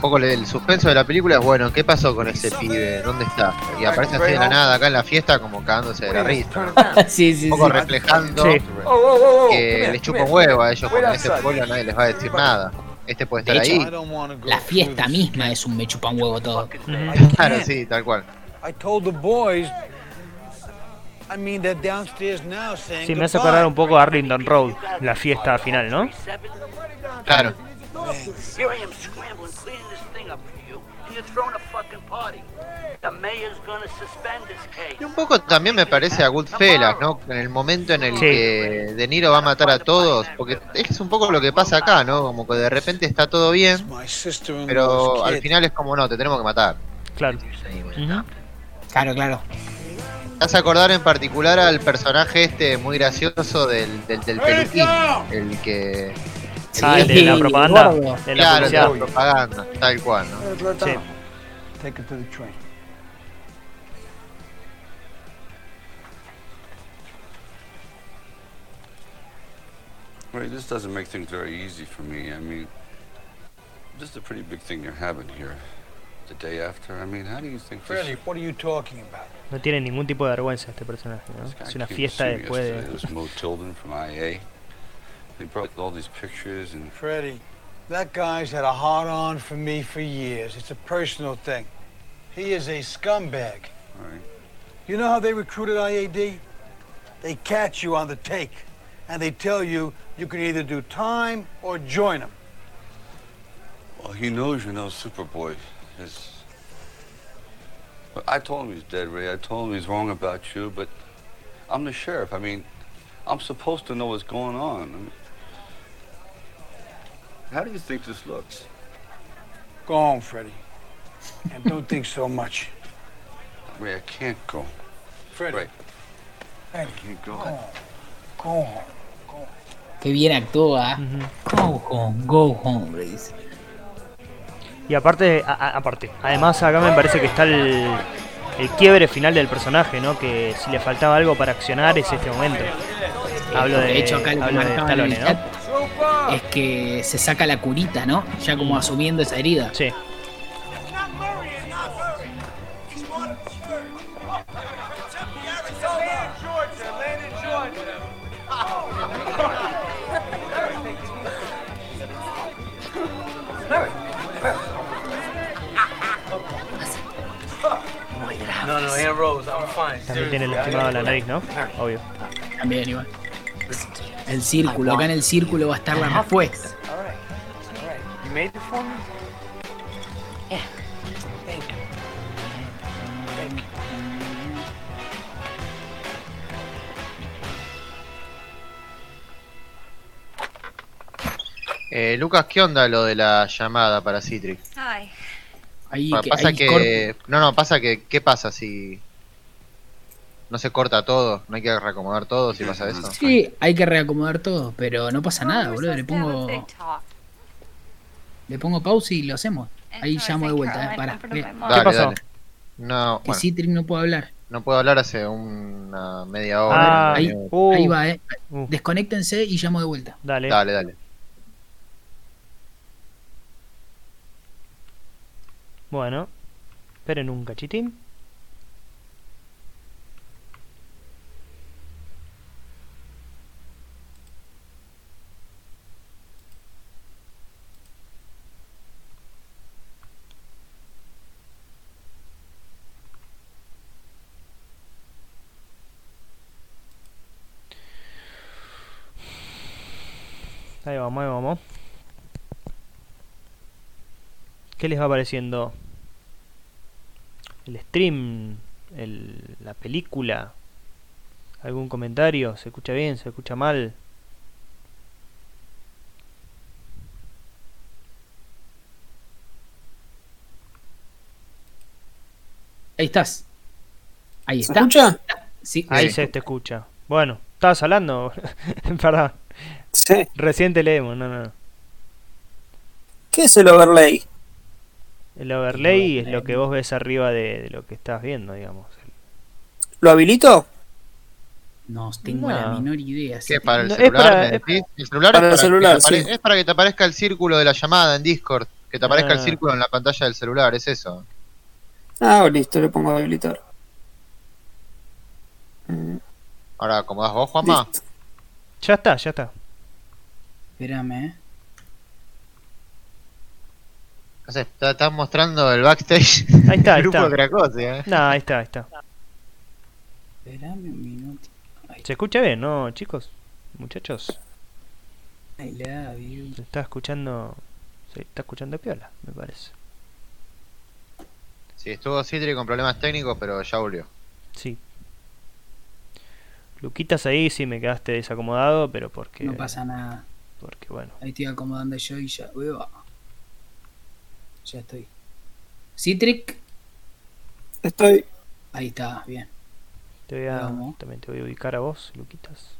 un poco el suspenso de la película es, bueno, ¿qué pasó con ese pibe? ¿Dónde está? Y aparece así de la nada acá en la fiesta como cagándose de la risa. ¿no? *laughs* sí, sí, Un poco sí. reflejando Sí. que les chupa un huevo a ellos porque en ese pueblo nadie les va a decir nada. Este puede De estar hecho, ahí. la fiesta misma es un me chupa un huevo todo. *laughs* Claro, sí, tal cual. I told the boys. I mean, they're downstairs now saying. Sí, me hace acordar un poco a Arlington Road, la fiesta final, ¿no? Claro. Here I am scrambling, Y un poco también me parece a Goodfellas, ¿no? En el momento en el Sí. que De Niro va a matar a todos, porque es un poco lo que pasa acá, ¿no? Como que de repente está todo bien, pero al final es como, no, te tenemos que matar. Claro. Claro, claro. ¿Te vas a acordar en particular al personaje este muy gracioso del, del, del peluquín? El que... Ah, el de la propaganda, de la claro, el la propaganda, tal cual, ¿no? Sí. Take it to the train. Ray, this doesn't make things very easy for me. I mean, this is a pretty big thing you're having here. The day after, I mean, how do you think Freddie, this... what are you talking about? No tiene ningún tipo de vergüenza este personaje, ¿no? Es una came to fiesta see después yesterday. It de... was Mo Tilden from IA. He brought all these pictures and... Freddie, that guy's had a hard on for me for years. It's a personal thing. He is a scumbag. All right. You know how they recruited IAD? They catch you on the take, and they tell you you can either do time or join them. Well, he knows you're no Superboy is... But I told him he's dead, Ray. I told him he's wrong about you, but I'm the sheriff. I mean, I'm supposed to know what's going on. I mean, How do you think this looks? Go home, Freddie. And don't think so much. Ray, I can't go. Freddie. Ray, Freddie, I can't go. go home. Go home. Qué bien actúa. Go home, go home, le dice. Y aparte, a- a- aparte, además acá me parece que está el, el quiebre final del personaje, ¿no? Que si le faltaba algo para accionar es este momento. Hablo de, de hecho, acá hablo de marcaba en el Stallone, ¿no? Es que se saca la curita, ¿no? Ya como asumiendo esa herida. Sí. No, no, fine. También tiene lastimado la nariz, ¿no? Obvio. También igual. El círculo, acá en el círculo va a estar la respuesta. Thank you. Eh, Lucas, ¿qué onda lo de la llamada para Citrix? Ay, Ahí, que- pasa ahí que. No, no, pasa que. ¿Qué pasa si. No se corta todo? ¿No hay que reacomodar todo si pasa eso? Sí, hay que reacomodar todo, pero no pasa nada, boludo. Le pongo, le pongo pausa y lo hacemos. Ahí llamo de vuelta, eh. Para. Dale, dale. No, Que bueno, Citrix no puede hablar. no puedo hablar hace una media Ah, hora. ahí, minutos. Uh. ahí va, eh. Desconéctense y llamo de vuelta. Dale. Dale, dale. Bueno, esperen un cachitín. Vamos, vamos. ¿Qué les va pareciendo? El stream, el, la película. ¿Algún comentario? ¿Se escucha bien? ¿Se escucha mal? Ahí estás. Ahí ¿Se está. escucha? Sí. Ahí se te escucha. Bueno, estabas hablando. *laughs* Perdón. Sí. Recién te leemos, no, no. ¿Qué es el overlay? El overlay es lo que vos ves arriba de, de lo que estás viendo, digamos. ¿Lo habilito? No tengo la No. menor idea. ¿Qué? ¿Para el No, es celular? para- es- decís? el celular para es el para, celular, que te apare- sí. es para que te aparezca el círculo de la llamada en Discord. Que te aparezca el Ah. círculo en la pantalla del celular, es eso. Ah, listo, le pongo a habilitar. Ahora, acomodás vos, Juanma. listo. Ya está, ya está. Espérame, eh. No sé, está- estás mostrando el backstage Ahí está, *laughs* del grupo está. de Cracovia, ¿eh? No, ahí está, ahí está. Espérame un minuto. ¿Se escucha bien, no, chicos? Muchachos. I love you. Se está escuchando. Se está escuchando piola, me parece. Sí, estuvo Citri con problemas técnicos, pero ya volvió. Sí. Luquitas ahí sí me quedaste desacomodado, pero porque. No pasa nada. Porque bueno. Ahí estoy acomodando yo y ya. Ueva. Ya estoy. Citric. Estoy. Ahí está, bien. Te voy a, también te voy a ubicar a vos, Luquitas.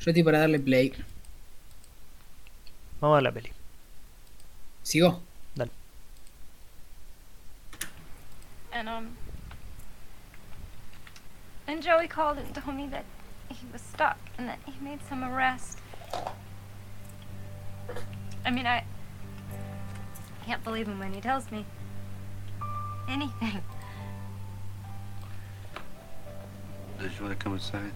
Yo estoy para darle play. Vamos a ver la peli. ¿Sigo? Dale. and um, and Joey called and told me that he was stuck and that he made some arrest. I mean, I can't believe him when he tells me anything. Did you want to come inside?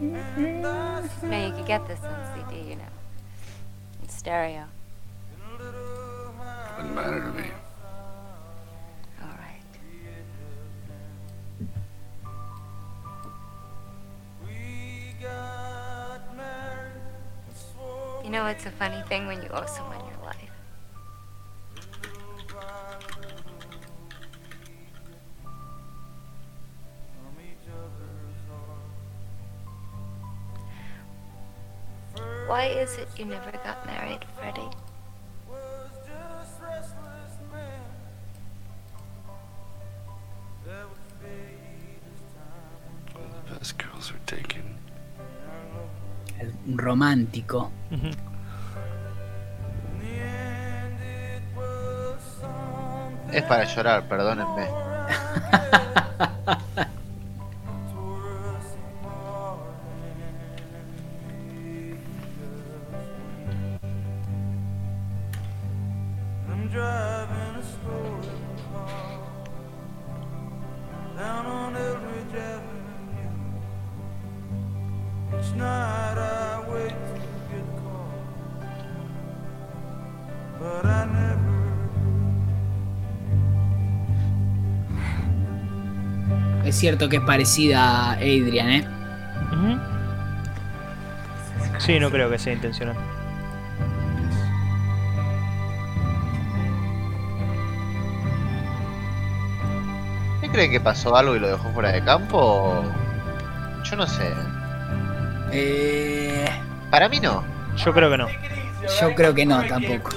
Mm-hmm. Now you could get this on CD, you know, in stereo. Doesn't matter to me. All right. You know, it's a funny thing when you owe someone your life. Why is it you never got married, Freddie? Best girls are taken. Un romántico. Es para llorar, perdónenme. *laughs* cierto que es parecida a Adrian, ¿eh? Sí, no creo que sea intencional. ¿Qué creen que pasó algo y lo dejó fuera de campo? Yo no sé. Eh, Para mí no. Yo creo que no. yo creo que no, tampoco.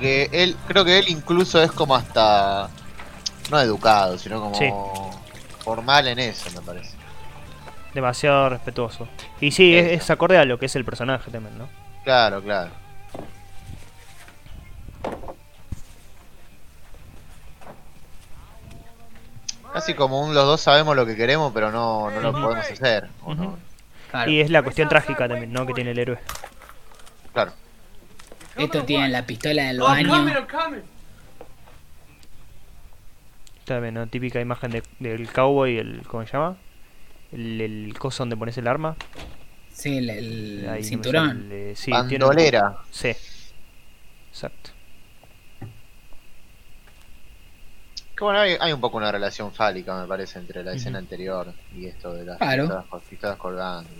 Que él, creo que él incluso es como hasta no educado, sino como Sí. formal en eso, me parece. Demasiado respetuoso. Y sí, es, es acorde a lo que es el personaje también, ¿no? Claro, claro. Casi como un, los dos sabemos lo que queremos, pero no, no lo podemos hacer. ¿o no? Ujú. Y es la cuestión trágica también, ¿no? Que tiene el héroe. Claro. Esto tiene la pistola del Oh, I'm Típica imagen de- del cowboy, el. ¿Cómo se llama? El, el coso donde pones el arma. Sí, el, el Ahí no me cinturón. sale, sí, tiene- Bandolera. Sí. Exacto. Que bueno, hay, hay un poco una relación fálica, me parece, entre la escena anterior y esto de las Claro. pistolas, col- pistolas colgando.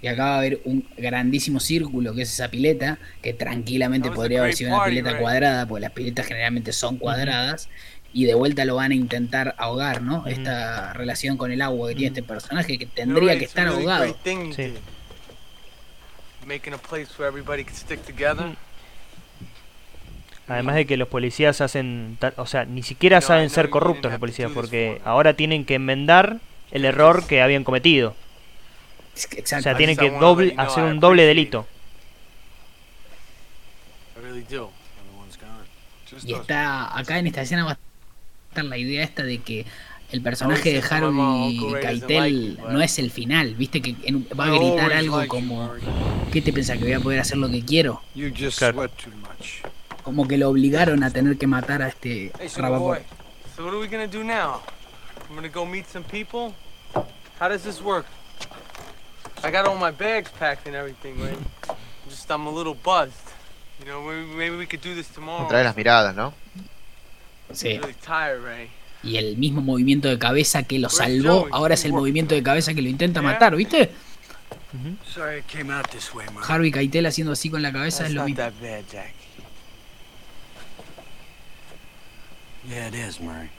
Y acá va a haber un grandísimo círculo que es esa pileta, que tranquilamente podría haber sido una pileta cuadrada, porque las piletas generalmente son cuadradas, y de vuelta lo van a intentar ahogar, ¿no? Esta relación con el agua que tiene este personaje, que tendría que estar ahogado. Great thing you did. Making a place where everybody could stick together. Además de que los policías hacen. O sea, ni siquiera saben ser corruptos los policías, porque ahora tienen que enmendar el error que habían cometido. Exacto. O sea, tienen que doble, hacer un doble delito. Y está acá en esta escena va a estar la idea esta de que el personaje de Harvey Keitel no es el final, viste que en va a gritar algo como. ¿qué te pensás que voy a poder hacer lo que quiero? Claro. Como que lo obligaron a tener que matar a este Hey, sugar Rabaport. boy. So what are we gonna do now? I'm gonna go meet some people. How does this work? I got all my bags packed and everything, right? Just I'm a little buzzed. You know, maybe, maybe we could do this tomorrow. Otra vez las miradas, ¿no? Sí. Y el mismo movimiento de cabeza que lo salvó, ahora es el movimiento de cabeza que lo intenta matar, ¿viste? Mark. Harvey Keitel haciendo así con la cabeza es lo mismo. Yeah, it is, Murray.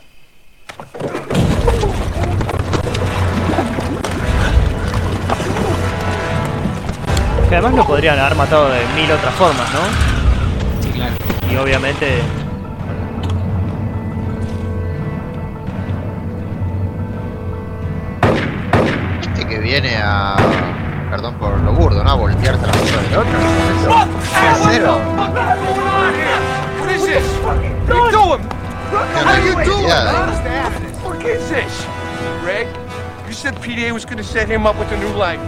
Que además lo podrían haber matado de mil otras formas, ¿no? Sí, claro. Y obviamente. Que viene a. Perdón por lo burdo, ¿no? A voltearse la foto del otro. ¿Qué you doing? Yeah. What the fuck is this? Rick, you said PDA was gonna set him up with a new life.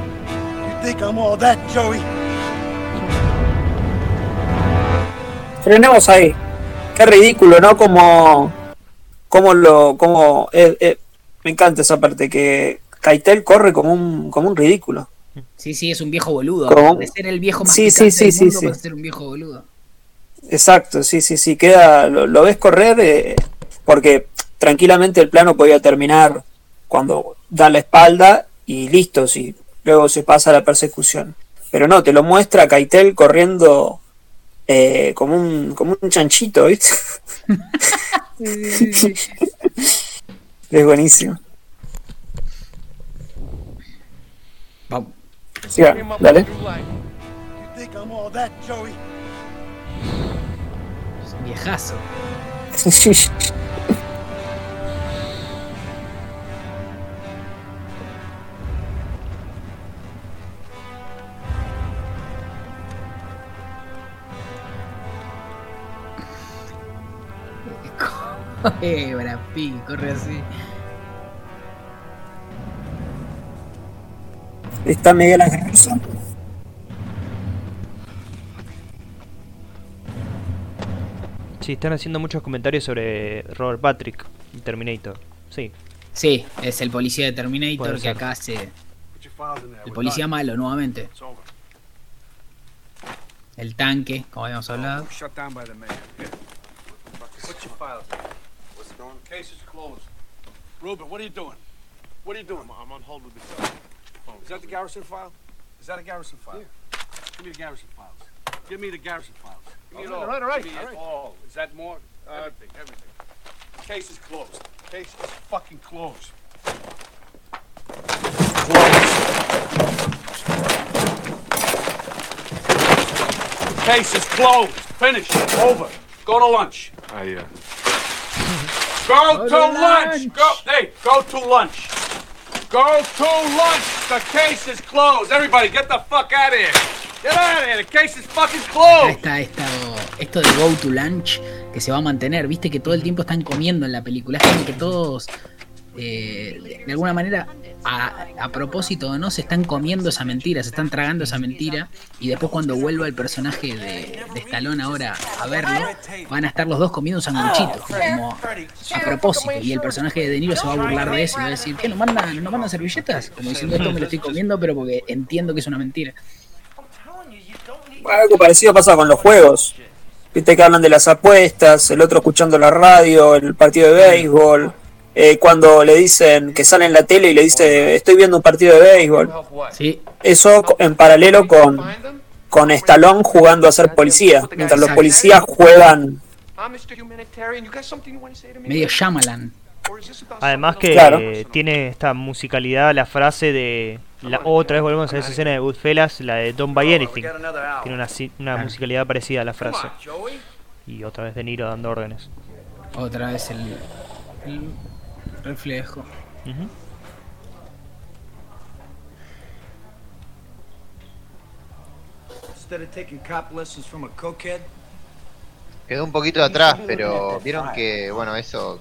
You think I'm all that, Joey? Frenemos ahí. Qué ridículo, ¿no? Como. Como lo. Como. eh, eh, me encanta esa parte que Keitel corre como un, como un ridículo. Sí, sí, es un viejo boludo. ¿Cómo? De ser el viejo más Sí, sí, del sí, sí, mundo, sí. ser un viejo boludo. Exacto, sí, sí, sí. Queda. Lo, lo ves correr. eh, porque tranquilamente el plano podía terminar cuando da la espalda y listo, sí. Luego se pasa a la persecución. Pero no, te lo muestra Keitel corriendo eh, como, un, como un chanchito, ¿viste? *laughs* *laughs* es buenísimo. Siga, dale. You think I'm all that, Joey? Es un viejazo. *laughs* eh, Brad corre así. Está Miguel Ángel Garza. Sí, están haciendo muchos comentarios sobre Robert Patrick, Terminator. Sí. Sí, es el policía de Terminator Puede que ser. acá hace. El policía malo nuevamente. El tanque, como habíamos hablado. Is closed. Ruben, what are you doing? What are you doing? I'm, on hold with the. Is that the Garrison file? Is that a Garrison file? Give me the Garrison files. Give me the Garrison files. Give me it all. All right, all right, Give me all it all. Is that more? everything, everything. The Case is closed. The Case is fucking closed. Closed. Case is closed. Finished. Over. Go to lunch. I, uh, Go, Go to to lunch. Go. Hey, go to lunch. Go to lunch. The case is closed. Everybody, get the fuck out of here. Get out of here. The case is fucking closed. está esto, esto de Go to Lunch que se va a mantener. Viste que todo el tiempo están comiendo en la película. Es como que todos, eh, de, alguna manera, a, a propósito o no, se están comiendo esa mentira, se están tragando esa mentira. Y después, cuando vuelva el personaje de, de Stallone ahora a verlo, van a estar los dos comiendo un sanguchito. Como a propósito. Y el personaje de De Niro se va a burlar de eso y va a decir: ¿Qué? ¿No mandan, ¿no mandan servilletas? Como diciendo esto me lo estoy comiendo, pero porque entiendo que es una mentira. Algo parecido pasa con los juegos. Viste que hablan de las apuestas, el otro escuchando la radio, el partido de béisbol. Eh, cuando le dicen que sale en la tele y le dice estoy viendo un partido de béisbol. Sí. Eso en paralelo con, con Stallone jugando a ser policía. Mientras los policías juegan? Medio Shyamalan. Además que Claro. eh, tiene esta musicalidad, la frase de... La, otra vez volvemos a esa escena de Goodfellas, la de Don't Buy Anything. Tiene una, una musicalidad parecida a la frase. Y otra vez De Niro dando órdenes. Otra vez el, el reflejo. Ujú. Instead of taking cop lessons from a cokehead, Quedó un poquito atrás, pero vieron que, bueno, eso,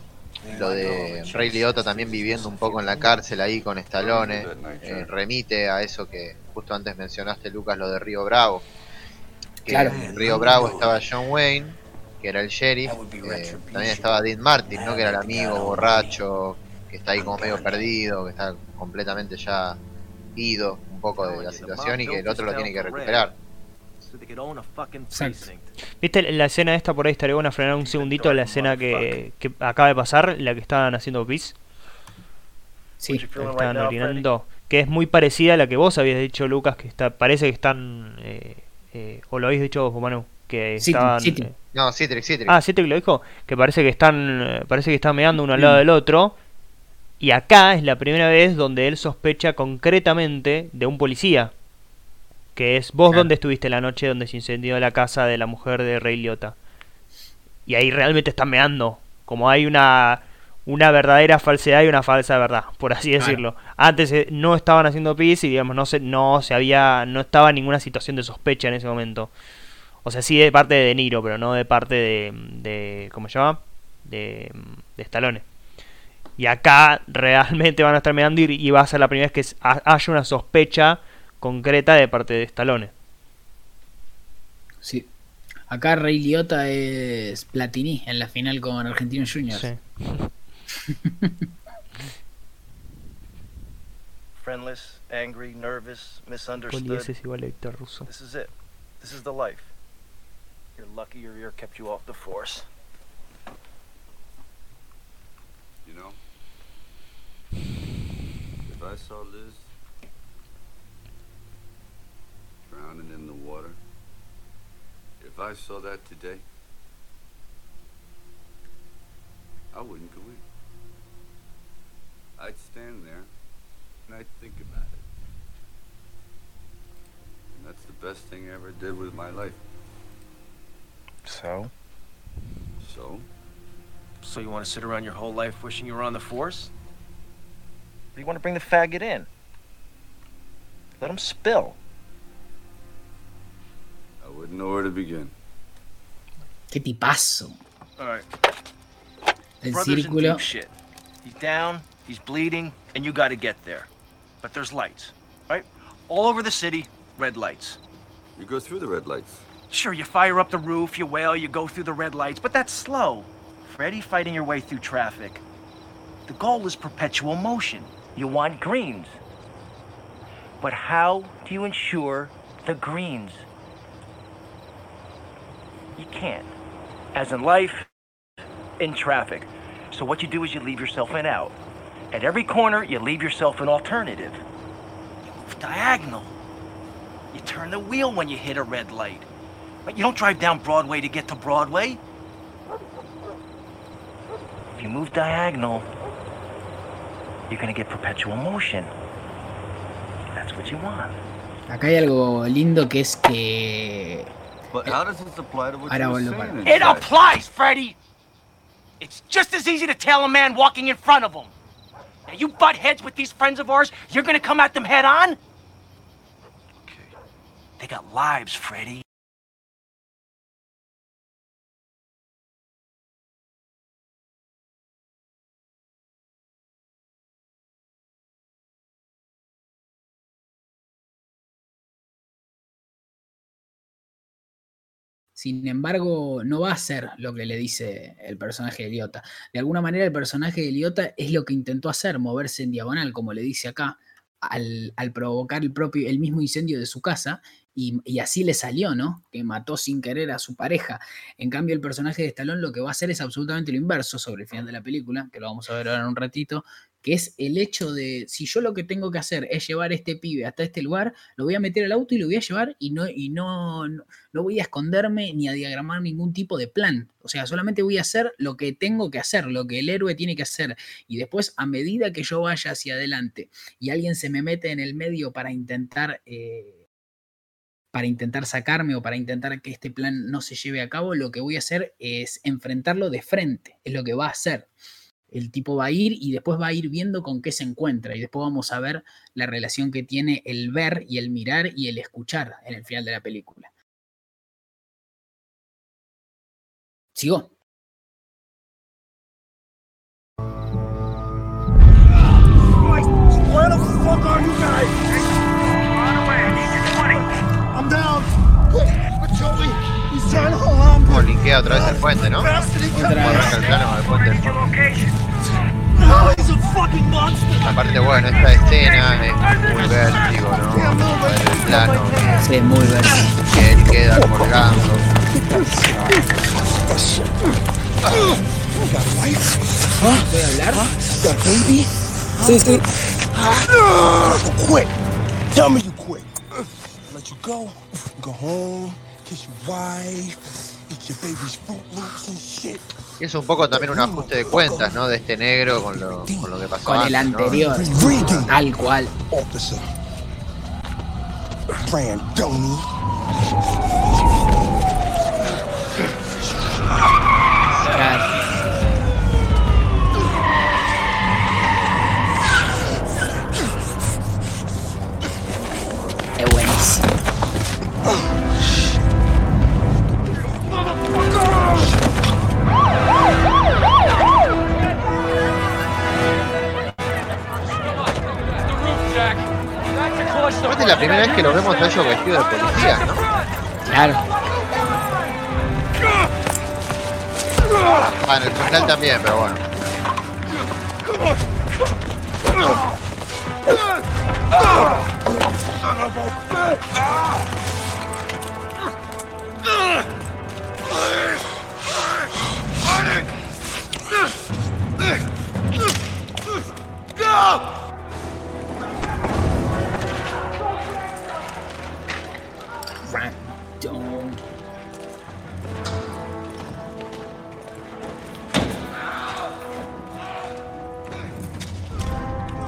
lo de Ray Liotta también viviendo un poco en la cárcel ahí con Stallone, eh, remite a eso que justo antes mencionaste, Lucas, lo de Río Bravo. Que Claro. En Río Bravo estaba John Wayne, que era el sheriff, eh, también estaba Dean Martin, ¿no? que era el amigo borracho, que está ahí como medio perdido, que está completamente ya ido un poco de la situación y que el otro lo tiene que recuperar. Exacto. ¿Viste la escena esta por ahí? Estaría bueno frenar un segundito la escena que, que acaba de pasar, la que estaban haciendo pis. Sí. Que estaban orinando. Que es muy parecida a la que vos habías dicho, Lucas, que está parece que están... eh, eh, o lo habéis dicho vos, Manu, que Citric, estaban... Citric. eh, No. Ah, Citric lo dijo. Que parece que están eh, parece que están meando uno al lado Mm. del otro. Y acá es la primera vez donde él sospecha concretamente de un policía. Que es vos Claro. donde estuviste la noche donde se incendió la casa de la mujer de Ray Liotta. Y ahí realmente están meando. Como hay una, una verdadera falsedad y una falsa verdad, por así Claro. decirlo. Antes eh, no estaban haciendo pis y digamos no se, no se había, no estaba en ninguna situación de sospecha en ese momento. O sea, sí de parte de De Niro, pero no de parte de, de ¿cómo se llama? De, de Stallone. Y acá *laughs* realmente van a estar mirando y, y va a ser la primera vez que haya una sospecha concreta de parte de Stallone. Sí. Acá Rey Liotta es Platini en la final con Argentinos Juniors. Sí. *laughs* Friendless, angry, nervous, misunderstood. es igual a Víctor Russo. This is it. This is the life. You're lucky your ear kept you off the force. You know, if I saw Liz drowning in the water, if I saw that today, I wouldn't go in. I'd stand there and I'd think about it. And that's the best thing I ever did with my life. So? So? So you want to sit around your whole life wishing you were on the force? Or you want to bring the faggot in? Let him spill. I wouldn't know where to begin. Qué tipazo. All right. El Brother's in deep shit. He's down, he's bleeding, and you got to get there. But there's lights, right? All over the city, red lights. You go through the red lights. Sure, you fire up the roof, you wail, you go through the red lights, but that's slow. Freddy fighting your way through traffic. The goal is perpetual motion. You want greens. But how do you ensure the greens? You can't. As in life, in traffic. So what you do is you leave yourself an out. At every corner, you leave yourself an alternative. You move diagonal. You turn the wheel when you hit a red light. But you don't drive down Broadway to get to Broadway. If you move diagonal, you're gonna get perpetual motion. That's what you want. Acá hay algo lindo que es que. But how does this apply to what Ahora you were vuelvo saying? para- It applies, Freddy! It's just as easy to tail a man walking in front of him. Now, you butt heads with these friends of ours, you're gonna come at them head on? Okay. They got lives, Freddy. Sin embargo, no va a ser lo que le dice el personaje de Eliota. De alguna manera, el personaje de Eliota es lo que intentó hacer, moverse en diagonal, como le dice acá, al, al provocar el, propio, el mismo incendio de su casa, y, así le salió, ¿no? Que mató sin querer a su pareja. En cambio, el personaje de Stallone lo que va a hacer es absolutamente lo inverso sobre el final de la película, que lo vamos a ver ahora en un ratito, que es el hecho de, si yo lo que tengo que hacer es llevar a este pibe hasta este lugar, lo voy a meter al auto y lo voy a llevar y no, y no, no, no voy a esconderme ni a diagramar ningún tipo de plan. O sea, solamente voy a hacer lo que tengo que hacer, lo que el héroe tiene que hacer. Y después, a medida que yo vaya hacia adelante y alguien se me mete en el medio para intentar... eh, para intentar sacarme o para intentar que este plan no se lleve a cabo, lo que voy a hacer es enfrentarlo de frente, es lo que va a hacer. El tipo va a ir y después va a ir viendo con qué se encuentra y después vamos a ver la relación que tiene el ver y el mirar y el escuchar en el final de la película. ¿Sigo? Where the? Como linkea otra vez el puente, ¿no? Arranca el plano puente. Aparte, bueno, esta escena es muy vértigo, ¿no? Ver el plano Sí, muy bien. que él queda colgando. ¿Puedo hablar? baby? Sí, sí. Tell me you go. Go home. Kiss your wife. Eat your baby's Fruit Loops and shit. Y es un poco también un ajuste de cuentas, ¿no? De este negro con lo, con lo que pasó Con el antes, ¿no? anterior. Tal cual. Officer. Brandoni. Primera vez que lo vemos a ellos vestidos de policía, ¿no? Claro. Ah, en el final también, pero bueno.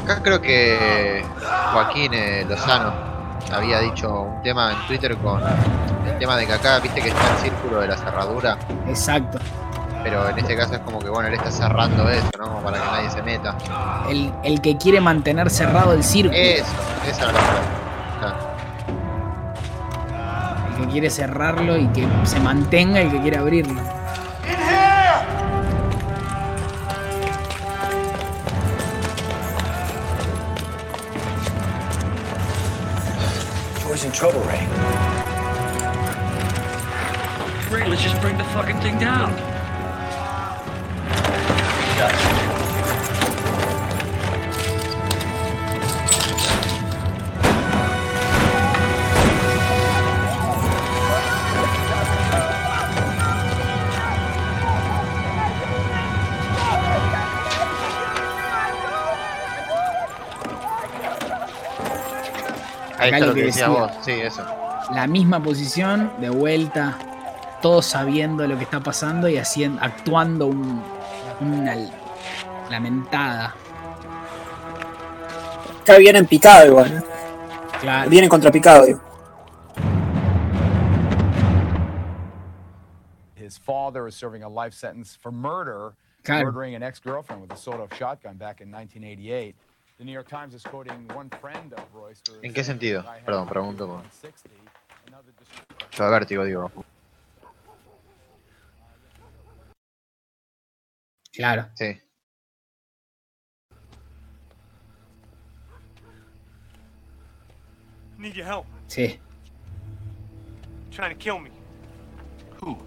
Acá creo que Joaquín eh, Lozano había dicho un tema en Twitter con el tema de que acá, viste que está el círculo de la cerradura, Exacto. pero en este caso es como que, bueno, él está cerrando eso, ¿no? Como para que nadie se meta. El, el que quiere mantener cerrado el círculo. Eso, esa era la palabra. El que quiere cerrarlo y que se mantenga el que quiere abrirlo. Troy's in trouble, Ray. Ray, let's just bring the fucking thing down. Ahí está lo que decía decía. vos, sí, eso. La misma posición, de vuelta, todos sabiendo lo que está pasando y haciendo, actuando un- una lamentada. Está bien en picado igual. ¿eh? Claro. Viene contra picado, digo. His father is serving a life sentence for murder, Claro. murdering an ex-girlfriend with a sawed-off shotgun back in 1988. The New York Times is quoting one friend of Royster. ¿En qué sentido? Perdón, pregunto. por- Yo a vértigo digo. Claro. Sí. Need your help. Sí. Trying to kill me. Who?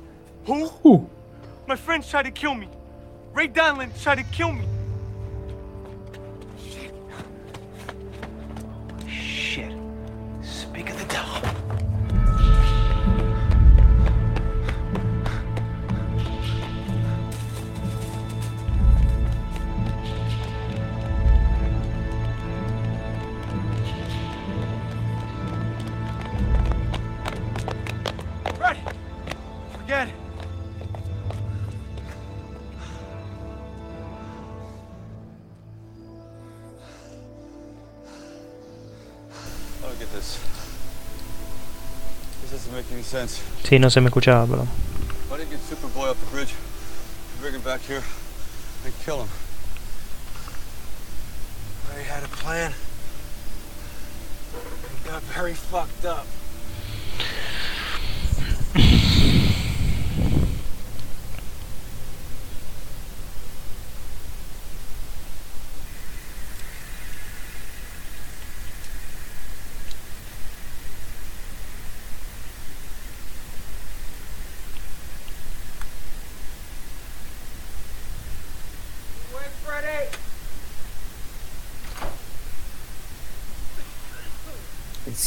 Who? Who? My friends tried to kill me. Ray Donlin tried to kill me. Speak of the devil. Sí, no se me escuchaba, perdón.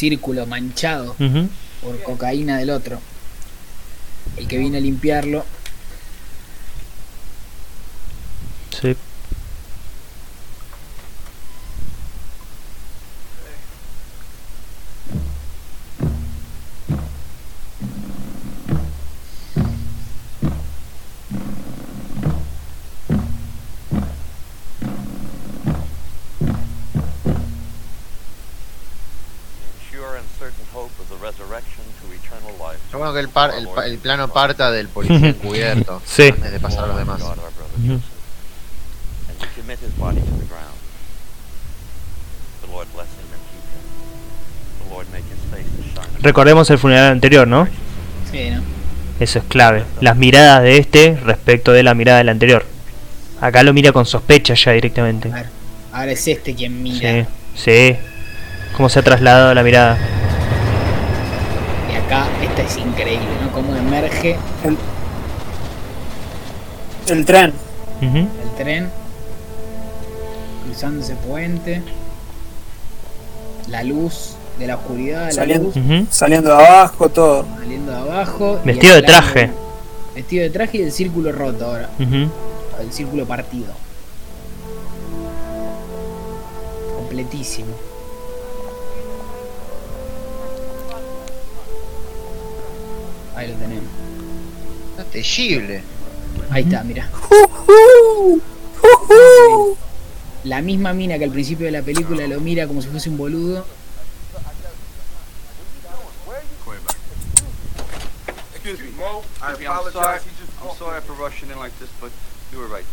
Círculo manchado por cocaína del otro. El que viene a limpiarlo. Sí. sure and certain hope of the resurrection to eternal life. Yo bueno que el, par- el, el plano parta del policía encubierto *laughs* Sí. antes de pasar a los demás. God, our brother Ujú. Joseph. And we commit his body to the ground. The Lord bless him and keep him. The Lord make his face to shine. upon Recordemos el funeral anterior, ¿no? Sí, ¿no? Eso es clave. Las miradas de este respecto de la mirada del anterior. Acá lo mira con sospecha ya directamente. Claro. Ahora es este quien mira. Sí, sí. Cómo se ha trasladado la mirada. Esta es increíble, ¿no? Cómo emerge El tren. El tren. Cruzando ese puente. La luz de la oscuridad, la Saliendo, luz Ujú. saliendo de abajo, todo. saliendo de abajo. Vestido de traje. Vestido de traje y el círculo roto ahora. El círculo partido. Completísimo. Ahí lo tenemos. No tellible. Ahí está, mira. La misma mina que al principio de la película lo mira como si fuese un boludo. Mo. I apologize. I'm sorry for rushing in like this, but you were right.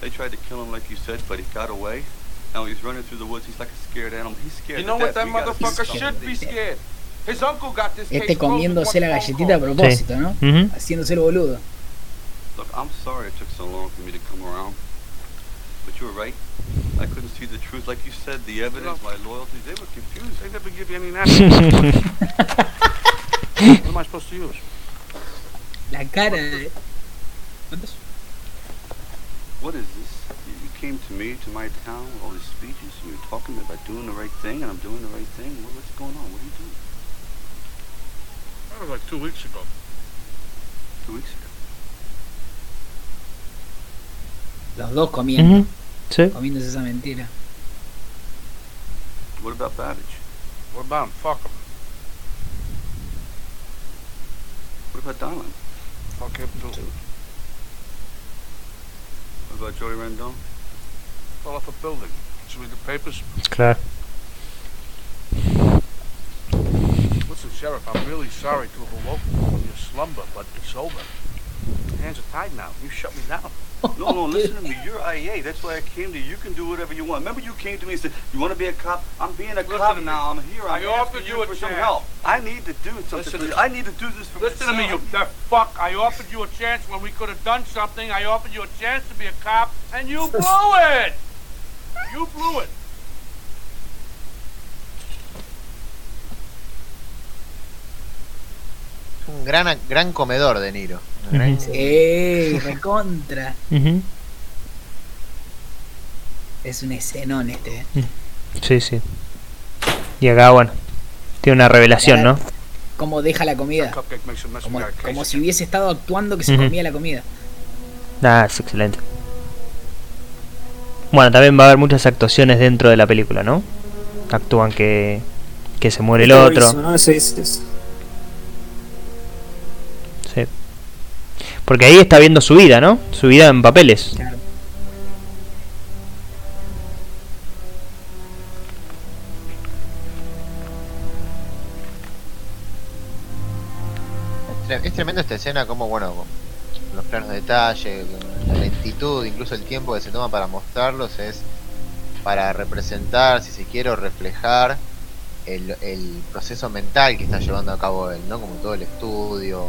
They tried to kill him like you said, but he got away. Now he's running through the woods. He's like a scared animal. He's scared. You know what? That motherfucker should be scared. His uncle got this Este case closed with comiéndose one la phone galletita a call. propósito, ¿no? Ujú. Haciéndose el boludo. Look, I'm sorry it took so long for me to come around. But you were right. I couldn't see the truth. Like you said, the evidence, my loyalty, they were confused. They never give you any *laughs* national. *laughs* what am I supposed to use? La cara de... ¿Cuántos? What is this? You you came to me, to my town, with all these speeches, and you're talking about doing the right thing, and I'm doing the right thing. What, what's going on? What are you doing? That was like two weeks ago. Two weeks ago. Los dos comiendo. Ujú, Sí. Comiéndose esa mentira. What about Babbage? What about him? Fuck him. What about Donlan? Fuck him too. What about Joey Rendon? Fell off a building. Did you read the papers? Claro. Listen, Sheriff, I'm really sorry to have awoken you from your slumber, but it's over. Hands are tied now. You shut me down. No, no, listen to me. You're IA. That's why I came to you. You can do whatever you want. Remember you came to me and said, you want to be a cop? I'm being a cop now. I'm here. I'm I offered you a for some chance. help. I need to do something. Listen to. I need to do this for Listen to me, you myself. deaf fuck. I offered you a chance when we could have done something. I offered you a chance to be a cop, and you blew it. You blew it. Un gran, gran comedor de Niro. Gran- Ujú. ¡Eh! Recontra. Es un escenón este. ¿eh? Sí, sí. Y acá, bueno, tiene una revelación, ¿no? Cómo deja la comida. Como, como si hubiese estado actuando que se comía la comida. Ah, es excelente. Bueno, también va a haber muchas actuaciones dentro de la película, ¿no? Actúan que, que se muere el otro. hizo, ¿no? Sí, sí, sí. Sí. Porque ahí está viendo su vida, ¿no? Su vida en papeles. Es tre- Es tremendo esta escena, como bueno, con los planos de detalle, con la lentitud, incluso el tiempo que se toma para mostrarlos es para representar, si se quiere, o reflejar el, el proceso mental que está llevando a cabo él, ¿no? Como todo el estudio,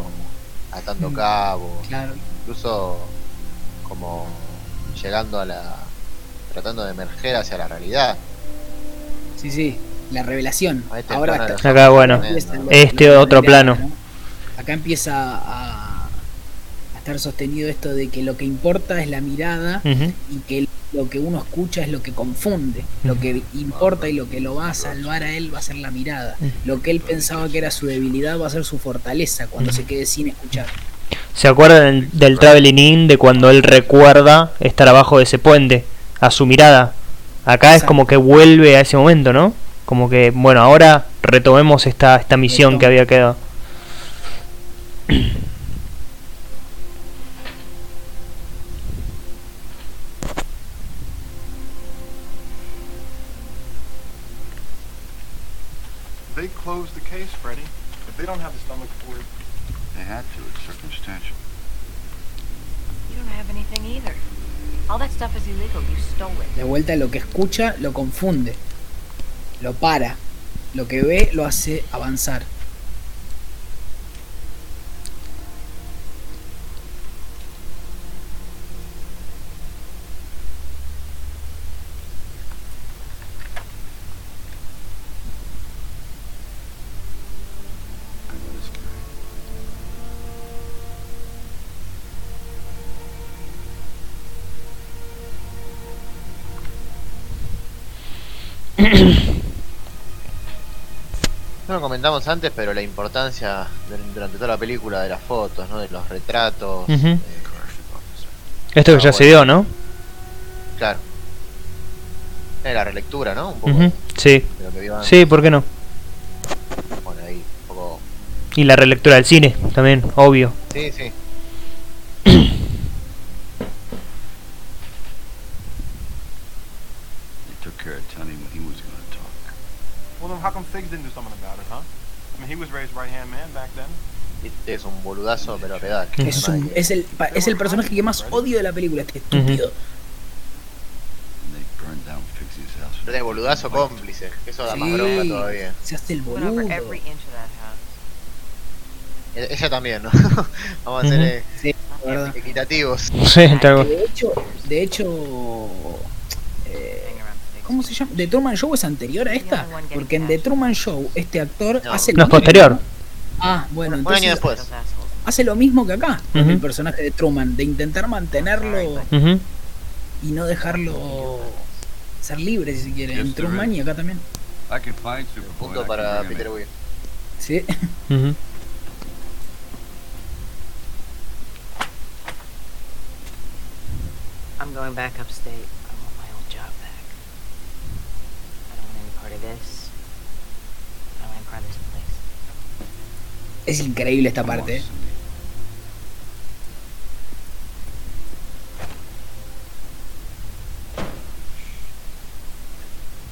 atando Mm, cabos, Claro. incluso como llegando a la. tratando de emerger hacia la realidad. Sí, sí. La revelación. Ahí te Ahora Acá, bueno, este lo- otro la plano. Acá empieza a estar sostenido esto de que lo que importa es la mirada y que lo que uno escucha es lo que confunde. Lo que importa y lo que lo va a salvar a él va a ser la mirada. Lo que él pensaba que era su debilidad va a ser su fortaleza cuando se quede sin escuchar. ¿Se acuerdan del, del Traveling In de cuando él recuerda estar abajo de ese puente? A su mirada. Acá es como que vuelve a ese momento, ¿no? Como que, bueno, ahora retomemos esta, esta misión que había quedado. Case, Freddie. If they don't have the stomach for it, They had to. It's circumstantial. You don't have anything either. All that stuff is illegal. You stole it. De vuelta lo que escucha lo confunde. Lo para. Lo que ve lo hace avanzar. No lo comentamos antes, pero la importancia dur- durante toda la película de las fotos, ¿no? De los retratos. Eh, Esto que ya se dio, ¿no? claro. Eh, la relectura, ¿no? Un poco Sí. de lo que vio antes. Sí, ¿por qué no? Bueno, ahí, un poco. Y la relectura del cine, también, obvio. Sí, sí. Well then how come Figs didn't do something about it, huh? I mean, he was Ray's right-hand man back then. Este es un boludazo, pero pedal. Es, un- es, el, pa- es el personaje que más odio de la película, este estúpido. Pero es boludazo cómplice. Eso da más Sí, bronca todavía. Se hace el boludo. E- Ella también, ¿no? *laughs* Vamos a ser eh, Sí, equitativos. Sí. De hecho, de hecho eh, ¿cómo se llama? The Truman Show es anterior a esta, porque en The Truman Show este actor No. hace No, es posterior. Ah, bueno, Un año entonces después. hace lo mismo que acá el personaje de Truman, de intentar mantenerlo y no dejarlo ser libre si se quiere, en Truman y acá también. Punto para Peter. Weir. Sí. Ujú. I'm going back upstate. I want my old job back. I don't want any part of this. I don't want any part of this place. Es increíble esta parte. ¿eh?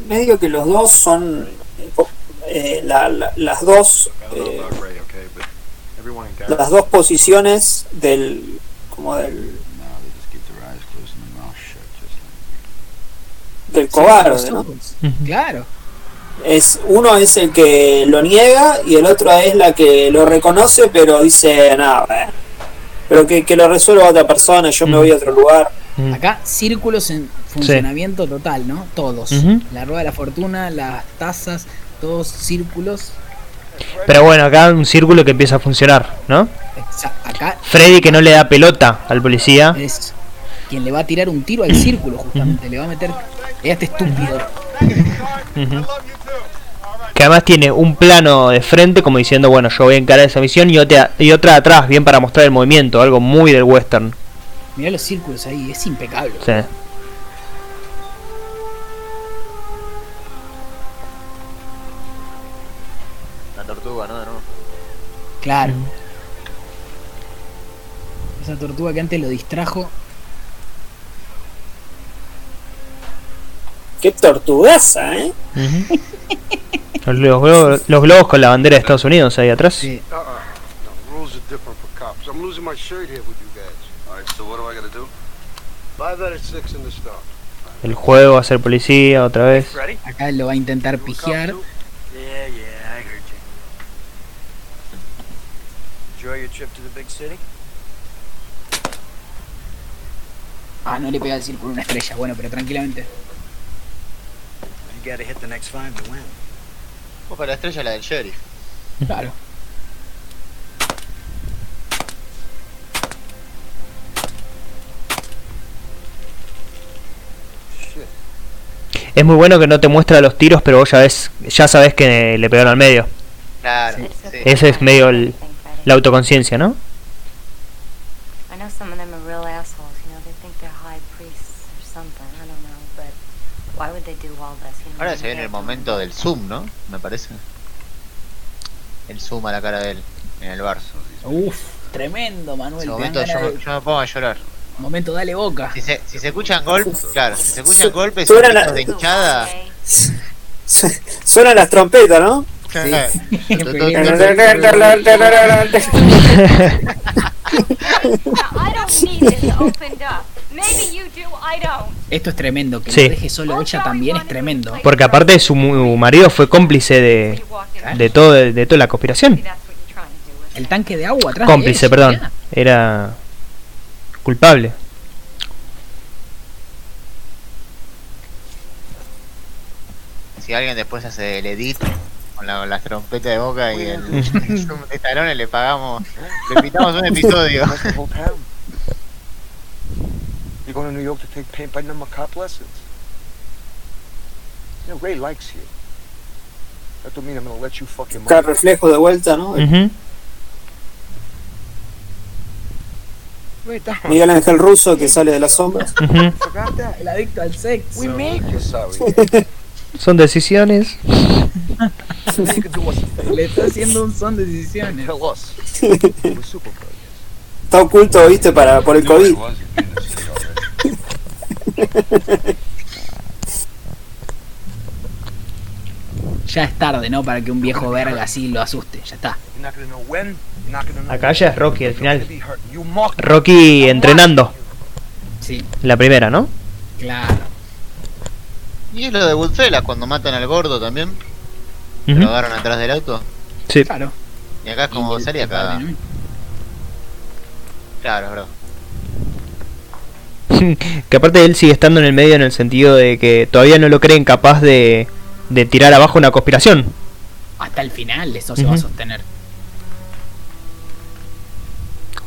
Medio que los dos son eh, la- la- las dos eh, las dos posiciones del como del, del cobarde. Claro. Es uno es el que lo niega y el otro es la que lo reconoce pero dice nada, eh, pero que, que lo resuelva otra persona, yo me voy a otro lugar. Mm. Acá círculos en funcionamiento total, ¿no? Todos. La rueda de la fortuna, las tazas, todos círculos. Pero bueno, acá un círculo que empieza a funcionar, ¿no? Acá Freddy que no le da pelota al policía. es quien le va a tirar un tiro al círculo, justamente. Le va a meter. Este estúpido. Que además tiene un plano de frente como diciendo, bueno, yo voy a encarar esa misión y otra, y otra atrás, bien para mostrar el movimiento, algo muy del western. Mirá los círculos ahí, es impecable. Sí. La tortuga, ¿no? Claro. Esa tortuga que antes lo distrajo. Qué tortugaza, ¿eh? Los, los globos, los globos con la bandera de Estados Unidos ahí atrás. Sí. Uh-uh. El juego a ser policía otra vez. Acá lo va a intentar city? Ah, no le pega el círculo una estrella. Bueno, pero tranquilamente. You gotta hit the next five to win. Ojo, la estrella es la del sheriff. Claro. Es muy bueno que no te muestra los tiros, pero vos ya ves, ya sabes que le pegaron al medio. Claro, sí. Ese es medio el- la autoconciencia, ¿no? Why would they do all this? Ahora se viene el momento del zoom, ¿no? Me parece. El zoom a la cara de él en el bar. Uf, tremendo, Manuel. En momento yo, de- yo me pongo a llorar. Momento, dale boca. Si se, si se escuchan golpes, claro, si se escuchan golpes y Suena gritos la- de hinchada. *laughs* Suenan las trompetas, ¿no? I don't need this opened up. Maybe you do, I don't. Esto es tremendo. Que Sí. lo deje solo ella también es tremendo. Porque aparte su mu- marido fue cómplice de, de todo de toda la conspiración. El tanque de agua atrás. de Cómplice, ella, perdón. mirá. Era culpable. Si alguien después hace el edit con la- las trompetas de boca y el, *laughs* el zoom de talones, le pagamos, le invitamos un *laughs* episodio. That's the whole town. You're going to New York to take paint by number cop lessons. You know, Ray likes you. That don't mean I'm gonna let you fucking Buscar reflejo de vuelta, ¿no? Wait, down. Miguel Ángel Russo que sale de las sombras. El adicto al sexo. Son decisiones. *laughs* *laughs* Le está haciendo un son de decisiones. *laughs* Tell us. We're Superboy. Está oculto, viste, para, por el COVID. Ya es tarde, ¿no? Para que un viejo verga así lo asuste, ya está. Acá ya es Rocky al final. Rocky entrenando. Sí. La primera, ¿no? Claro. Y es lo de Goodfellas cuando matan al gordo también. Ujú. Lo agarran atrás del auto. Sí. Claro. Y acá es como salía acá. padre, ¿no? Claro, bro. *laughs* que aparte él sigue estando en el medio en el sentido de que todavía no lo creen capaz de, de tirar abajo una conspiración. Hasta el final eso se va a sostener.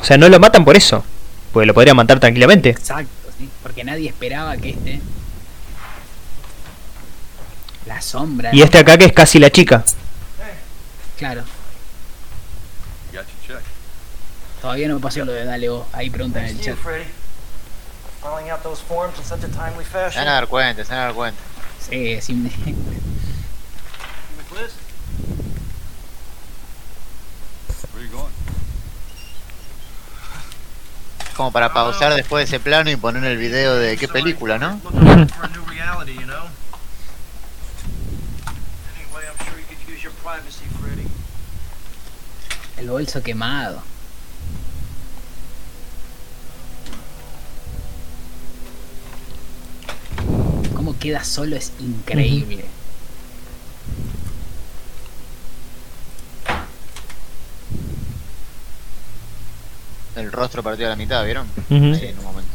O sea, no lo matan por eso. Porque lo podría matar tranquilamente. Exacto, sí. Porque nadie esperaba que este. La sombra. Y ¿no? este acá que es casi la chica. Claro. Got your check. Todavía no me pasó lo de dale vos. Ahí preguntan en el chat. you, Freddy. Filing out those forms in such a timely Se van fashion. a dar cuenta, se van a dar cuenta. Sí, sí. me-? Como para pausar después de ese plano y poner el video de qué película, ¿no? Looking for a new reality, you know? Anyway, I'm sure you could use your privacy, Freddy. El bolso quemado. Cómo queda solo es increíble. El rostro partido a la mitad, ¿vieron? Ahí en un momento.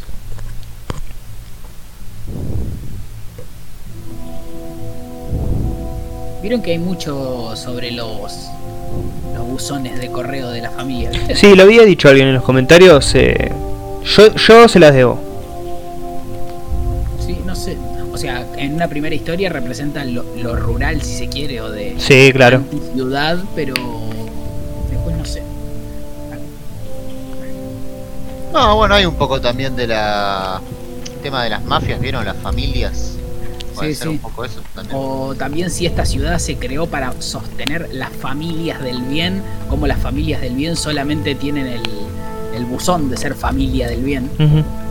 Vieron que hay mucho sobre los los buzones de correo de la familia. Sí, lo había dicho alguien en los comentarios. eh, yo, yo se las debo. Sí, no sé. O sea, en una primera historia representa lo, lo rural, si se quiere, o de Sí, claro. ciudad, pero después no sé. No, bueno, hay un poco también de la. El tema de las mafias, ¿vieron? Las familias. Puede Sí, ser sí. un poco eso también. O también si esta ciudad se creó para sostener las familias del bien, como las familias del bien solamente tienen el, el buzón de ser familia del bien. Y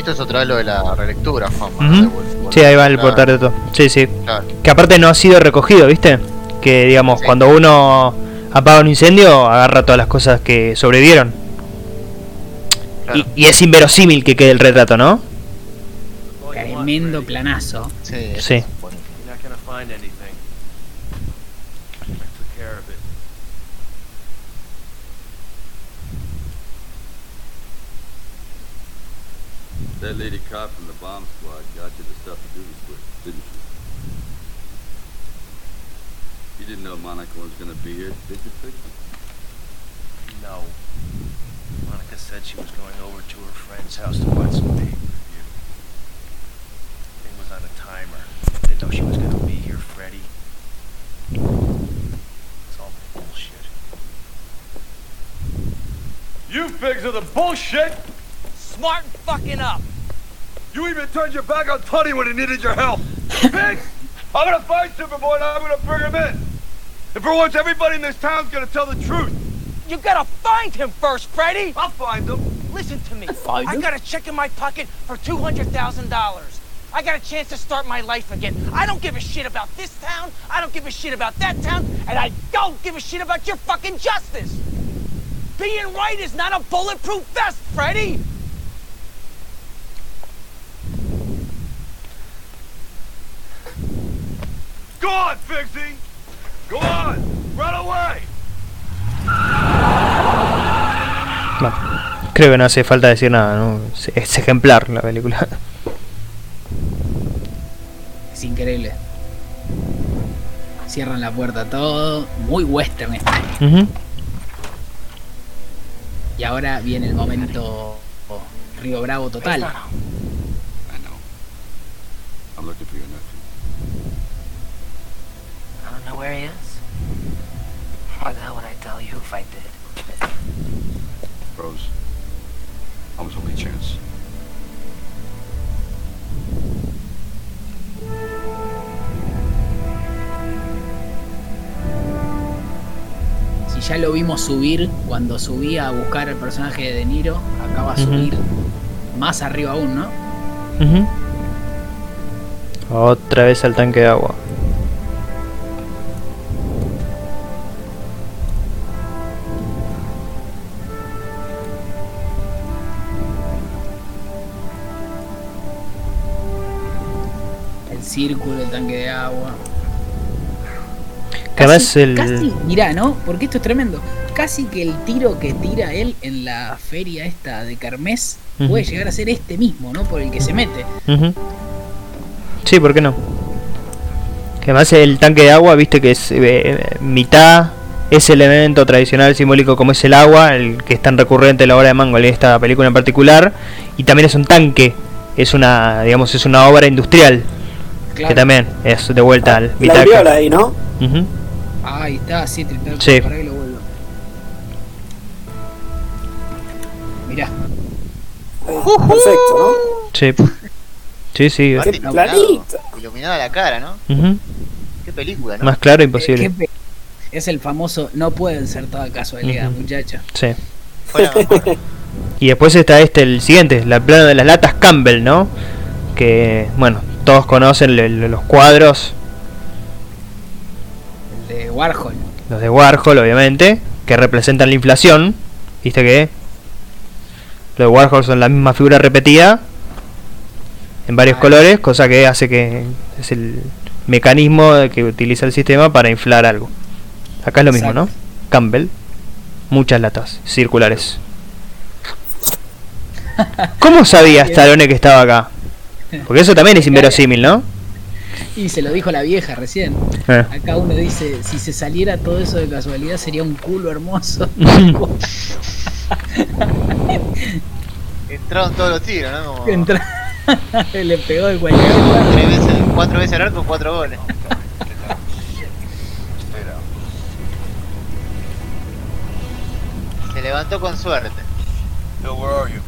esto es otra vez lo de la relectura, Juan. Ujú. Sí, ahí va el portar de todo. Sí, sí. Claro. Que aparte no ha sido recogido, ¿viste? Que digamos, cuando uno apaga un incendio, agarra todas las cosas que sobrevivieron. Y, y es inverosímil que quede el retrato, ¿no? Tremendo planazo. Sí. Sí. That lady cop from the bomb squad got you the stuff to do this with, didn't she? You didn't know Monica was gonna be here, did you, Fix? No. Monica said she was going over to her friend's house to watch some pay-per-view. Thing was on a timer. Didn't know she was gonna be here, Freddy. It's all bullshit. You pigs are the bullshit! Smart fucking up. You even turned your back on Tony when he needed your help. *laughs* Pigs! I'm gonna find Superboy and I'm gonna bring him in. And for once, everybody in this town's gonna tell the truth. You gotta find him first, Freddy. I'll find him. Listen to me. find I him? got a check in my pocket for two hundred thousand dollars. I got a chance to start my life again. I don't give a shit about this town. I don't give a shit about that town, and I don't give a shit about your fucking justice. Being right is not a bulletproof vest, Freddy. Go on, Figsy! Go on! Run away! Bueno, creo que no hace falta decir nada, ¿no? Es, ejemplar la película. Es increíble. Cierran la puerta todo. Muy western está. Ujú. Y ahora viene el momento Río Bravo total. I know. I'm looking for your nephew. I don't know where he is. Why the hell would I I did? Rose, I was only a chance. Si ya lo vimos subir cuando subía a buscar al personaje de De Niro, acá va a subir más arriba aún, ¿no? Ujú. Otra vez al tanque de agua. Que además el. Casi, mirá, ¿no? Porque esto es tremendo. Casi que el tiro que tira él en la feria esta de Kermés puede llegar a ser este mismo, ¿no? Por el que se mete. Ujú. Sí, ¿por qué no? Que además el tanque de agua, viste que es eh, mitad ese elemento tradicional simbólico como es el agua, el que es tan recurrente en la obra de Mangold en esta película en particular, y también es un tanque, es una, digamos, es una obra industrial, que Claro. también es de vuelta al La viola ahí, ¿no? Ujú. Ahí está, sí, triple. Sí. Para que lo vuelva. Mirá. Perfecto, ¿no? Sí. Sí, sí. Es- iluminado, iluminada la cara, ¿no? Ujú. Qué película, ¿no? Más claro Eh, imposible. qué pe- Es el famoso, no pueden ser toda casualidad, Ujú. muchacha. Sí. Y después está este, el siguiente, la plano de las latas Campbell, ¿no? Que, bueno, todos conocen le- le- los cuadros, de Warhol. los de Warhol, obviamente, que representan la inflación. Viste que los de Warhol son la misma figura repetida en varios colores, cosa que hace que es el mecanismo que utiliza el sistema para inflar algo. Acá es lo mismo, ¿no? Campbell, muchas latas circulares. *laughs* ¿Cómo sabía Stallone que estaba acá? Porque eso también es inverosímil, ¿no? Y se lo dijo la vieja recién. Eh. Acá uno dice, si se saliera todo eso de casualidad sería un culo hermoso. *laughs* Entraron todos los tiros, ¿no? Como Entra- *laughs* Le pegó de cualquier tres veces, cuatro veces al arco, cuatro goles. Se levantó con suerte. Bill, where are you?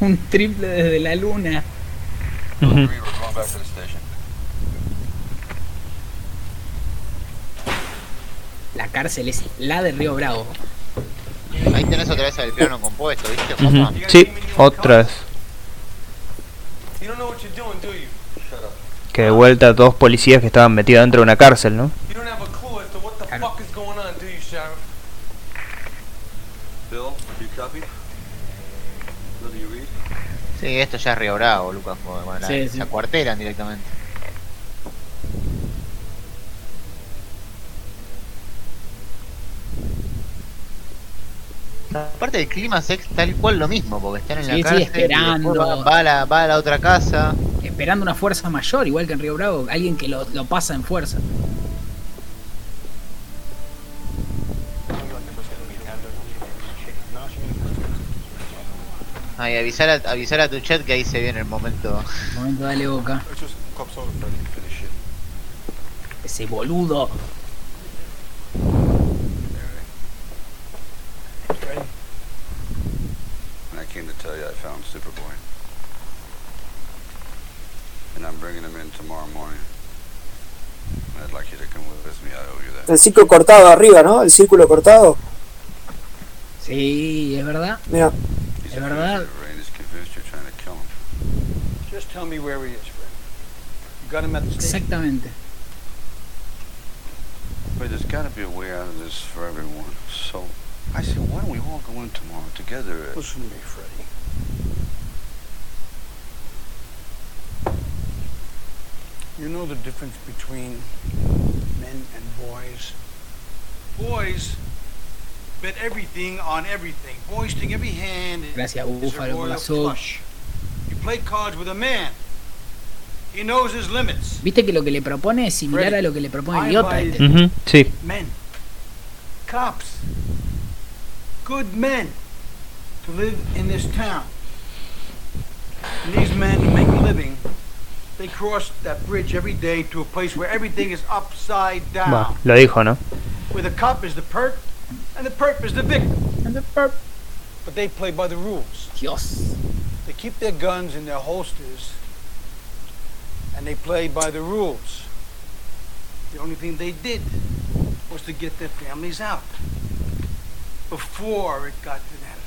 Un triple desde la luna. Ujú. We're going back to the station. La cárcel es la de Río Bravo. Ahí tenés otra vez el plano compuesto, ¿viste? Ujú. Juanma? Sí, otra vez. You don't know what you're doing, do you? Shut up. Que de vuelta dos policías que estaban metidos dentro de una cárcel, ¿no? You don't have a clue as to what the fuck is going on, do you, Sheriff? Bill, you copy? Bill, do you read? Sí, esto ya es Río Bravo, Lucas. la- Sí, directamente. Aparte del clima es tal cual lo mismo, porque están en la sí, cárcel esperando. va, va a la, va a la otra casa. Esperando una fuerza mayor, igual que en Río Bravo. Alguien que lo, lo pasa en fuerza. Ay, avisar a, avisar a tu chat que ahí se viene el momento. Momento, dale boca. Ese boludo. And I came to tell you I found Superboy. And I'm bringing him in tomorrow morning. I'd like you to come with me. I owe you that. El círculo cortado arriba, ¿no? El círculo cortado. Sí, es verdad. Mira, He's Es a verdad. fugitive, Rain is convinced you're trying to kill him. Just tell me where he is, Fred. You got him at the station? Exactamente. But there's got to be a way out of this for everyone. So I said, why don't we all go in tomorrow together? Listen to me, Freddie. You know the difference between men and boys? Boys bet everything on everything. Boys every hand Gracias, a Búfalo, royal flush. You play cards with a man. He knows his limits. Viste que lo que le propone es similar Freddy, a lo que le propone I Idiota. advise este. Ujú, Sí. Men. Cops. Good men. To live in this town. And these men who make a living, they cross that bridge every day to a place where everything is upside down. Va, lo dijo, ¿no? Where the cop is the perp and the perp is the victim. And the perp. But they play by the rules. Dios. They keep their guns in their holsters and they play by the rules. The only thing they did was to get their families out before it got to them.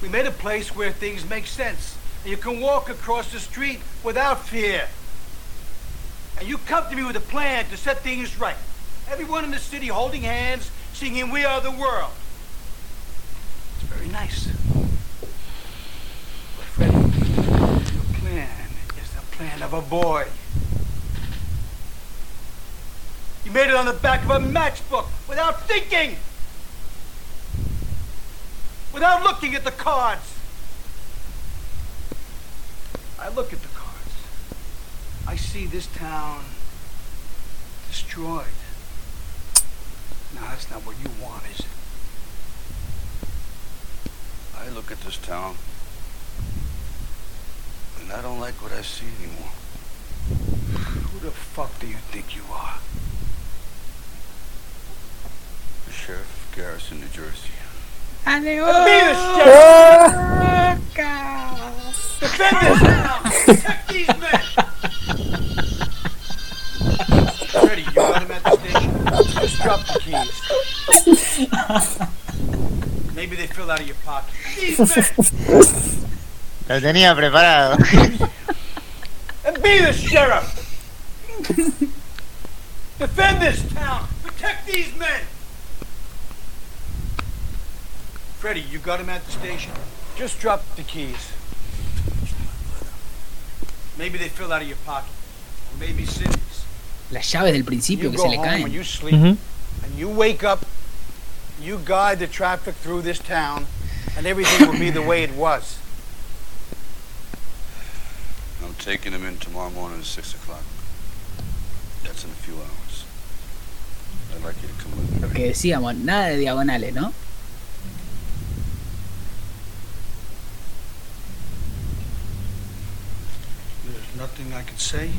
We made a place where things make sense. and you can walk across the street without fear. And you come to me with a plan to set things right. Everyone in the city holding hands, singing We Are the World. It's very nice. But Freddie, your plan is the plan of a boy. You made it on the back of a matchbook without thinking. Without looking at the cards. I look at the cards. I see this town destroyed. No, that's not what you want, is it? I look at this town, and I don't like what I see anymore. Who the fuck do you think you are? The sheriff of Garrison, New Jersey. Be the sheriff! Defend this town! Protect these men! Just drop the keys. *laughs* Maybe they fell out of your pocket. These men! Lo tenía preparado. And be the sheriff! Defend this town! Protect these men! Freddie, you got him at the station? Just drop the keys. Maybe they fell out of your pocket. Or maybe Cindy's. Las llaves del principio You que se le home and caen. you sleep. Mm-hmm. Ujú. And you wake up, you guide the traffic through this town, and everything will be the way it was. I'm taking him in tomorrow morning at 6 o'clock. That's in a few hours. I'd like you to come with me. Lo que decíamos, nada de diagonales, ¿no? There's nothing I can say.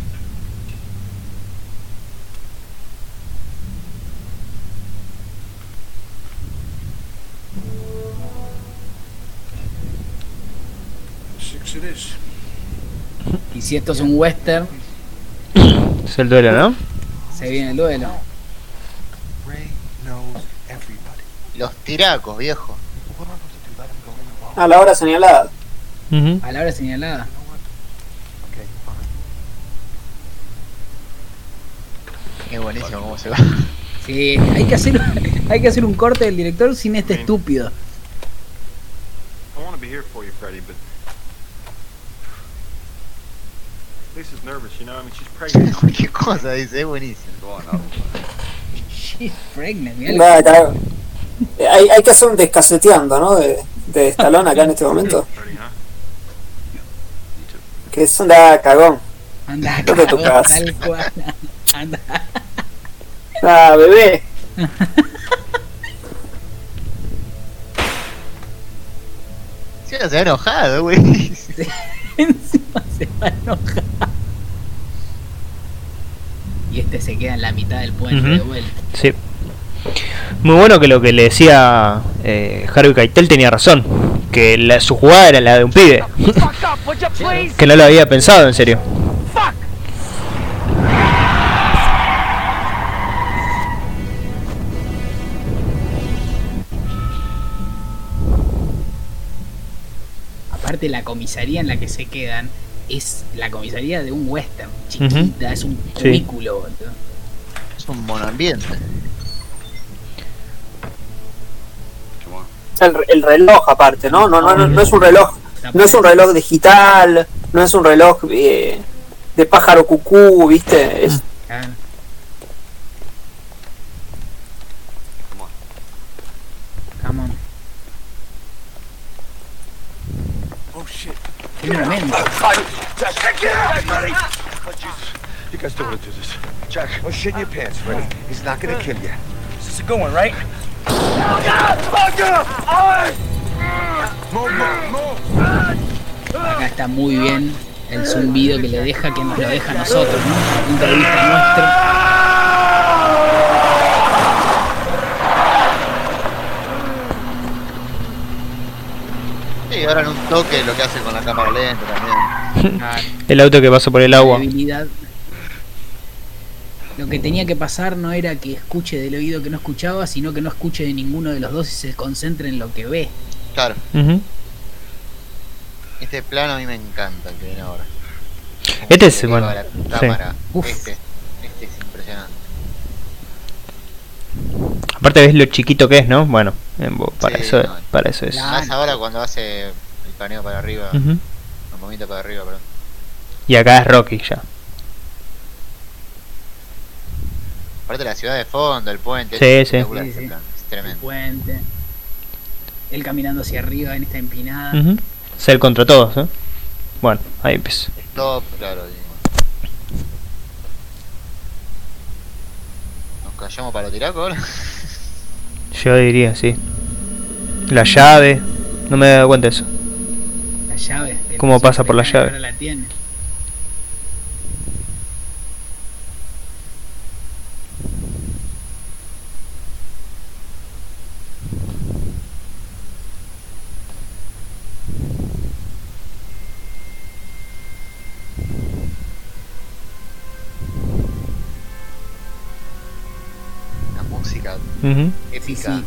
Y si esto es un western, Es el duelo, ¿no? se viene el duelo. Los tiracos, viejo. A la hora señalada. A la hora señalada. Es buenísimo cómo se va. Hay que hacer, *laughs* hay que hacer un corte del director sin este estúpido. I want to be here for you, Freddie, but Lisa's nervous, you know. I mean, she's pregnant. *laughs* Qué cosa dice, es buenísimo. She's pregnant, mirá lo Nada, claro. Eh, Hay, hay que hacer un descaseteando, ¿no? De, de Stallone acá en este momento. Que es cagón. Anda, ¿Dónde tu cagón, casa? tal cual. *laughs* Anda. Ah, bebé. *laughs* Se ha enojado, güey. *laughs* Encima se va a enojar. Y este se queda en la mitad del puente de vuelta. Sí. Muy bueno que lo que le decía eh, Harvey Keitel tenía razón. Que la- su jugada era la de un pibe. *laughs* que no lo había pensado en serio. Aparte la comisaría en la que se quedan es la comisaría de un western, chiquita, es un Sí. cubículo. boludo. Es un monoambiente. El, el reloj aparte, ¿no? No, no, no, no es un reloj. No es un reloj digital, no es un reloj eh, de pájaro cucú, ¿viste? Es, Claro. Come on. Oh shit. Jack, Jack, Freddie! Oh, Jesus. You guys don't want to do this. Jack, oh, shit in your pants, Freddie. He's not gonna kill you. This is a good one, right? Move, move! Acá está muy bien el zumbido que le deja, que nos lo deja a nosotros, ¿no? Punto de nuestro. Sí, ahora en un toque lo que hace con la cámara lenta también. *laughs* El auto que pasó por el agua. Debilidad. Lo que tenía que pasar no era que escuche del oído que no escuchaba, sino que no escuche de ninguno de los dos y se concentre en lo que ve. Claro. Ujú. Este plano a mí me encanta el que viene ahora. Este es, Se bueno, sí. la cámara. Este, este es impresionante. Aparte ves lo chiquito que es, ¿no? Bueno, para Sí, eso no. para eso es. Más ahora cuando hace el paneo para arriba. Ujú. El movimiento para arriba, perdón. Y acá es Rocky ya. Aparte la ciudad de fondo, el puente. Sí, es sí. Es El tremendo. puente. Él caminando hacia arriba en esta empinada. Ser contra todos, ¿eh? Bueno, ahí empieza. Stop, claro. y- Nos callamos para los tiracos ahora. Yo diría, sí. La llave. No me he dado cuenta de eso. La llave. ¿Cómo pasa por la llave? la tiene. La música Épica.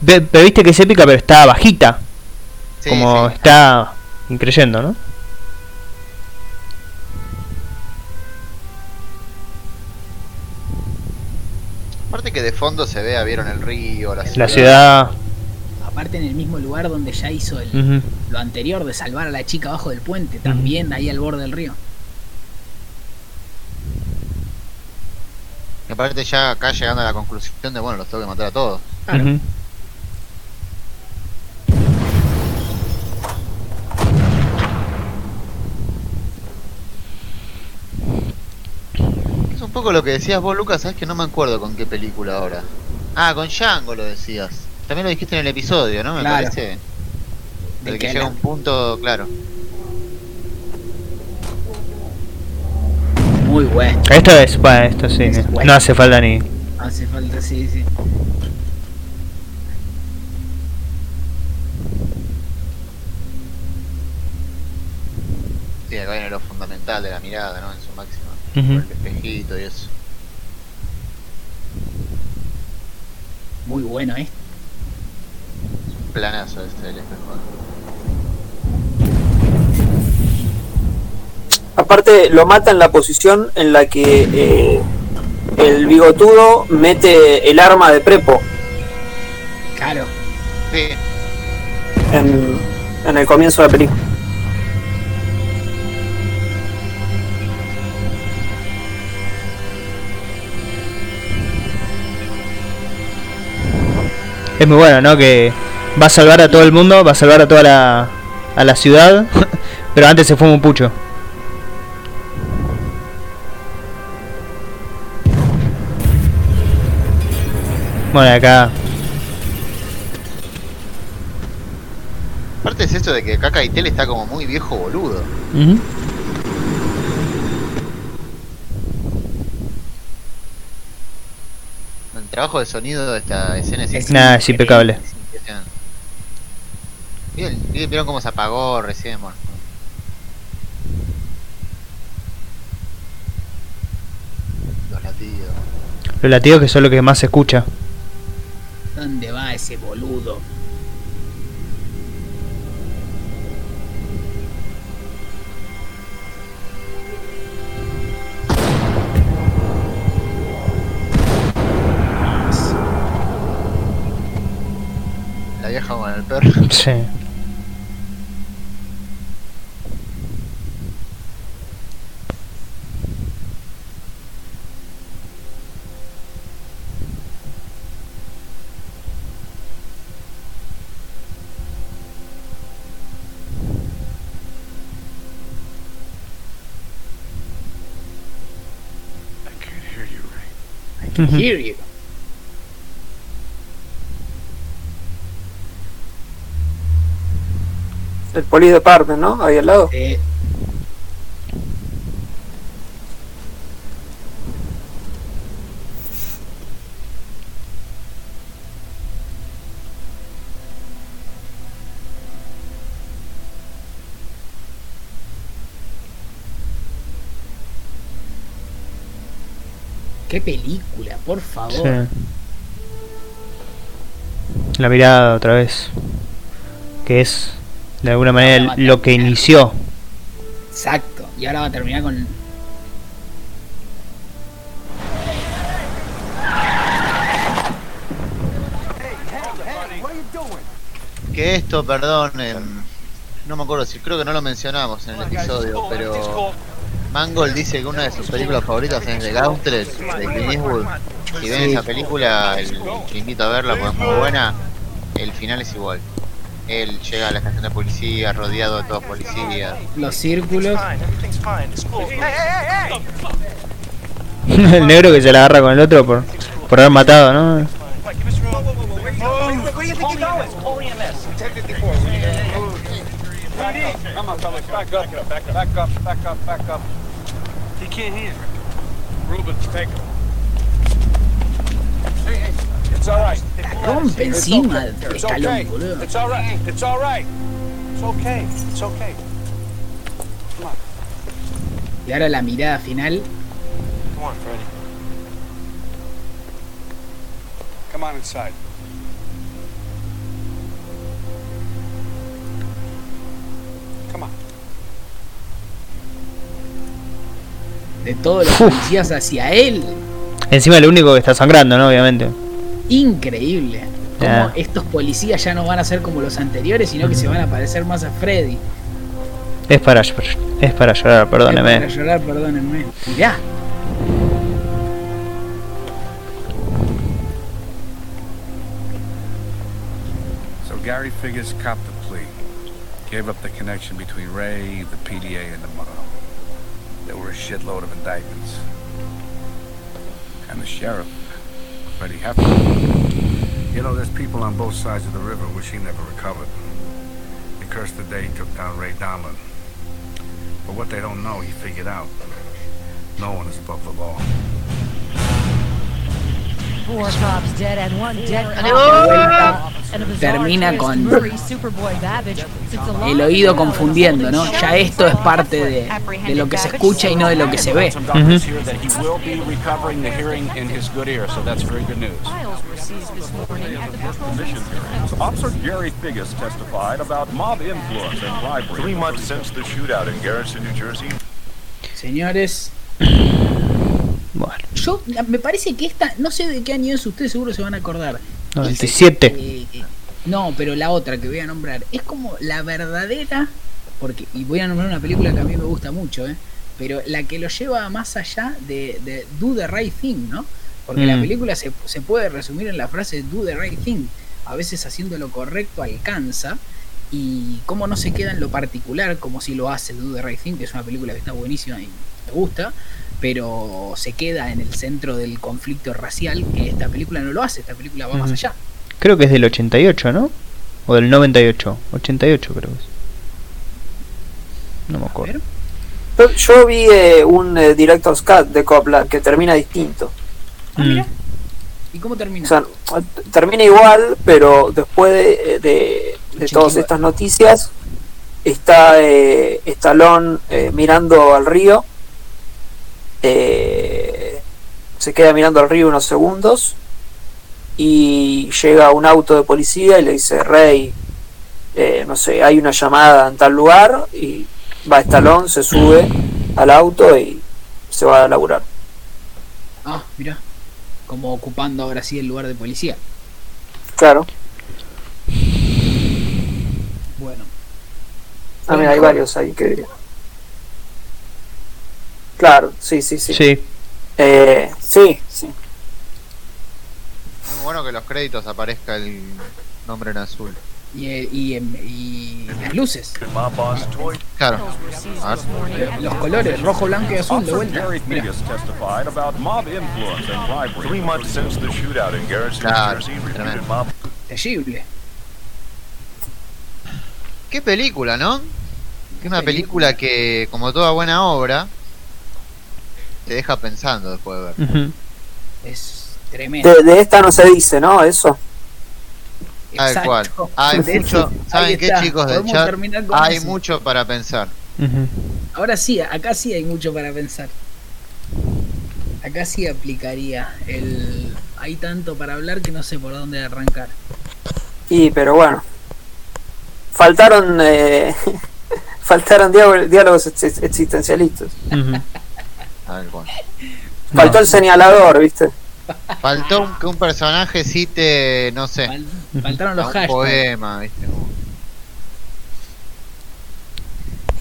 Ve- Pero viste que es épica, pero está bajita. Sí, Como sí. está increyendo, ¿no? Aparte que de fondo se vea, vieron el río, la ciudad. La ciudad. Aparte en el mismo lugar donde ya hizo el, lo anterior de salvar a la chica abajo del puente, también ahí al borde del río. Y aparte ya acá llegando a la conclusión de, bueno, los tengo que matar a todos. Ujú. Es un poco lo que decías vos, Lucas, sabes que no me acuerdo con qué película ahora. Ah, con Django lo decías. También lo dijiste en el episodio, ¿no? Me Claro. parece. De que que llega un punto, claro. Muy bueno. Esto es, bueno, esto sí. No hace falta ni. Hace falta, sí, sí. Sí, acá viene lo fundamental de la mirada, ¿no? En su máxima. Por el espejito y eso. Muy bueno, ¿eh? Un planazo este del espejo. Aparte, lo mata en la posición en la que eh, el bigotudo mete el arma de prepo Claro. Sí. en, en el comienzo de la película. Es muy bueno, ¿no? Que va a salvar a todo el mundo, va a salvar a toda la, a la ciudad, *laughs* pero antes se fuma un pucho. Bueno, acá. Aparte es esto de que Kaka Itel está como muy viejo boludo. El trabajo de sonido de esta escena es, es impecable. Es impresionante. ¿Vieron, vieron cómo se apagó recién? Bueno, los latidos. Los latidos que son lo que más se escucha. ¿Dónde va ese boludo? La vieja con el perro. Sí. I can't hear you, Ray. I can Ujú. hear you. El police department, ¿no? Ahí al lado. Eh, Qué película, por favor. Sí. La mirada otra vez. Que es De alguna manera lo que inició. Exacto. Y ahora va a terminar con. Que esto, perdón, no me acuerdo si creo que no lo mencionamos en el episodio, pero Mangold dice que una de sus películas favoritas es The Gauntlet de Clint Eastwood. Si ven Sí. esa película, el, te invito a verla porque es muy buena. El final es igual. Él llega a la estación de policía rodeado de todos policías. Los círculos. el negro que se la agarra con el otro por, por haber matado, ¿no? Come on, fellas, back up, back up, back up, back up, back up. He can't hear. Ruben, take him. Hey, hey, it's all right. It's encima. It's okay. It's all right. It's all right. It's okay. It's okay. Come on. Y ahora la mirada final. Come on, Freddy. Come on inside. De todos los policías hacia él. Encima el único que está sangrando, ¿no? Obviamente. Increíble. Como estos policías ya no van a ser como los anteriores, sino que se van a parecer más a Freddy. Es para llorar, es para llorar, Para perdóneme. llorar, perdónenme. Mirá. So Gary Figgis copped the plea. Gave up the connection between Ray, the PDA, and the mob. There were a shitload of indictments. And the sheriff, Freddie Heflin. You know, there's people on both sides of the river which he never recovered. He cursed the day he took down Ray Donlin. But what they don't know, he figured out. No one is above the law. Termina con el oído confundiendo, ¿no? Ya esto es parte de, de lo que se escucha y no de lo que se ve. Here that Yo, me parece que esta, no sé de qué año es, ustedes seguro se van a acordar. 97. Eh, eh, no, pero la otra que voy a nombrar es como la verdadera, porque y voy a nombrar una película que a mí me gusta mucho, ¿eh? pero la que lo lleva más allá de, de Do the Right Thing, ¿no? Porque la Mm. película se, se puede resumir en la frase Do the Right Thing. A veces haciendo lo correcto alcanza y cómo no se queda en lo particular como si lo hace Do the Right Thing, que es una película que está buenísima y me gusta, pero se queda en el centro del conflicto racial que esta película no lo hace, esta película va más allá. Creo que es del 88, ¿no? O del 98. 88 creo que es. No me acuerdo. Yo, yo vi eh, un eh, Director's Cut de Copland que termina distinto. Mm. ¿Y cómo termina? O sea, termina igual, pero después de, de- de todas estas noticias, está eh, Stallone eh, mirando al río. Eh, se queda mirando al río unos segundos. Y llega un auto de policía y le dice: Rey, eh, no sé, hay una llamada en tal lugar. Y va Stallone, se sube al auto y se va a laburar. Ah, mira, como ocupando ahora sí el lugar de policía. Claro. Bueno. Ah, mira, hay varios ahí que. Claro, sí, sí, sí. Sí. Eh, sí, sí. Muy bueno que en los créditos aparezca el nombre en azul. Y, eh, y, y las luces. Claro. A ver. Los colores, rojo, blanco y azul, de vuelta. Mira. Claro, tremendo. Terrible. Qué película, ¿no? Que una película que, como toda buena obra, te deja pensando después de ver. Es tremendo. De, de esta no se dice, ¿no? Eso. Tal cual. Hay De mucho, ¿saben qué está. chicos del chat? Hay eso. mucho para pensar. Ahora sí, acá sí hay mucho para pensar. Acá sí aplicaría el... Hay tanto para hablar que no sé por dónde arrancar. Y, pero bueno. faltaron eh, *laughs* faltaron diálogo- diálogos ex- existencialistas. Tal cual. Faltó el señalador, ¿viste? Faltó un- que un personaje cite, no sé, Faltaron los un hashtags. poema, ¿viste?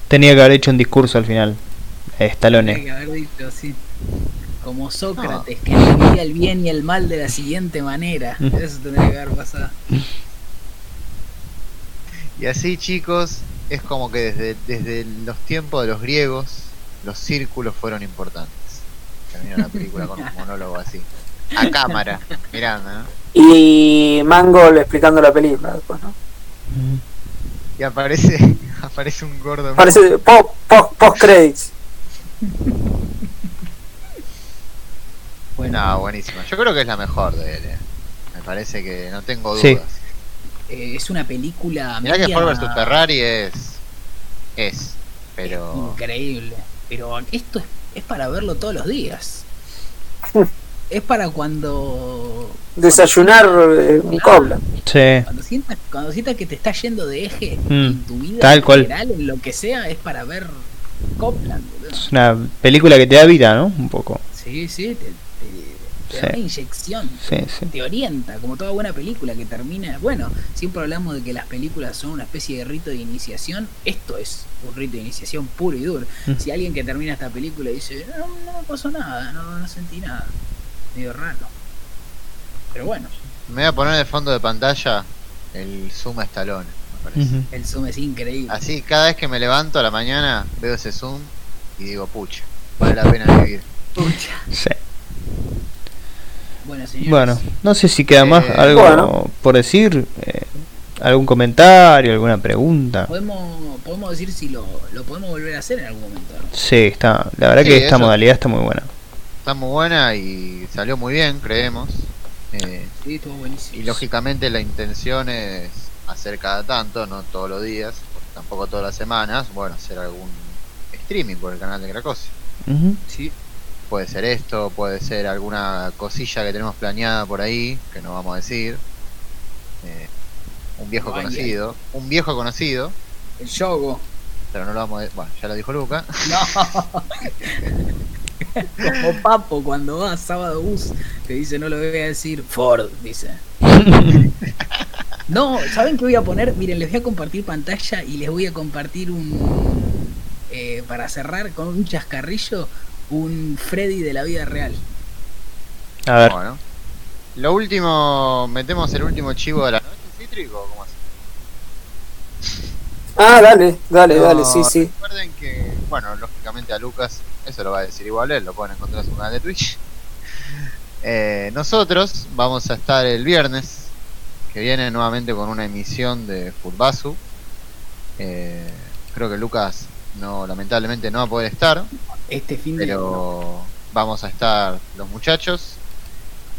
Tenía que haber hecho un discurso al final. Stallone. Tenía que haber dicho así. Como Sócrates, que entendía el bien y el mal de la siguiente manera. Mm. Eso tendría que haber pasado. Y así, chicos, es como que desde, desde los tiempos de los griegos, los círculos fueron importantes. Termina la película con un monólogo así. A cámara, mirando, ¿no? Y Mangold explicando la película después, ¿no? Y aparece, *laughs* aparece un gordo. Parece post, post, post credits. No, buenísima. Yo creo que es la mejor de él. eh. Me parece que no tengo dudas. Sí. Eh, es una película Mirá que Ford vs Ferrari es. Es. Pero. increíble. Pero esto es, es para verlo todos los días. es para cuando Desayunar eh, un cobla. Sí. cuando sientas, cuando sientas que te está yendo de eje Mm, en tu vida tal en cual. general, en lo que sea, es para ver Copland. boludo. Es una película que te da vida, ¿no? Un poco. Sí, sí, te, te- te da una inyección. Sí, sí. Te orienta, como toda buena película que termina. Bueno, siempre hablamos de que las películas son una especie de rito de iniciación. Esto es un rito de iniciación puro y duro. Mm. Si alguien que termina esta película dice, no, no me pasó nada, no, no sentí nada, medio raro. Pero bueno, Me voy a poner de fondo de pantalla el Zoom a Stallone. Me parece. El zoom es increíble. Así, cada vez que me levanto a la mañana, veo ese Zoom y digo, pucha, vale la pena vivir. Sí. Bueno, señores. Bueno, no sé si queda más Eh, algo bueno. por decir. eh, algún comentario, alguna pregunta. Podemos, podemos decir si lo, lo podemos volver a hacer en algún momento. ¿no? Sí, está. La verdad Sí, que esta eso. modalidad está muy buena. Está muy buena y salió muy bien, creemos. Eh, Sí, estuvo buenísimo. y lógicamente la intención es hacer cada tanto, no todos los días, tampoco todas las semanas, bueno, hacer algún streaming por el canal de Cracosi. Ujú. Sí. Puede ser esto, puede ser alguna cosilla que tenemos planeada por ahí, que no vamos a decir. Eh, un viejo Vaya. conocido, un viejo conocido, El Yogo. pero no lo vamos a decir, bueno, ya lo dijo Luca. *laughs* No. Como Papo cuando va a sábado bus, que dice no lo voy a decir. Ford, dice. *laughs* No, ¿saben qué voy a poner? Miren, les voy a compartir pantalla y les voy a compartir un. eh, para cerrar con un chascarrillo, un Freddy de la vida real. A ver. Bueno. Lo último, metemos el último chivo de la noche, cítrico, o ¿cómo así? Ah, dale, dale, No, dale, sí, sí. Recuerden que, bueno, lógicamente a Lucas, eso lo va a decir igual él, lo pueden encontrar en su canal de Twitch. *laughs* Eh, nosotros vamos a estar el viernes, que viene nuevamente con una emisión de Futbasu. Eh, creo que Lucas no, lamentablemente no va a poder estar, Este fin de pero vamos a estar los muchachos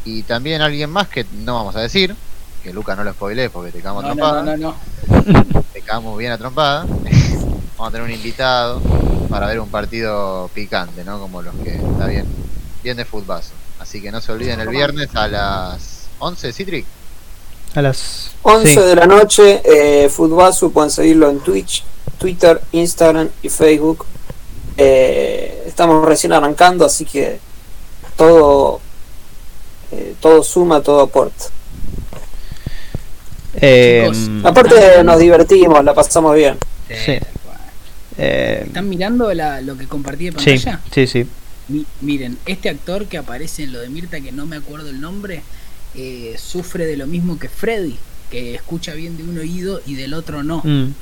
y también alguien más que no vamos a decir, que Lucas no lo spoilee porque te cagamos a No, trompada no, no, no. *laughs* te cagamos bien a trompada. *laughs* Vamos a tener un invitado para ver un partido picante, ¿no? Como los que está bien, bien de futbazo. Así que no se olviden el viernes a las 11, Citric. A las 11 sí. de la noche, eh, Futbasu, pueden seguirlo en Twitch, Twitter, Instagram y Facebook. Eh, estamos recién arrancando, así que todo, eh, todo suma, todo aporta. Eh, Aparte nos divertimos, la pasamos bien. sí. Eh, ¿Están mirando la- lo que compartí de sí, pantalla? sí, sí. Mi- miren, este actor que aparece en lo de Mirta, que no me acuerdo el nombre, eh, sufre de lo mismo que Freddy, que escucha bien de un oído y del otro no. Mm.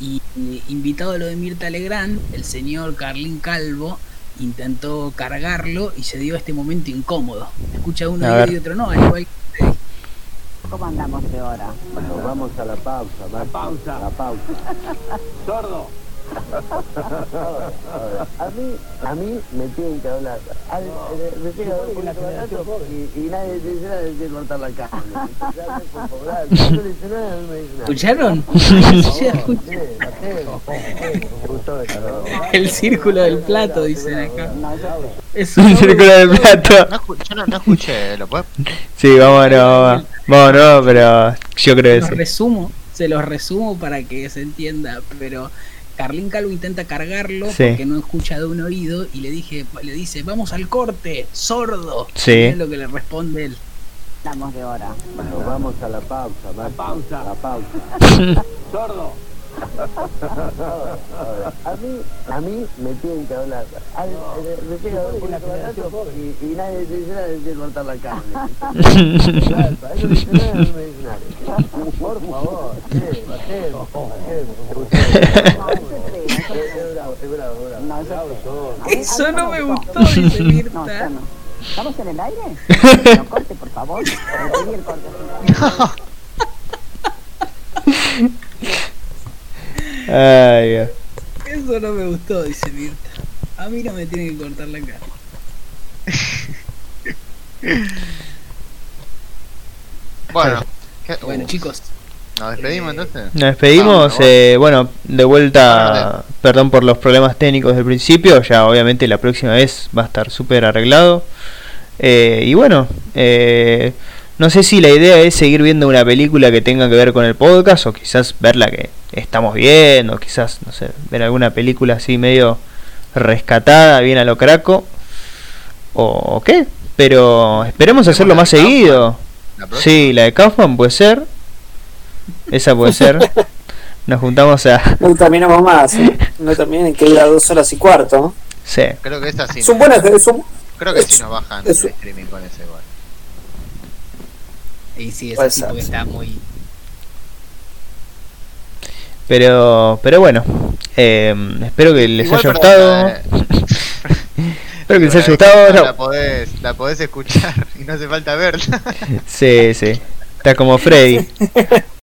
Y, y invitado a lo de Mirta Legrand, el señor Carlín Calvo intentó cargarlo y se dio este momento incómodo. Escucha de un A oído ver. y otro no, al igual que. ¿Cómo andamos de hora? Bueno, vamos a la pausa, la pausa. La pausa. *laughs* Sordo. A mí, a mí me tienen que hablar. Al- eh, me tienen que hablar un poquito barato y, y nadie dice nada de que cortar la carne. No le *laughs* dice nada, no me dice nada. ¿Escucharon? *laughs* ¿no? El círculo del plato, dicen acá. No. Es Un círculo del plato. No, yo no, no escuché, ¿lo puedes? *laughs* Sí, vamos, no, vamos, vamos, no, pero yo creo Los que sí. resumo. se los resumo para que se entienda, pero Carlín Calvo intenta cargarlo Sí. porque no escucha de un oído y le dije, le dice, vamos al corte, sordo. Sí. Y es lo que le responde él. Estamos de hora. Bueno, vamos a la pausa, la pausa. La pausa. *laughs* Sordo. A mí, a mí me tienen que hablar. Al- eh, me tienen que hablar y, y nadie te dice nada, que cortar la carne. No. Por favor. Eso no me gustó, dice Mirta. ¿Estamos en el aire? *laughs* No corte, por favor. *laughs* Me pedí el corte. *laughs* Ay, Dios. Eso no me gustó, dice Mirta. A mí no me tiene que cortar la cara. *laughs* Bueno, ¿qué- Bueno, uh, chicos, ¿Nos despedimos entonces? Nos despedimos, Ah, eh, bueno, de vuelta, perdón por los problemas técnicos del principio, ya obviamente la próxima vez va a estar súper arreglado. Eh, y bueno, eh, no sé si la idea es seguir viendo una película que tenga que ver con el podcast o quizás ver la que estamos viendo, quizás, no sé, ver alguna película así medio rescatada, bien a lo craco, o, o qué, pero esperemos hacerlo más seguido. Sí, la de Kaufman puede ser. Esa puede ser. *laughs* Nos juntamos a. No terminamos más, ¿eh? no terminen que dura dos horas y cuarto. ¿no? Sí. Creo que esta sí. Es un buen es un- Creo que es- sí nos bajan es- el streaming con ese igual. Y sí, ese tipo que está muy... Pero, pero bueno, eh, espero que les Igual haya gustado. *laughs* espero que les haya gustado. No. La, podés, la podés escuchar *laughs* y no hace falta verla. Sí, sí. Está como Freddy. *laughs*